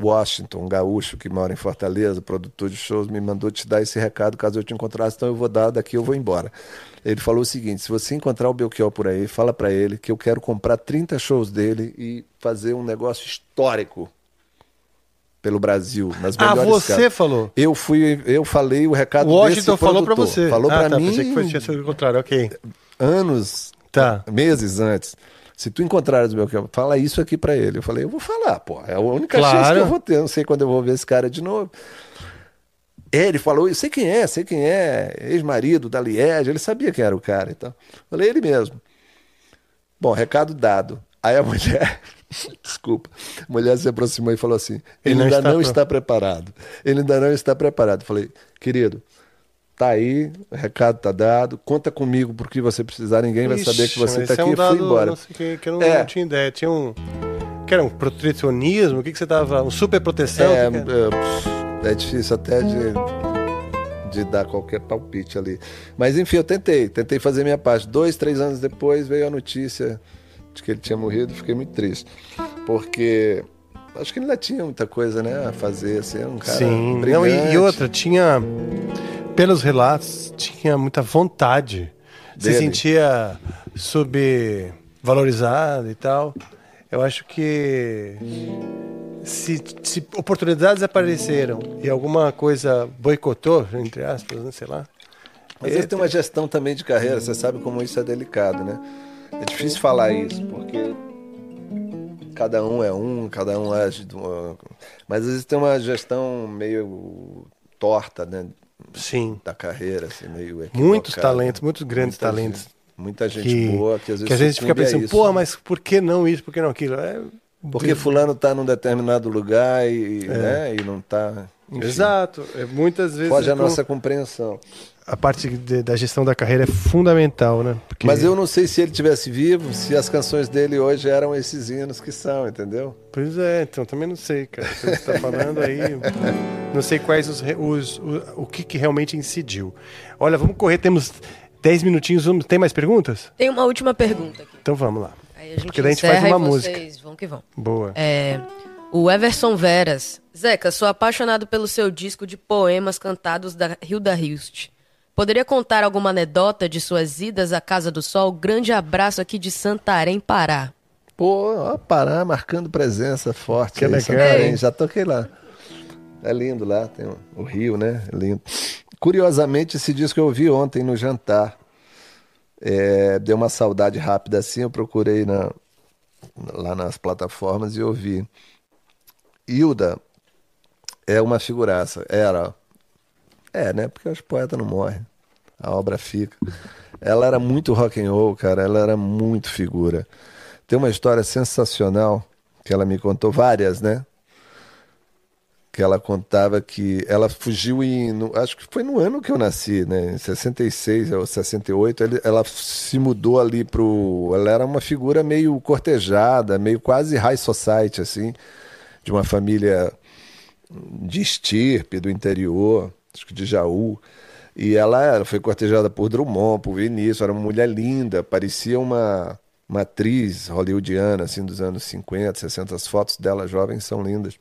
Washington, um gaúcho que mora em Fortaleza, produtor de shows, me mandou te dar esse recado caso eu te encontrasse, então eu vou dar, daqui eu vou embora. Ele falou o seguinte: se você encontrar o Belchior por aí, fala para ele que eu quero comprar 30 shows dele e fazer um negócio histórico pelo Brasil, nas Ah, melhores você casas. falou. Eu fui, eu falei o recado O Washington desse falou produtor. você. Falou ah, pra tá, mim Pensei que foi, tinha sido o contrário, ok. anos, Tá. meses antes. Se tu encontrares o Belchior, fala isso aqui pra ele. Eu falei, eu vou falar, pô. É a única Claro. chance que eu vou ter. Eu não sei quando eu vou ver esse cara de novo. Ele falou, eu sei quem é, sei quem é, ex-marido da Liege, ele sabia quem era o cara. Então, falei, ele mesmo. Bom, recado dado. Aí a (laughs) mulher, (laughs) desculpa, a mulher se aproximou e falou assim: Ele não ainda está não está preparado. Ele ainda não está preparado. Falei, querido, tá aí, o recado tá dado, conta comigo por que você precisar, ninguém vai saber que Ixi, você tá é aqui um e dado, fui embora. Não sei, que, que eu não, É. não tinha ideia. Tinha um. Que era um protecionismo? O que, que você tava. Um super proteção? É, é, é difícil até de, de dar qualquer palpite ali. Mas enfim, eu tentei, tentei fazer minha parte. Dois, três anos depois veio a notícia de que ele tinha morrido, fiquei muito triste. Porque acho que ele ainda tinha muita coisa, né, a fazer, assim, um cara Sim. Não, e, e outra, tinha. Pelos relatos, tinha muita vontade. Se Dele. sentia subvalorizado e tal. Eu acho que. Se, se oportunidades apareceram e alguma coisa boicotou, entre aspas, né, sei lá. Mas ele tem uma gestão também de carreira, você sabe como isso é delicado, né? É difícil falar isso, porque cada um é um, cada um age de uma... Mas às vezes tem uma gestão meio torta, né? Sim. Da carreira, assim, meio Muitos equivocada. talentos, muitos grandes Muita talentos. gente- muita gente que, boa que às vezes que a gente fica pensando, porra, mas por que não isso, por que não aquilo? É, Porque fulano tá num determinado lugar e, né, e não tá... enfim, Exato. É, muitas vezes Foge a nossa compreensão. a parte de- da gestão da carreira é fundamental, né? Porque- Mas eu não sei se ele tivesse vivo, se as canções dele hoje eram esses hinos que são, entendeu? Pois é, então também não sei, cara. O que você está falando aí. (laughs) Não sei quais os, re- os- o, o que, que realmente incidiu. Olha, vamos correr, temos 10 minutinhos. Vamos, tem mais perguntas? Tem uma última pergunta aqui. Então vamos lá. Aí a gente Porque daí a gente faz uma e música. vão que vão. Boa. É, o Everson Veras. Zeca, sou apaixonado pelo seu disco de poemas cantados da Hilda Hilst. Poderia contar alguma anedota de suas idas à Casa do Sol? Grande abraço aqui de Santarém, Pará. Pô, ó, Pará marcando presença forte. Que aí, legal, Santarém, hein? Já toquei lá. É lindo lá, tem o, o rio, né? É lindo. Curiosamente, esse disco eu ouvi ontem no jantar. É, deu uma saudade rápida assim, eu procurei na, lá nas plataformas e ouvi. Hilda é uma figuraça. Era. É, né? Porque os poetas não morrem. A obra fica. Ela era muito rock and roll, cara. Ela era muito figura. Tem uma história sensacional que ela me contou várias, né? Que ela contava que ela fugiu no- acho que foi no ano que eu nasci, né? Em 66 ou 68. ele- Ela se mudou ali pro. Ela era uma figura meio cortejada, meio quase high society, assim, de uma família de estirpe do interior, acho que de Jaú. E ela, foi cortejada por Drummond, por Vinícius, era uma mulher linda, parecia uma, uma atriz hollywoodiana, assim, dos anos 50, 60. As fotos dela jovem são lindas.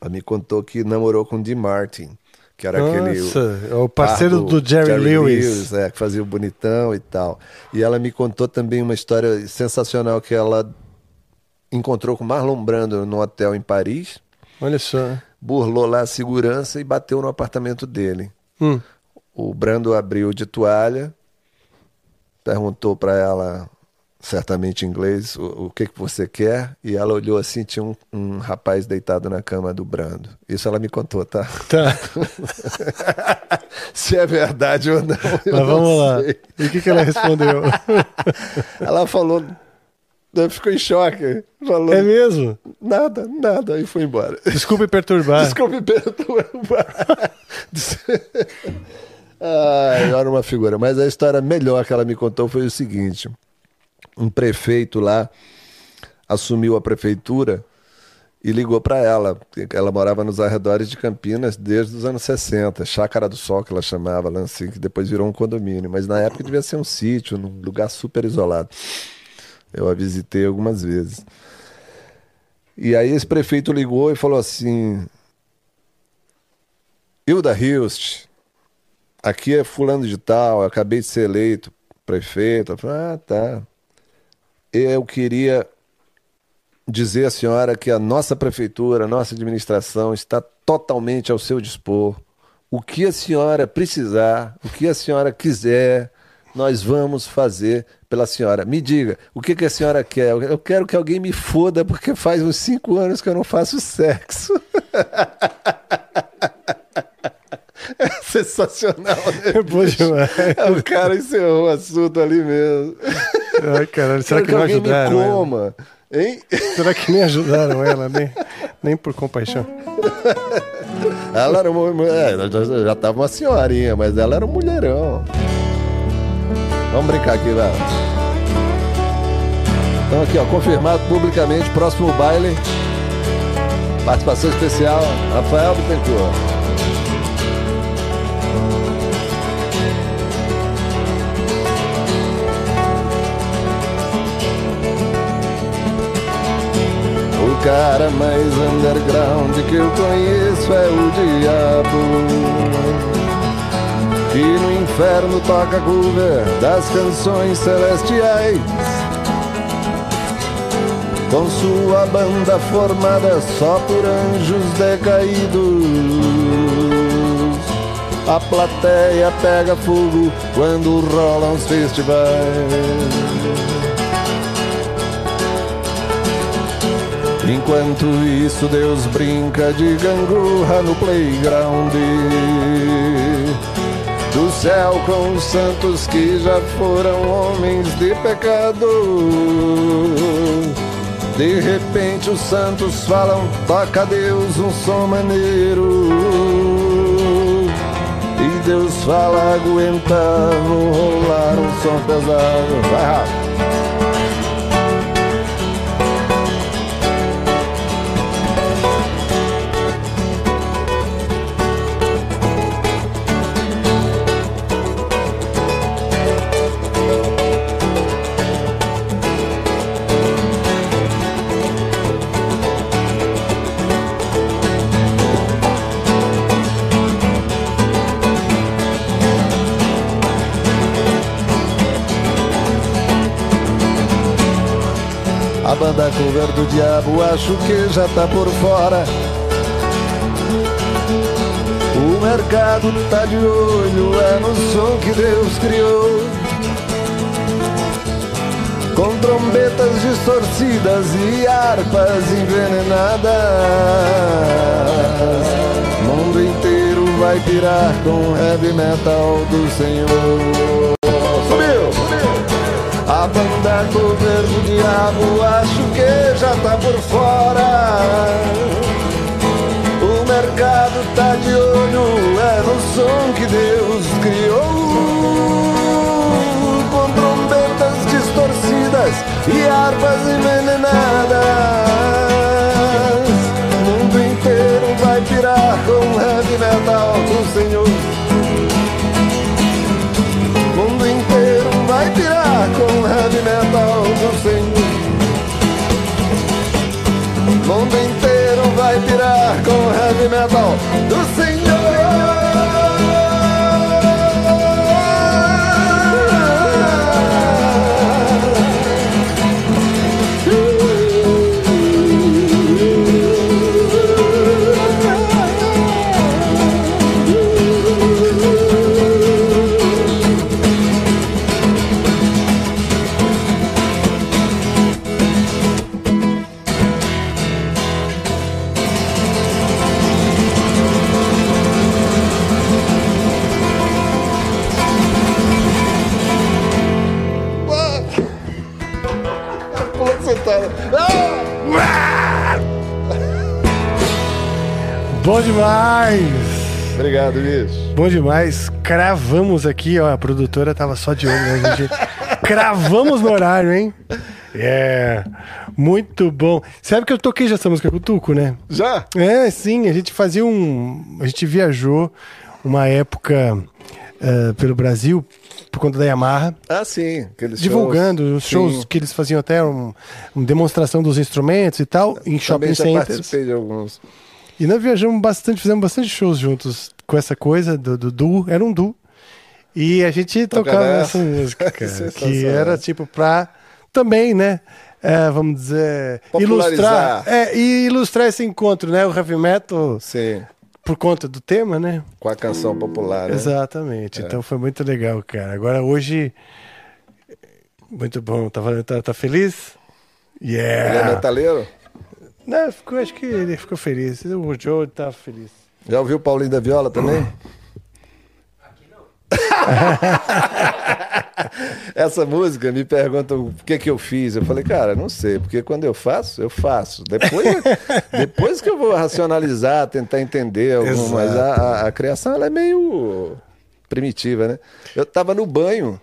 Ela me contou que namorou com Dean Martin, que era aquele. Nossa, o parceiro do Jerry, Lewis. é, que fazia o bonitão e tal. E ela me contou também uma história sensacional que ela encontrou com Marlon Brando no hotel em Paris, Olha só. Burlou lá a segurança e bateu no apartamento dele. Hum. O Brando abriu de toalha, perguntou para ela, certamente em inglês, o, o que, que você quer, e ela olhou assim, tinha um, um rapaz deitado na cama do Brando. Isso ela me contou, tá? Tá. (laughs) Se é verdade ou não, Mas vamos lá. sei. E o que, que ela respondeu? (laughs) Ela falou, ficou em choque, falou é mesmo? nada, nada, e foi embora. Desculpe perturbar. Desculpe perturbar. (laughs) Ai, era uma figura. Mas a história melhor que ela me contou foi o seguinte: um prefeito lá assumiu a prefeitura e ligou para ela. Ela morava nos arredores de Campinas desde os anos 60, Chácara do Sol, que ela chamava, lá assim, que depois virou um condomínio. Mas na época devia ser um sítio, num lugar super isolado. Eu a visitei algumas vezes. E aí esse prefeito ligou e falou assim: Hilda Hilst, aqui é fulano de tal, acabei de ser eleito prefeito. Eu falei, ah, tá. Eu queria dizer à senhora que a nossa prefeitura, a nossa administração está totalmente ao seu dispor. O que a senhora precisar, o que a senhora quiser, nós vamos fazer pela senhora. Me diga, o que, que a senhora quer? Eu quero que alguém me foda porque faz uns cinco anos que eu não faço sexo. (laughs) É sensacional, né? É bom demais. O cara encerrou o assunto ali mesmo. Ai, caralho, será Quero que não ajudaram me ela? coma. Hein? Será que nem ajudaram ela, nem, nem por compaixão? Ela era uma. É, ela já, já tava uma senhorinha, mas ela era um mulherão. Vamos brincar aqui, vai. Então aqui, ó, confirmado publicamente, próximo baile. Participação especial, Rafael Bittencourt. O cara mais underground que eu conheço é o diabo. Que no inferno toca cover das canções celestiais. Com sua banda formada só por anjos decaídos. A plateia pega fogo quando rolam os festivais. Enquanto isso, Deus brinca de gangorra no playground. Do céu com os santos que já foram homens de pecado. De repente os santos falam, toca Deus um som maneiro. E Deus fala, aguenta, vou rolar um som pesado. Vai rápido. Cover do diabo acho que já tá por fora. mercado tá de olho, é no som que Deus criou. Com trombetas distorcidas e harpas envenenadas. Mundo inteiro vai pirar com heavy metal do Senhor. A banda cover do diabo acho que já tá por fora. O mercado tá de olho, é no som que Deus criou. Com trombetas distorcidas e harpas envenenadas. O mundo inteiro vai pirar com heavy metal do Senhor. Vai pirar com heavy metal do Senhor. O mundo inteiro vai pirar com heavy metal do Senhor. Bom demais! Obrigado, bicho. Bom demais. Cravamos aqui, ó. A produtora tava só de olho, né? A gente (laughs) cravamos no horário, hein? É. Muito bom. Sabe que eu toquei já essa música com o Tuco, né? Já? É, sim. A gente fazia um. A gente viajou uma época eh, pelo Brasil por conta da Yamaha. Ah, sim. Aqueles Divulgando os Sim. shows que eles faziam até um, uma demonstração dos instrumentos e tal, em shopping já centers. participei de alguns. E nós viajamos bastante, fizemos bastante shows juntos com essa coisa do, do duo, era um duo. E a gente tocava essa. música, (laughs) cara, que era tipo pra também, né? é, vamos dizer, ilustrar, é, e ilustrar esse encontro, né? O heavy metal Sim. por conta do tema, né? Com a canção popular, né? Exatamente. Então foi muito legal, cara. Agora hoje muito bom. Tá, tá, tá feliz? Ele é Yeah. metaleiro? Não, ficou, acho que ele ficou feliz. O Joe tá feliz. Já ouviu o Paulinho da Viola também? Essa música me perguntam o que que eu fiz. Eu falei, cara, não sei, porque quando eu faço, eu faço. Depois, depois que eu vou racionalizar, tentar entender mas a, a- a criação ela é meio primitiva, né? Eu tava no banho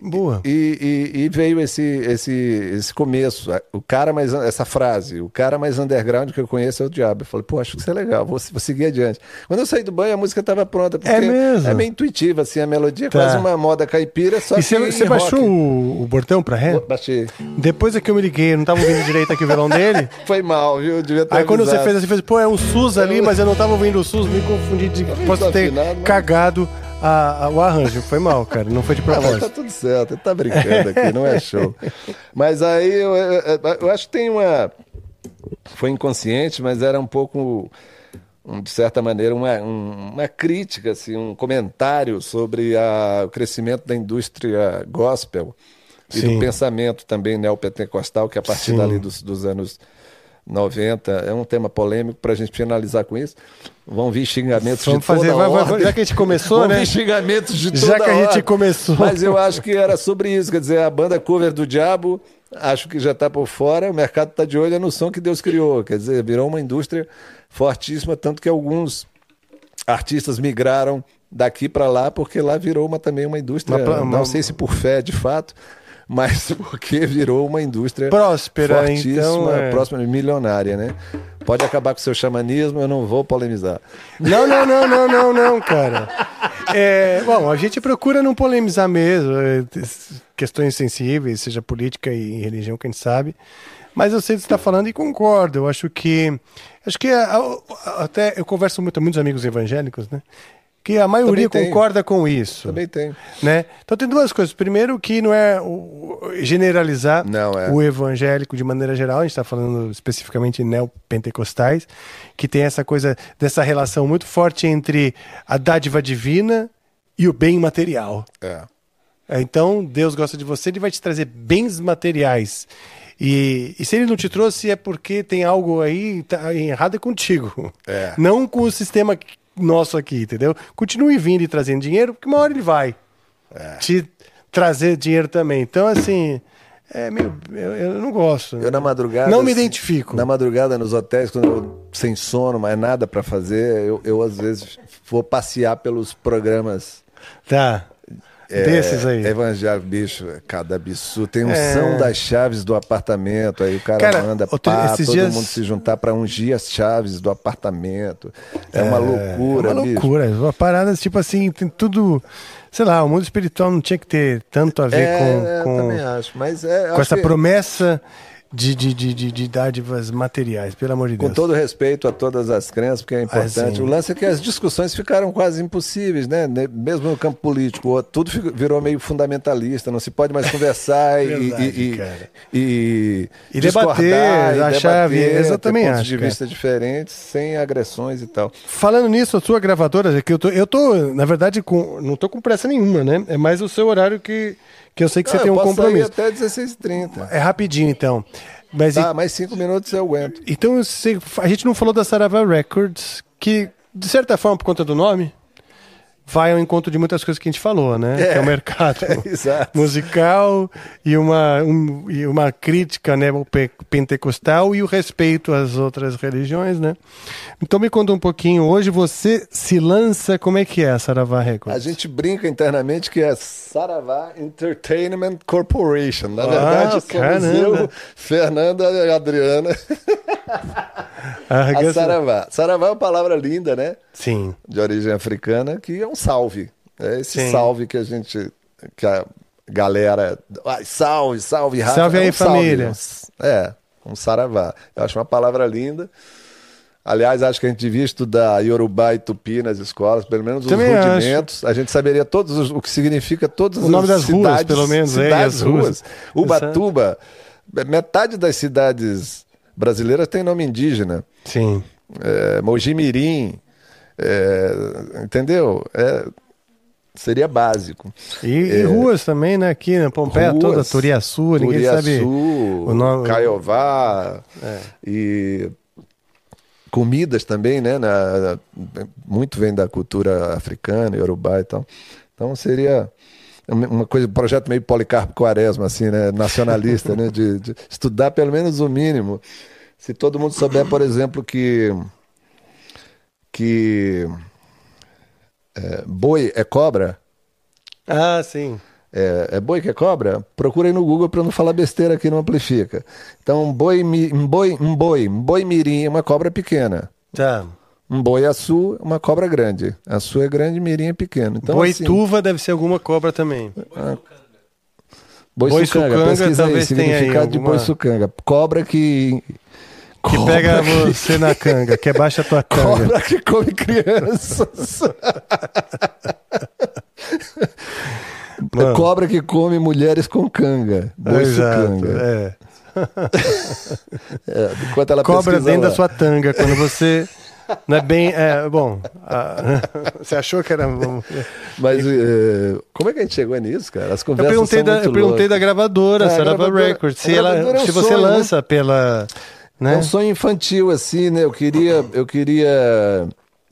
Boa. e, e- e veio esse, esse, esse começo, o cara mais essa frase, o cara mais underground que eu conheço é o diabo. Eu falei, pô, acho que isso é legal, vou, vou seguir adiante. Quando eu saí do banho, a música estava pronta, É mesmo? é meio intuitiva, assim, a melodia é Tá. quase uma moda caipira, só E que você, baixou o, o botão pra ré? Baixei. Depois é que eu me liguei, não tava ouvindo direito aqui o violão dele. (laughs) Foi mal, viu? Devia ter Aí quando você avisado. fez assim, fez, pô, é um SUS ali, mas eu não tava ouvindo o SUS, me confundi de posso ter desafinado, mas- cagado a- a- o arranjo. Foi mal, cara, não foi de Ah, mas tá propósito. tudo certo, ele tá brincando aqui, não é show. Mas aí eu, eu- eu acho que tem uma. Foi inconsciente, mas era um pouco, um, de certa maneira, uma, um- uma crítica, assim, um comentário sobre a- o crescimento da indústria gospel e Sim. do pensamento também neopentecostal, que a partir Sim. dali dos, dos anos 90 é um tema polêmico para a gente finalizar com isso. Vão vir xingamentos Vamos de toda fazer, vai- vai- ordem. já que a gente começou, Vão né? vir xingamentos de toda Já que a gente ordem. começou. Mas eu acho que era sobre isso. Quer dizer, a banda cover do Diabo, acho que já está por fora, o mercado está de olho é no som que Deus criou. Quer dizer, virou uma indústria fortíssima, tanto que alguns artistas migraram daqui para lá, porque lá virou uma, também uma indústria, Uma não sei se por fé de fato, mas (laughs) porque virou uma indústria Próspera, fortíssima, então, é. próxima, milionária, né? Pode acabar com o seu xamanismo, eu não vou polemizar. Não, não, não, não, não, não, cara. É, bom, a gente procura não polemizar mesmo, é, questões sensíveis, seja política e religião, quem sabe. Mas eu sei o que você está falando e concordo. Eu acho que. Acho que até eu converso muito com muitos amigos evangélicos, né? Que a maioria Também concorda com isso. Também tem. Né? Então tem duas coisas. Primeiro que não é generalizar Não, é. o evangélico de maneira geral, a gente está falando especificamente neopentecostais, que tem essa coisa dessa relação muito forte entre a dádiva divina e o bem material. É. É, Então, Deus gosta de você, ele vai te trazer bens materiais. E, e se ele não te trouxe, é porque tem algo aí tá errado é contigo. É. Não com o sistema nosso aqui, entendeu? Continue vindo e trazendo dinheiro, porque uma hora ele vai É. te trazer dinheiro também. Então, assim, é meio, eu, eu não gosto. Eu na madrugada. Não me assim, identifico. Na madrugada nos hotéis, quando eu sem sono, mais nada pra fazer, eu, eu às vezes vou passear pelos programas Tá. É, Desses aí. evangélicos, bicho, cada absurdo. Tem um É. são das chaves do apartamento, aí o cara, Cara, manda outro- pá, todo dias- mundo se juntar pra ungir as chaves do apartamento. É, uma loucura, É uma bicho. loucura. Uma parada, tipo assim, tem tudo. Sei lá, o mundo espiritual não tinha que ter tanto a ver É, com, eu com, acho. É, com essa que- promessa de, de, de, de, de dádivas materiais, pelo amor de Com Deus. todo respeito a todas as crenças, porque é importante. sim. o lance é que as discussões ficaram quase impossíveis, né? Mesmo no campo político, tudo virou meio fundamentalista, não se pode mais conversar e, (laughs) e, e, e, debater, achar- ter pontos de vista diferentes, sem agressões e tal. Falando nisso, a sua gravadora, que eu tô, eu tô na verdade, com, não tô com pressa nenhuma, né? É mais o seu horário que, que eu sei que você Ah, tem eu um compromisso. até 16h30. É rapidinho, então. Mas Tá, mais cinco minutos eu aguento. Então, você- a gente não falou da Sarava Records, que, de certa forma, por conta do nome, vai ao encontro de muitas coisas que a gente falou, né? É. Que é o mercado (laughs) Exato. musical e uma, um- e uma crítica né, ao pentecostal e o respeito às outras religiões, né? Então me conta um pouquinho. Hoje você se lança, como é que é a Sarava Records? A gente brinca internamente que é Saravá Entertainment Corporation. Na Ah, verdade, somos caramba. eu, Fernanda e Adriana. Ah, (laughs) A Saravá. Saravá é uma palavra linda, né? Sim. De origem africana, que é um salve. É esse Sim. salve que a gente. que a galera. Ai, salve, salve, Rafa. Salve É aí, um família. É, um saravá. Eu acho uma palavra linda. Aliás, acho que a gente devia estudar Yorubá e Tupi nas escolas, pelo menos os Também acho. rudimentos. A gente saberia todos os- o que significa todos O nome as das ruas, cidades, pelo menos, é, cidades, as ruas. ruas. Ubatuba, metade das cidades brasileiras tem nome indígena Sim. é, Mojimirim, é, entendeu? É, seria básico. E, e ruas também, né? Aqui na Pompeia É. Ruas, toda, Turiaçu, ninguém sabe Turiaçu, o nome. Caiová É. e comidas também, né? Na- muito vem da cultura africana, iorubá e tal. Então seria uma coisa, um projeto meio Policarpo Quaresma, assim, né? Nacionalista, (laughs) né? De, de estudar pelo menos o mínimo. Se todo mundo souber, por exemplo, que que é, boi é cobra, Ah, sim. é, é boi que é cobra? Procura aí no Google para não falar besteira aqui no Amplifica. Então, um boi, um boi, um boi, um boi mirim é uma cobra pequena. Tá. Um boi açu é uma cobra grande. Açu é grande, mirim é pequeno. Então, assim, Boituva deve ser alguma cobra também. boi, boi sucanga, sucanga, pesquisa aí, talvez tenha aí significado de boi alguma- sucanga. Cobra que... Que cobra pega que- você na canga, que baixa a tua (laughs) canga. Cobra que come crianças. Mano. Cobra que come mulheres com canga. Boi Exato. sucanga. É. (laughs) É, enquanto ela Cobra dentro lá. da sua tanga, quando você. Não é bem. É, bom. ah, (laughs) você achou que era. Eu Mas eh, como é que a gente chegou nisso, cara? As conversas perguntei, são da, eu perguntei da gravadora, É, a Sarava Records. Se, a ela, é um se você sonho, né? lança pela. É Né? um sonho infantil, assim, né? Eu queria, eu queria.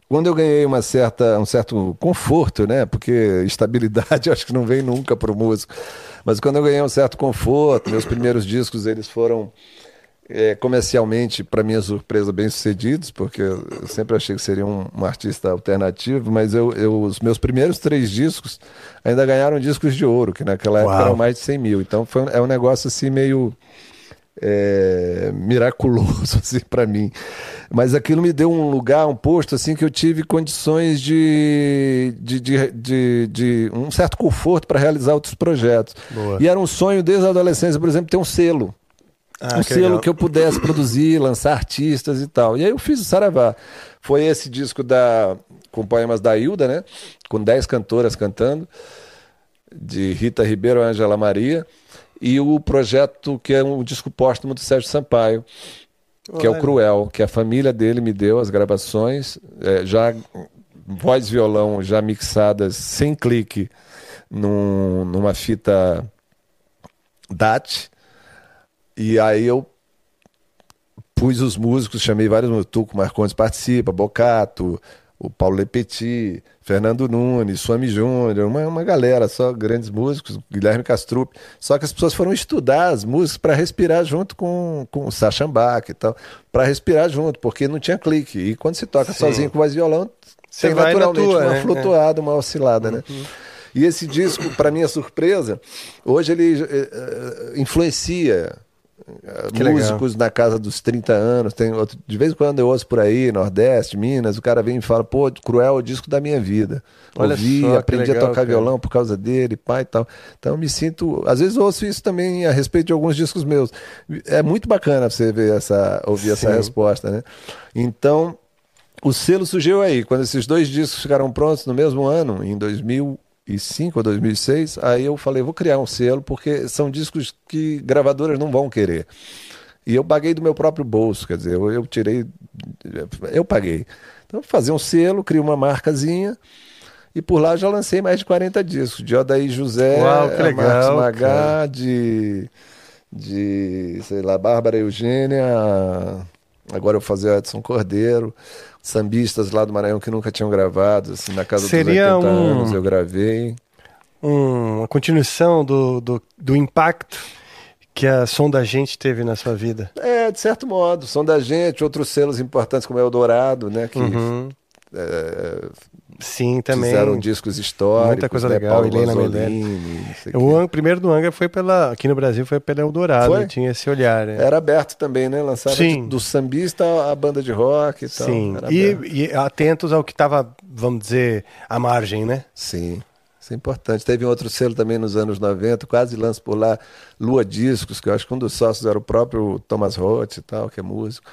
Quando eu ganhei uma certa, um certo conforto, né? Porque estabilidade (laughs) eu acho que não vem nunca pro músico. Mas quando eu ganhei um certo conforto, meus primeiros discos eles foram é, comercialmente, para minha surpresa, bem sucedidos, porque eu sempre achei que seria um, um artista alternativo, mas eu, eu- os meus primeiros três discos ainda ganharam discos de ouro, que naquela época Uau. eram mais de 100 mil. Então foi, é um negócio assim meio é, miraculoso (laughs) assim para mim. Mas aquilo me deu um lugar, um posto assim que eu tive condições de, de, de, de- de um certo conforto para realizar outros projetos. Boa. E era um sonho desde a adolescência, por exemplo, ter um selo. Ah, um que selo legal. que eu pudesse produzir, lançar artistas e tal. E aí eu fiz o Saravá. Foi esse disco da com poemas da Hilda, né? Com 10 cantoras cantando, de Rita Ribeiro e Angela Maria, e o projeto que é um disco póstumo do Sérgio Sampaio, que é o Olha. Cruel, que a família dele me deu as gravações, é, já voz e violão já mixadas sem clique num- numa fita DAT. E aí eu pus os músicos, chamei vários músicos, Tuco Marcondes participa, Bocato, o Paulo Lepetit, Fernando Nunes, Suami Júnior, uma, uma galera, só grandes músicos, Guilherme Castrup. Só que as pessoas foram estudar as músicas para respirar junto com, com o Sacha Bach e tal, para respirar junto, porque não tinha clique. E quando se toca Sim. sozinho com e violão, Você tem vai na naturalmente tua, uma né? flutuada, uma oscilada, né? E esse disco, para minha surpresa, hoje ele eh, influencia eh, Que legal. músicos na casa dos 30 anos. Tem outro, de vez em quando eu ouço por aí, Nordeste, Minas, o cara vem e fala, pô, Cruel é o disco da minha vida. Olha Ouvi, só, aprendi legal, a tocar cara. violão por causa dele, pai e tal. Então eu me sinto. Às vezes ouço isso também a respeito de alguns discos meus. É muito bacana você ver essa, ouvir essa Sim. resposta, né? Então. O selo surgiu aí, quando esses dois discos ficaram prontos no mesmo ano, em 2005 ou 2006, aí eu falei, vou criar um selo, porque são discos que gravadoras não vão querer. E eu paguei do meu próprio bolso, quer dizer, eu, eu tirei, eu paguei. Então, fazer um selo, criei uma marcazinha, e por lá já lancei mais de 40 discos, de Odaí José, Uau, legal, Marcos Magá, de, de, sei lá, Bárbara Eugênia, agora eu vou fazer o Edson Cordeiro, sambistas lá do Maranhão que nunca tinham gravado, assim, na casa Seria dos 80 um- anos eu gravei. Um- uma continuação do, do, do impacto que a Som da Gente teve na sua vida. É, de certo modo, são da gente, outros selos importantes como Eldorado, né, que Uhum. é, Sim, também. fizeram discos históricos, Muita coisa né, legal, Paulo Helena sei o primeiro do Angra foi pela. Aqui no Brasil foi pela Eldorado. Foi? Tinha esse olhar. né? Era aberto também, né? Lançava Sim. do sambista à banda de rock e tal. Sim. E, e atentos ao que estava, vamos dizer, à margem, né? Sim, isso é importante. Teve um outro selo também nos anos 90, quase lança por lá, Lua Discos, que eu acho que um dos sócios era o próprio Thomas Roth e tal, que é músico.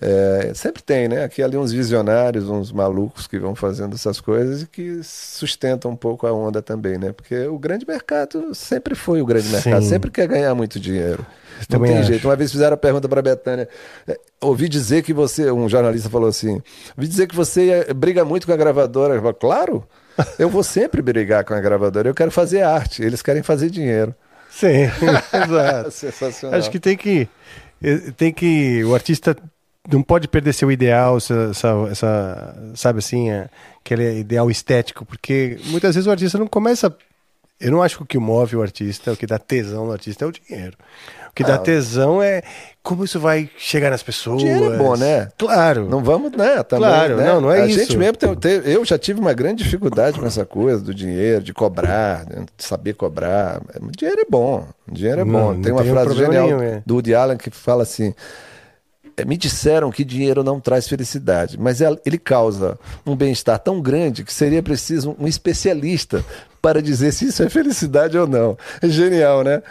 É, sempre tem, né? Aqui ali uns visionários, uns malucos que vão fazendo essas coisas e que sustentam um pouco a onda também, né? Porque o grande mercado sempre foi o grande mercado, Sim. sempre quer ganhar muito dinheiro. Não Também tem acho. jeito. Uma vez fizeram a pergunta para a Betânia. é, Ouvi dizer que você, um jornalista falou assim: ouvi dizer que você briga muito com a gravadora. Eu falei, claro, eu vou sempre brigar com a gravadora. Eu quero fazer arte, eles querem fazer dinheiro. Sim, (laughs) exato. (laughs) Sensacional. Acho que tem que. eh, Tem que. O artista não pode perder seu ideal, essa, essa, sabe assim, é, aquele ideal estético, porque muitas vezes o artista não começa. Eu não acho que o que move o artista, o que dá tesão no artista é o dinheiro. O que dá Ah. tesão é como isso vai chegar nas pessoas. Dinheiro é bom, né? Claro. Não vamos, né? Também, Claro, né? não, não é a isso. gente mesmo tem, tem- eu já tive uma grande dificuldade com essa coisa do dinheiro, de cobrar, de saber cobrar. Dinheiro é bom, dinheiro é bom. não tem uma tem frase problema genial nenhum, é. do Woody Allen que fala assim: "É, me disseram que dinheiro não traz felicidade, mas el- ele causa um bem-estar tão grande que seria preciso um especialista para dizer se isso é felicidade ou não. É genial, né?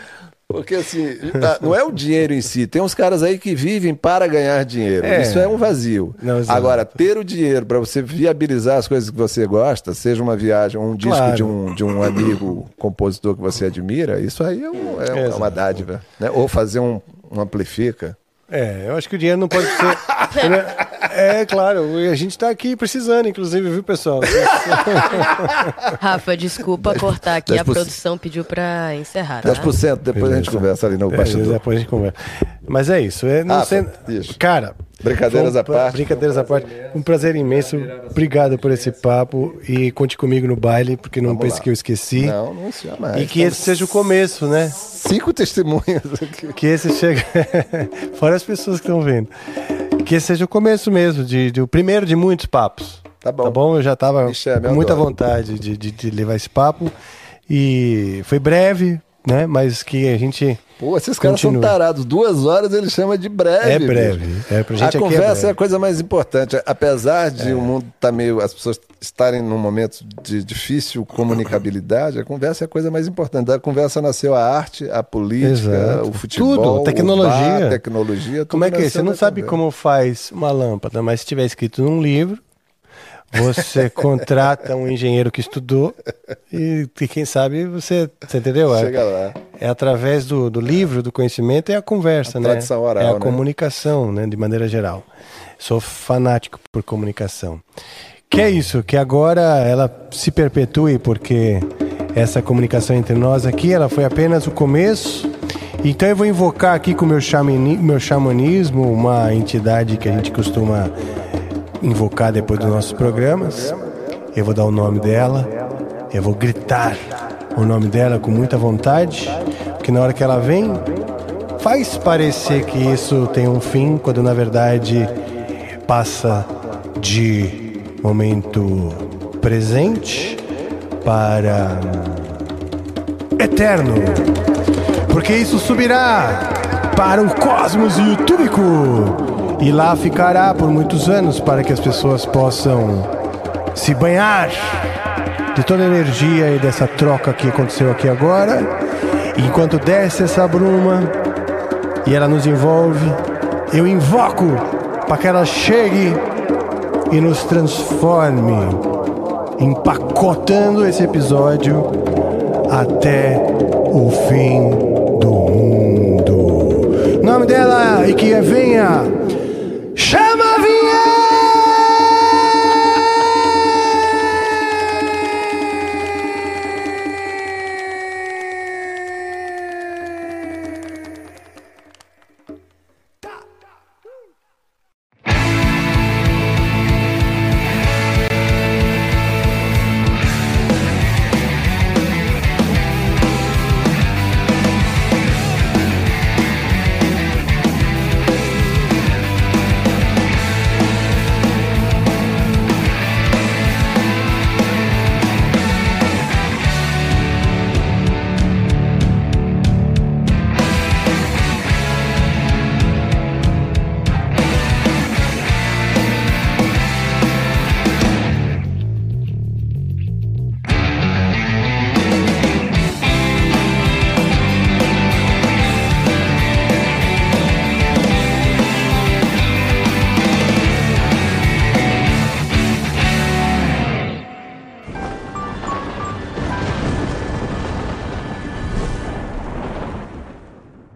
Porque assim, ah, não é o dinheiro em si. Tem uns caras aí que vivem para ganhar dinheiro. É. Isso é um vazio. Não. Agora, ter o dinheiro para você viabilizar as coisas que você gosta, seja uma viagem, um disco Claro. de, um, de um amigo compositor que você admira, isso aí é, um- é Exato. uma dádiva. Né? Ou fazer um, um amplifica. É, eu acho que o dinheiro não pode ser. (laughs) é, claro, e a gente tá aqui precisando, inclusive, viu, pessoal? (laughs) Rafa, desculpa cortar aqui. A 10%. produção pediu pra encerrar. Tá? 10%, depois a gente Beleza. conversa ali no É, bastidor. depois a gente conversa. Mas é isso. É, não Rafa, sendo... isso. Cara. Brincadeiras um à parte. Brincadeiras à parte. Um prazer imenso. Obrigado por esse papo. E conte comigo no baile, porque não Vamos pense lá. que eu esqueci. Não, não se jamais. E que esse seja o começo, né? Cinco testemunhas aqui. Que esse chega. (laughs) Fora as pessoas que estão vendo. Que esse seja o começo mesmo, de, de- o primeiro de muitos papos. Tá bom. Tá bom? Eu já estava Michel, com muita adoro. vontade de, de- de levar esse papo. E foi breve, né? Mas que a gente. Pô, esses caras são tarados. Duas horas ele chama de breve. É breve. É, pra gente a é conversa é, breve. a coisa mais importante. Apesar de o mundo estar meio. as pessoas estarem num momento de difícil comunicabilidade, a conversa é a coisa mais importante. Da conversa nasceu a arte, a política, Exato. o futebol, Tudo, tecnologia. bar, tecnologia. Como é tudo que é? Você não sabe como faz uma lâmpada, mas se tiver escrito num livro, Você (laughs) contrata um engenheiro que estudou e, e quem sabe você, você entendeu? É- Chega lá. É através do, do livro, do conhecimento, é a conversa, A né? tradição oral, é a né? comunicação, né? De maneira geral. Sou fanático por comunicação. Que é isso, que agora ela se perpetue, porque essa comunicação entre nós aqui, ela foi apenas o começo. Então eu vou invocar aqui com o meu, xamani, meu xamanismo uma entidade que a gente costuma invocar depois dos nossos programas. Eu vou dar o nome dela, eu vou gritar o nome dela com muita vontade, porque na hora que ela vem, faz parecer que isso tem um fim, quando na verdade passa de momento presente para eterno. Porque isso subirá para o cosmos youtúbico e lá ficará por muitos anos para que as pessoas possam se banhar de toda a energia e dessa troca que aconteceu aqui agora. E enquanto desce essa bruma e ela nos envolve, eu invoco para que ela chegue e nos transforme, empacotando esse episódio até o fim do mundo. Nome dela e que venha.